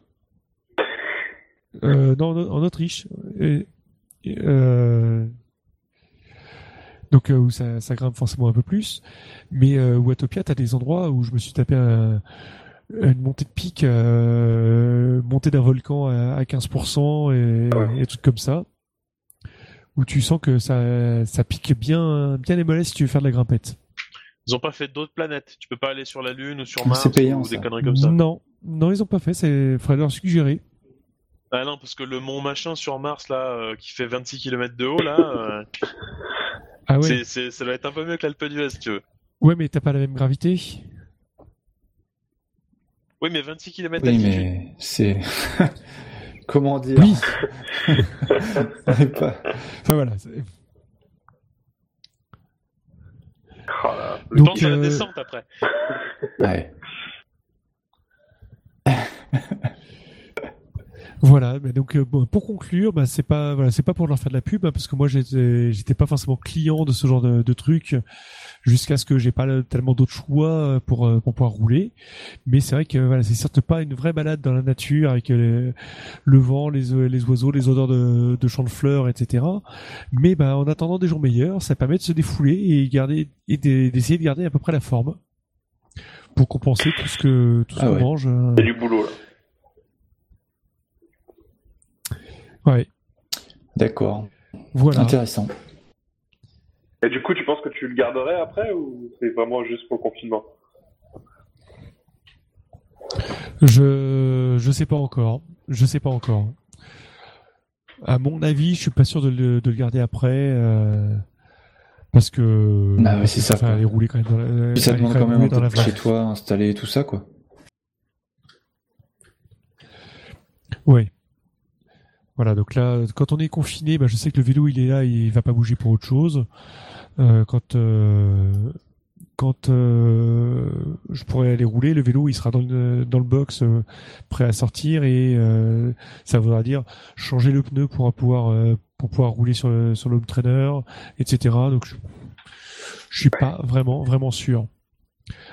euh, euh, non, en en Autriche. Et- donc euh, où ça, ça grimpe forcément un peu plus. Mais euh, Watopia, t'as des endroits où je me suis tapé un- une montée de pic, euh, montée d'un volcan à, à 15% et,
Ouais.
et trucs comme ça. Où tu sens que ça, ça pique bien, bien les mollets si tu veux faire de la grimpette.
Ils ont pas fait d'autres planètes. Tu peux pas aller sur la Lune ou sur Mars
payant,
ou
ça.
des conneries comme ça.
Non, non, ils ont pas fait. C'est faudrait leur suggérer.
Ah non, parce que le mont machin sur Mars là, euh, qui fait 26 km de haut là, euh,
Ah ouais.
c'est, c'est, ça doit être un peu mieux que l'Alpe d'Huez, si tu veux.
Ouais, mais t'as pas la même gravité.
Oui, mais 26 km
Oui,
d'altitude.
mais c'est. Comment dire?
Oui.
On est pas-
Enfin voilà. c'est-
Oh là, le
Donc,
Pense à la
euh,
descente après.
Ouais.
Voilà. Mais donc euh, bon, pour conclure, bah, c'est pas voilà, c'est pas pour leur faire de la pub hein, parce que moi j'étais j'étais pas forcément client de ce genre de, de truc jusqu'à ce que j'ai pas le- tellement d'autres choix euh, pour euh, pour pouvoir rouler. Mais c'est vrai que voilà, c'est certes pas une vraie balade dans la nature avec le vent, les les oiseaux, les odeurs de, de champs de fleurs, etc. Mais bah en attendant des jours meilleurs, ça permet de se défouler et garder et d'e- d'essayer de garder à peu près la forme pour compenser tout ce que tout ce
Ah
qu'on
ouais.
mange. euh.
A du boulot là.
Ouais.
D'accord.
Voilà.
Intéressant.
Et du coup, tu penses que tu le garderais après ou c'est vraiment juste pour le confinement?
Je je sais pas encore. Je sais pas encore. À mon avis, je suis pas sûr de le, de le garder après euh, parce que
Ah ouais, c'est ça,
Enfin,
quoi.
aller rouler quand même dans la,
Puis ça demande quand même
dans la
chez toi, installer tout ça, quoi.
Ouais. Voilà, donc là, quand on est confiné, bah, je sais que le vélo, il est là, il va pas bouger pour autre chose. Euh, quand euh, quand euh, je pourrais aller rouler, le vélo, il sera dans le, dans le box, prêt à sortir, et ça voudra dire changer le pneu pour pouvoir pour pouvoir rouler sur le, sur trainer, etc. Donc je, je suis pas vraiment vraiment sûr.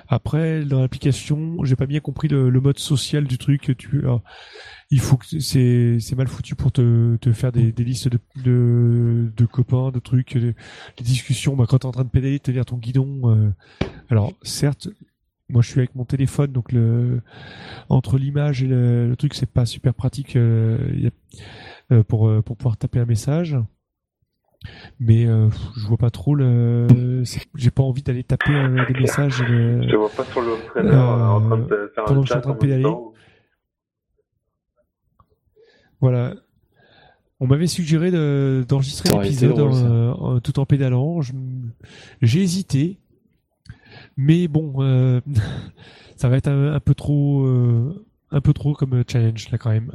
Après, dans l'application, j'ai pas bien compris le, mode social du truc. Il faut que c'est mal foutu pour te, faire des, listes de, de de copains, de trucs, de- des discussions. Bah, quand t'es en train de pédaler, tenir ton guidon. euh, alors certes, moi je suis avec mon téléphone, donc entre l'image et le, truc, c'est pas super pratique euh, euh, pour pouvoir taper un message. Mais euh, je vois pas trop le. J'ai pas envie d'aller taper euh, des messages. de-
Je te vois pas sur le trainer
Euh,
en train de faire
pendant
un
que je suis en
chat
train de pédaler.
temps.
Voilà. On m'avait suggéré de- d'enregistrer l'épisode euh, en- tout en pédalant. J'ai hésité, mais bon, euh, ça va être un, un peu trop, euh, un peu trop comme challenge là quand même.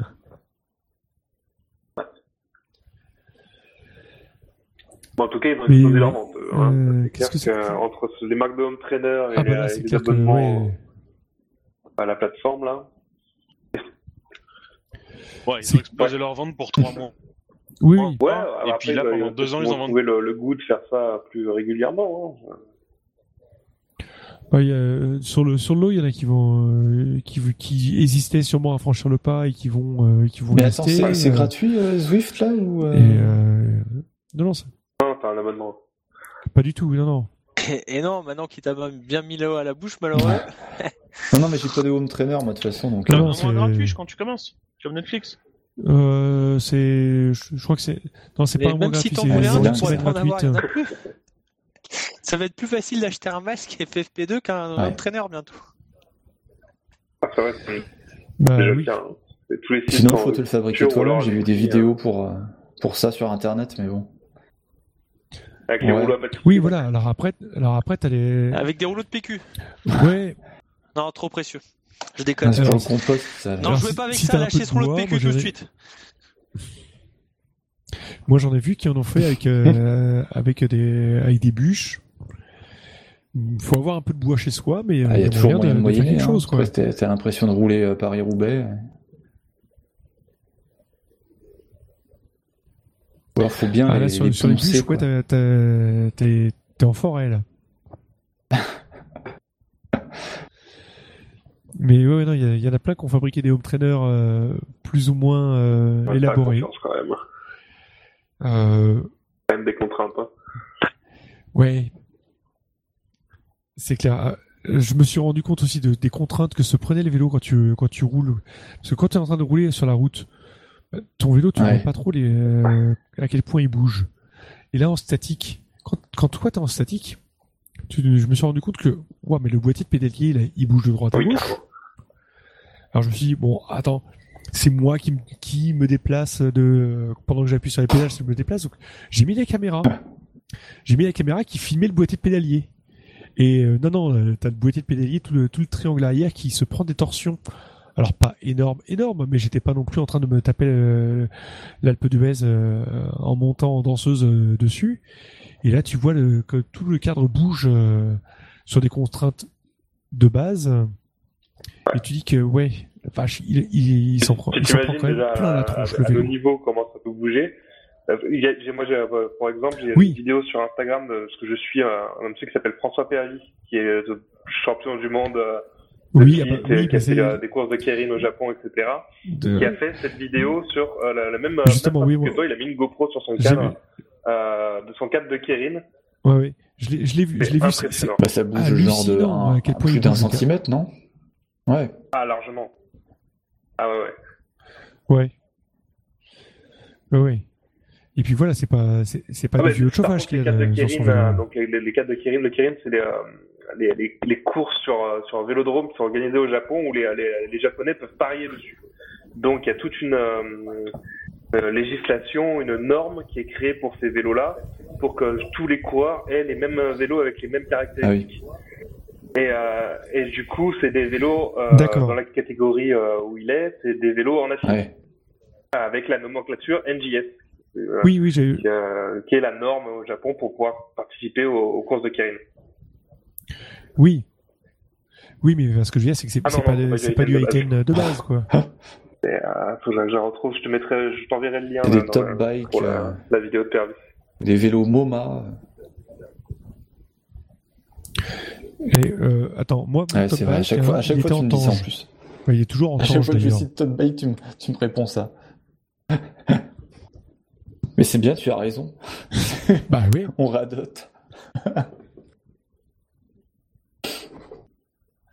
Bon, en tout cas, ils vont exploser
ouais.
leur vente. hein.
Euh,
c'est clair
qu'est-ce que
les marques de home trainer et
Ah
les,
bah là,
les
clair que
abonnements
ouais,
à la plateforme là.
Ouais, ils ont explosé leur vente pour 3 mois.
oui, oui.
Ouais,
Et
après,
puis là, pendant
ils
deux ans,
vont
ils vendent.
trouver le, le goût de faire ça plus régulièrement. hein.
Ouais, a- sur le sur l'eau, il y en a qui vont, euh, qui qui hésitaient sûrement à franchir le pas et qui vont, euh, qui vont
Mais attends,
tester,
c'est
euh,
gratuit, euh, Zwift, là ou, euh,
Et euh, non, non, c'est-
Non, t'as un abonnement.
pas du tout, non, non.
Et, et non, maintenant qu'il t'a bien mis l'eau à la bouche, malheureux.
Non, non, mais j'ai pas de home trainer, moi, de toute façon, donc.
Non,
euh,
c'est-
gratuit quand tu commences, comme Netflix.
Euh, c'est, je, je crois que c'est, non, c'est
Mais
pas un
même si
gratuit,
t'en
c'est
voulais un, tu pourrais en avoir. Ça va être plus facile d'acheter un masque FFP2 qu'un
Ouais.
entraîneur bientôt.
Ah, c'est vrai, c'est
Bah oui.
Sinon, faut te le fabriquer toi-même. J'ai vu des vidéos pour, euh, pour ça sur internet, mais bon.
Euh, Avec les
Ouais.
rouleaux à batterie.
Oui, voilà. Alors après, alors après, t'as les,
Avec des rouleaux de PQ.
ouais.
Non, trop précieux. Je déconne.
Ah,
Alors,
compost, ça.
non,
alors,
je jouais
si-
pas avec
si
ça, lâchez ce rouleau de PQ
moi,
tout de suite.
Moi, j'en ai vu qui en ont fait avec euh, avec des avec des bûches. Il faut avoir un peu de bois chez soi, mais euh,
Ah, Il y a toujours moyen de
de, faire quelque
Hein.
chose, quoi.
T'as l'impression de rouler euh, Paris-Roubaix. Ou alors, faut bien
Ah,
les,
là, sur,
les
sur les bûches,
quoi.
ouais, t'es t'es en forêt là. Mais ouais, non, il y, en a plein qui ont fabriqué des home trainers euh, plus ou moins euh,
Ouais,
élaborés.
quand même.
Euh,
Quand même des contraintes. hein.
ouais, c'est clair. Euh, Je me suis rendu compte aussi de, des contraintes que se prenaient les vélos quand tu quand tu roules. Parce que quand tu es en train de rouler sur la route, euh, ton vélo, tu ne
Ouais.
vois pas trop les, euh, à quel point il bouge. Et là, en statique, quand, quand toi t'es en statique, tu, je me suis rendu compte que, ouais, mais le boîtier de pédalier, là, il bouge de droite à gauche. Alors je me suis dit, bon, attends, c'est moi qui, me- qui me déplace de pendant que j'appuie sur les pédales, je me déplace. Donc j'ai mis la caméra. J'ai mis la caméra qui filmait le boîtier de pédalier. Et euh, non, non, euh, t'as le boîtier de pédalier, tout le, tout le triangle arrière qui se prend des torsions. Alors pas énorme, énorme, mais j'étais pas non plus en train de me taper euh, l'Alpe d'Huez euh, en montant en danseuse euh, dessus. Et là, tu vois le, que tout le cadre bouge euh, sur des contraintes de base. Et tu dis que ouais, vache, il, il, il s'en prend, il s'en prend quand même plein la
à,
tronche
à
le
nos
vélo.
niveaux comment ça peut bouger. Euh, a- j'ai- moi, j'ai, euh, pour exemple, j'ai
Oui.
une vidéo sur Instagram de ce que je suis un, un monsieur qui s'appelle François Perry, qui est champion du monde euh, de
Oui, ah bah,
qui a-
oui,
qui a
bah,
fait euh, des courses de Keirin au Japon, etc.
de-
Qui a fait cette vidéo sur euh, la, la même euh,
Justement,
même
oui, oui.
toi. Il a mis une GoPro sur son
J'ai
cadre,
vu.
euh, de son cadre de Keirin.
Ouais, ouais. Je l'ai, je l'ai vu, je
C'est
l'ai vu.
Bah, ça bouge genre de un-
à quel point
plus d'un
le
centimètre, non? Ouais.
Ah, largement. Ah ouais, ouais.
Ouais. Ouais, ouais. Et puis voilà, c'est pas, c'est, c'est pas
Ah
du vieux chauffage
contre,
qu'il
les cadres de euh, donc les, cadres de Keirin, le Keirin, c'est les, euh, les, les, les courses sur, euh, sur un vélodrome qui sont organisées au Japon où les, les, les Japonais peuvent parier dessus. Donc il y a toute une euh, euh, législation, une norme qui est créée pour ces vélos-là, pour que tous les coureurs aient les mêmes vélos avec les mêmes caractéristiques. Et, euh, et du coup, c'est des vélos euh,
D'accord.
dans la catégorie euh, où il est, c'est des vélos en acier
Ouais.
avec la nomenclature NJS. Euh,
Oui, oui, j'ai eu.
qui, euh, qui est la norme au Japon pour pouvoir participer aux, aux courses de Keirin.
Oui. Oui, mais ce que je veux dire, c'est que c'est,
Ah
pas,
non, c'est pas
pas
du high-ten
de base, quoi.
Et, euh, faut que je la retrouve, je te mettrai, je t'enverrai le lien
des
là, dans
top
la-
bikes,
pour la,
euh,
la vidéo de Pervis.
des vélos MoMA.
Et, euh, attends, moi,
Ouais,
top
c'est vrai. À chaque fois, à chaque
il
fois tu
en
me dis ça en plus.
Ouais, il est toujours en
À chaque fois que je cite top bike, tu me, tu me réponds ça. Mais c'est bien, tu as raison.
Bah oui.
On radote.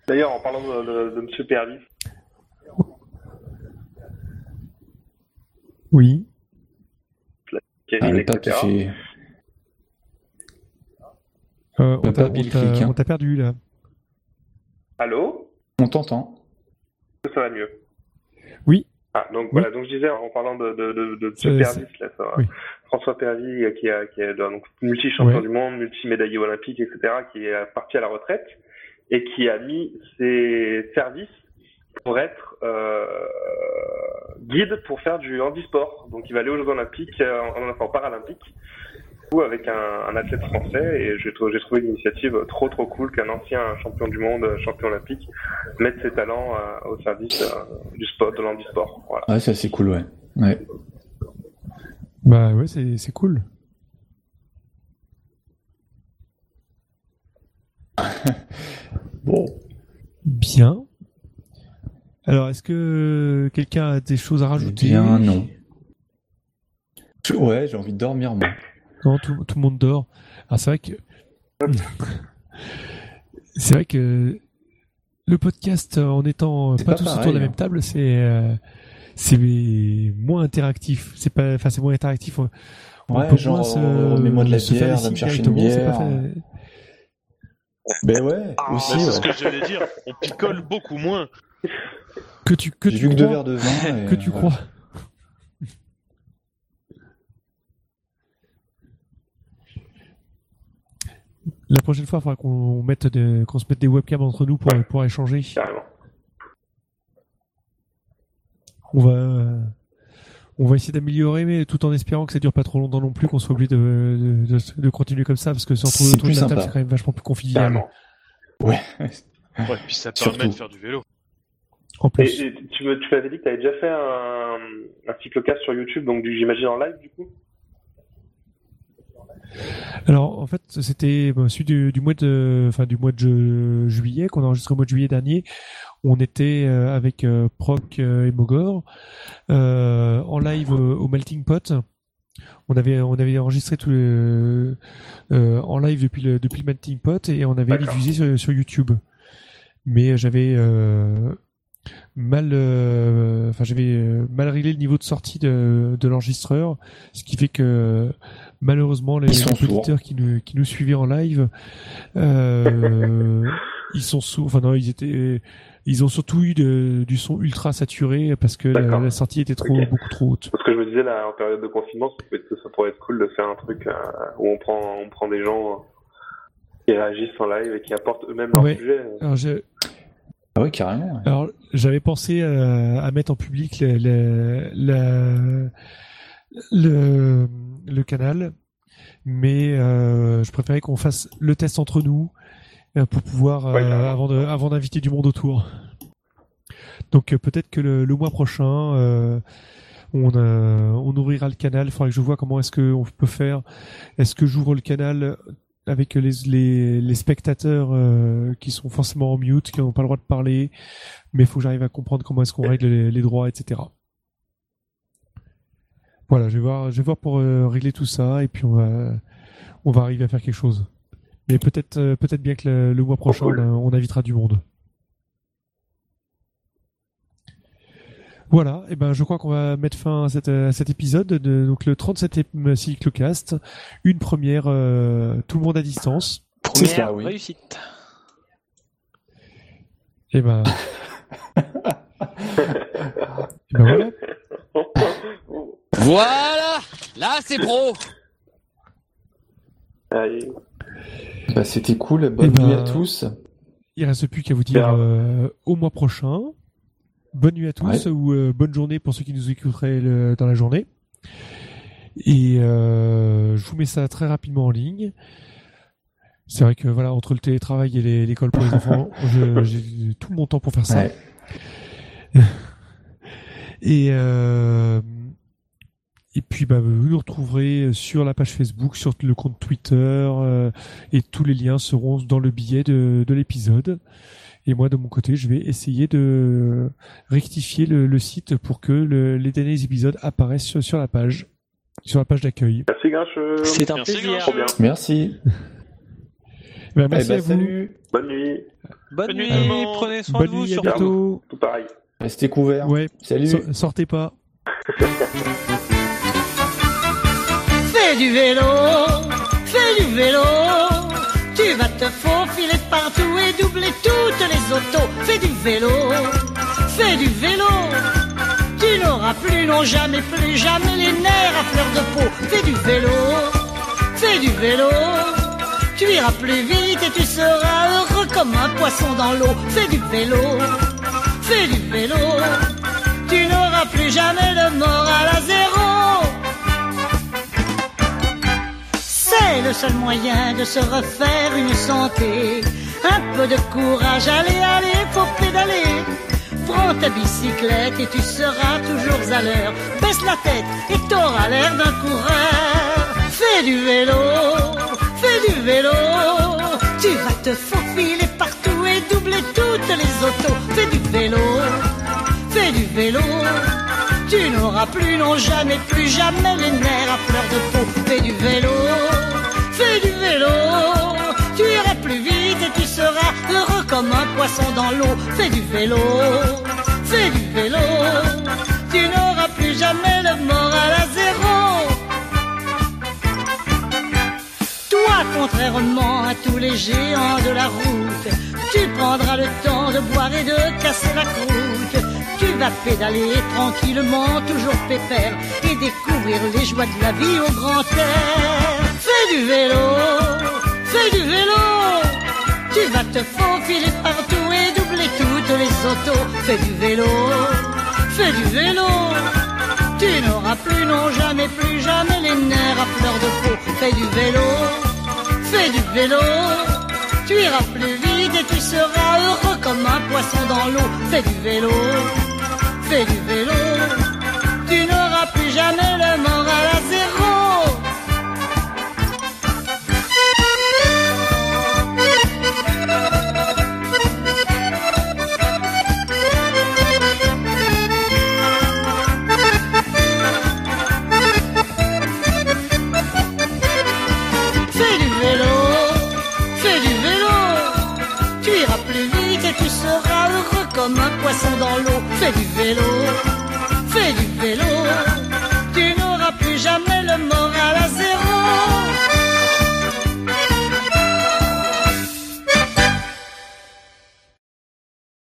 D'ailleurs, en parlant de, de, de Monsieur Pervis,
Oui.
Ah, le pape, fait.
Euh, on
Le
t'a,
pape,
on
il
t'a-
clique, hein.
on t'a perdu, là.
Allô?
On t'entend.
Ça va mieux.
Oui.
Ah, donc
Oui.
voilà, donc je disais en parlant de, de, Pervis, là, ça,
oui.
François Pervis, qui, a, qui est donc multi-champion
Ouais.
du monde, multi-médaillé olympique, etc., qui est parti à la retraite et qui a mis ses services pour être euh, guide pour faire du handisport. Donc il va aller aux Jeux Olympiques, euh, en, enfin, en Paralympiques, ou avec un, un athlète français. Et j'ai trouvé, j'ai trouvé l'initiative trop trop cool qu'un ancien champion du monde, champion olympique, mette ses talents euh, au service euh, du sport, de l'handisport. Voilà.
Ouais, ça c'est cool, ouais. Ouais.
Bah ouais, c'est, c'est cool.
Bon.
Bien. Alors, est-ce que quelqu'un a des choses à
Eh
rajouter
bien, non. Ouais, j'ai envie de dormir, moi.
Non, tout, tout le monde dort. Alors c'est vrai que c'est vrai que le podcast euh, en étant
C'est
pas
pas
tous
pareil,
autour de la
hein.
même table, c'est euh, c'est moins interactif. C'est pas, enfin c'est moins interactif. On,
Ouais,
peut
genre,
moins se,
euh, mets-moi de la bière, va me chercher une bière.
pas
Ben ouais,
Ah,
aussi.
Mais c'est
ouais.
ce que j'allais dire. On picole beaucoup moins.
Que tu que tu
deux
crois,
verres de vin. et,
que tu crois. La prochaine fois, il faudra qu'on mette qu'on se mette des webcams entre nous pour, pour échanger.
Carrément.
On va, euh, on va essayer d'améliorer, mais tout en espérant que ça dure pas trop longtemps non plus, qu'on soit obligé de, de, de- de continuer comme ça, parce que se retrouver
C'est
autour de la table, c'est quand même vachement plus convivial.
Ouais.
Ouais, puis ça permet
Surtout.
de faire du vélo.
En plus.
et tu me- tu m'avais dit que tu avais déjà fait un, un cyclocast sur YouTube, donc du- j'imagine en live du coup
Alors en fait c'était bah, celui du, du mois de enfin du mois de ju- juillet qu'on a enregistré au mois de juillet dernier. On était euh, avec euh, Proc euh, et Mogor euh, en live au Melting Pot. On avait on avait enregistré tout le, euh, en live depuis le depuis le Melting Pot et on avait diffusé sur, sur YouTube. Mais j'avais euh, mal euh, enfin j'avais mal réglé le niveau de sortie de, de l'enregistreur, ce qui fait que malheureusement les, auditeurs qui nous qui nous suivaient en live euh, ils sont sourds enfin non ils étaient ils ont surtout eu de- du son ultra saturé parce que la, sortie était trop beaucoup trop haute
Parce que je me disais là, en période de confinement, ça, peut être- ça pourrait être cool de faire un truc euh, où on prend, on prend des gens euh, qui réagissent en live et qui apportent eux-mêmes leur
Ouais.
sujet.
alors
Ah oui, carrément. ouais.
Alors, j'avais pensé euh, à mettre en public le, le, le, le, le canal, mais euh, je préférais qu'on fasse le test entre nous pour pouvoir, euh,
Ouais,
avant de, avant d'inviter du monde autour. Donc euh, peut-être que le, le mois prochain, euh, on, euh, on ouvrira le canal. Il faudra que je vois comment est-ce que on peut faire. Est-ce que j'ouvre le canal avec les, les, les spectateurs euh, qui sont forcément en mute, qui n'ont pas le droit de parler, mais il faut que j'arrive à comprendre comment est-ce qu'on règle les, les droits, etc. Voilà, je vais voir, je vais voir pour euh, régler tout ça et puis on va, on va arriver à faire quelque chose. Mais peut-être, euh, peut-être bien que le, le mois prochain,
cool.
on, invitera du monde. Voilà, et ben je crois qu'on va mettre fin à, cette- à cet épisode, de, donc le 37e cyclocast, une première, euh, tout le monde à distance.
C'est
Première
ça, oui.
réussite.
Et ben, et ben voilà.
Voilà Là, c'est pro
Allez.
Bah, c'était cool. Bonne
Eh ben,
nuit à tous.
Il reste plus qu'à vous dire euh, au mois prochain. Bonne nuit à tous ou euh, bonne journée pour ceux qui nous écouteraient le- dans la journée. Et euh, je vous mets ça très rapidement en ligne. C'est vrai que voilà entre le télétravail et l'école pour les enfants, j'ai tout mon temps pour faire ça.
Ouais.
Et euh, et puis bah, vous nous retrouverez sur la page Facebook, sur le compte Twitter, euh, et tous les liens seront dans le billet de, de l'épisode. Et moi de mon côté, je vais essayer de rectifier le, le site pour que le- les derniers épisodes apparaissent sur, sur la page, sur la page d'accueil.
Merci Grincheux.
C'est un
Merci,
plaisir.
Merci.
Ben,
Eh
merci
ben,
à vous.
salut.
Bonne nuit.
Bonne
Bonne
nuit, prenez soin
Bonne
de vous
nuit, à
surtout.
bientôt.
Tout pareil.
Restez couverts.
Ouais,
Salut.
so- sortez pas.
Fais du vélo, fais du vélo. Tu vas te faufiler partout et doubler toutes les autos. Fais du vélo, fais du vélo. Tu n'auras plus, non jamais, plus jamais les nerfs à fleur de peau. Fais du vélo, fais du vélo. Tu iras plus vite et tu seras heureux comme un poisson dans l'eau. Fais du vélo, fais du vélo. Tu n'auras plus jamais le moral à zéro. C'est le seul moyen de se refaire une santé. Un peu de courage, allez, allez, faut pédaler. Prends ta bicyclette et tu seras toujours à l'heure. Baisse la tête et t'auras l'air d'un coureur. Fais du vélo, fais du vélo. Tu vas te faufiler partout et doubler toutes les autos. Fais du vélo, fais du vélo. Tu n'auras plus, non jamais, plus jamais les nerfs à fleur de peau. Fais du vélo, fais du vélo. Tu iras plus vite et tu seras heureux comme un poisson dans l'eau. Fais du vélo, fais du vélo. Tu plus jamais le moral à zéro. Toi, contrairement à tous les géants de la route, tu prendras le temps de boire et de casser la croûte. Tu vas pédaler tranquillement, toujours pépère, et découvrir les joies de la vie au grand air. Fais du vélo, fais du vélo. Tu vas te faufiler partout et doubler toutes les autos. Fais du vélo, fais du vélo. Tu n'auras plus, non jamais, plus jamais les nerfs à fleur de peau. Fais du vélo, fais du vélo. Tu iras plus vite et tu seras heureux comme un poisson dans l'eau. Fais du vélo, fais du vélo. Tu n'auras plus jamais le moral Fais du vélo, fais du vélo.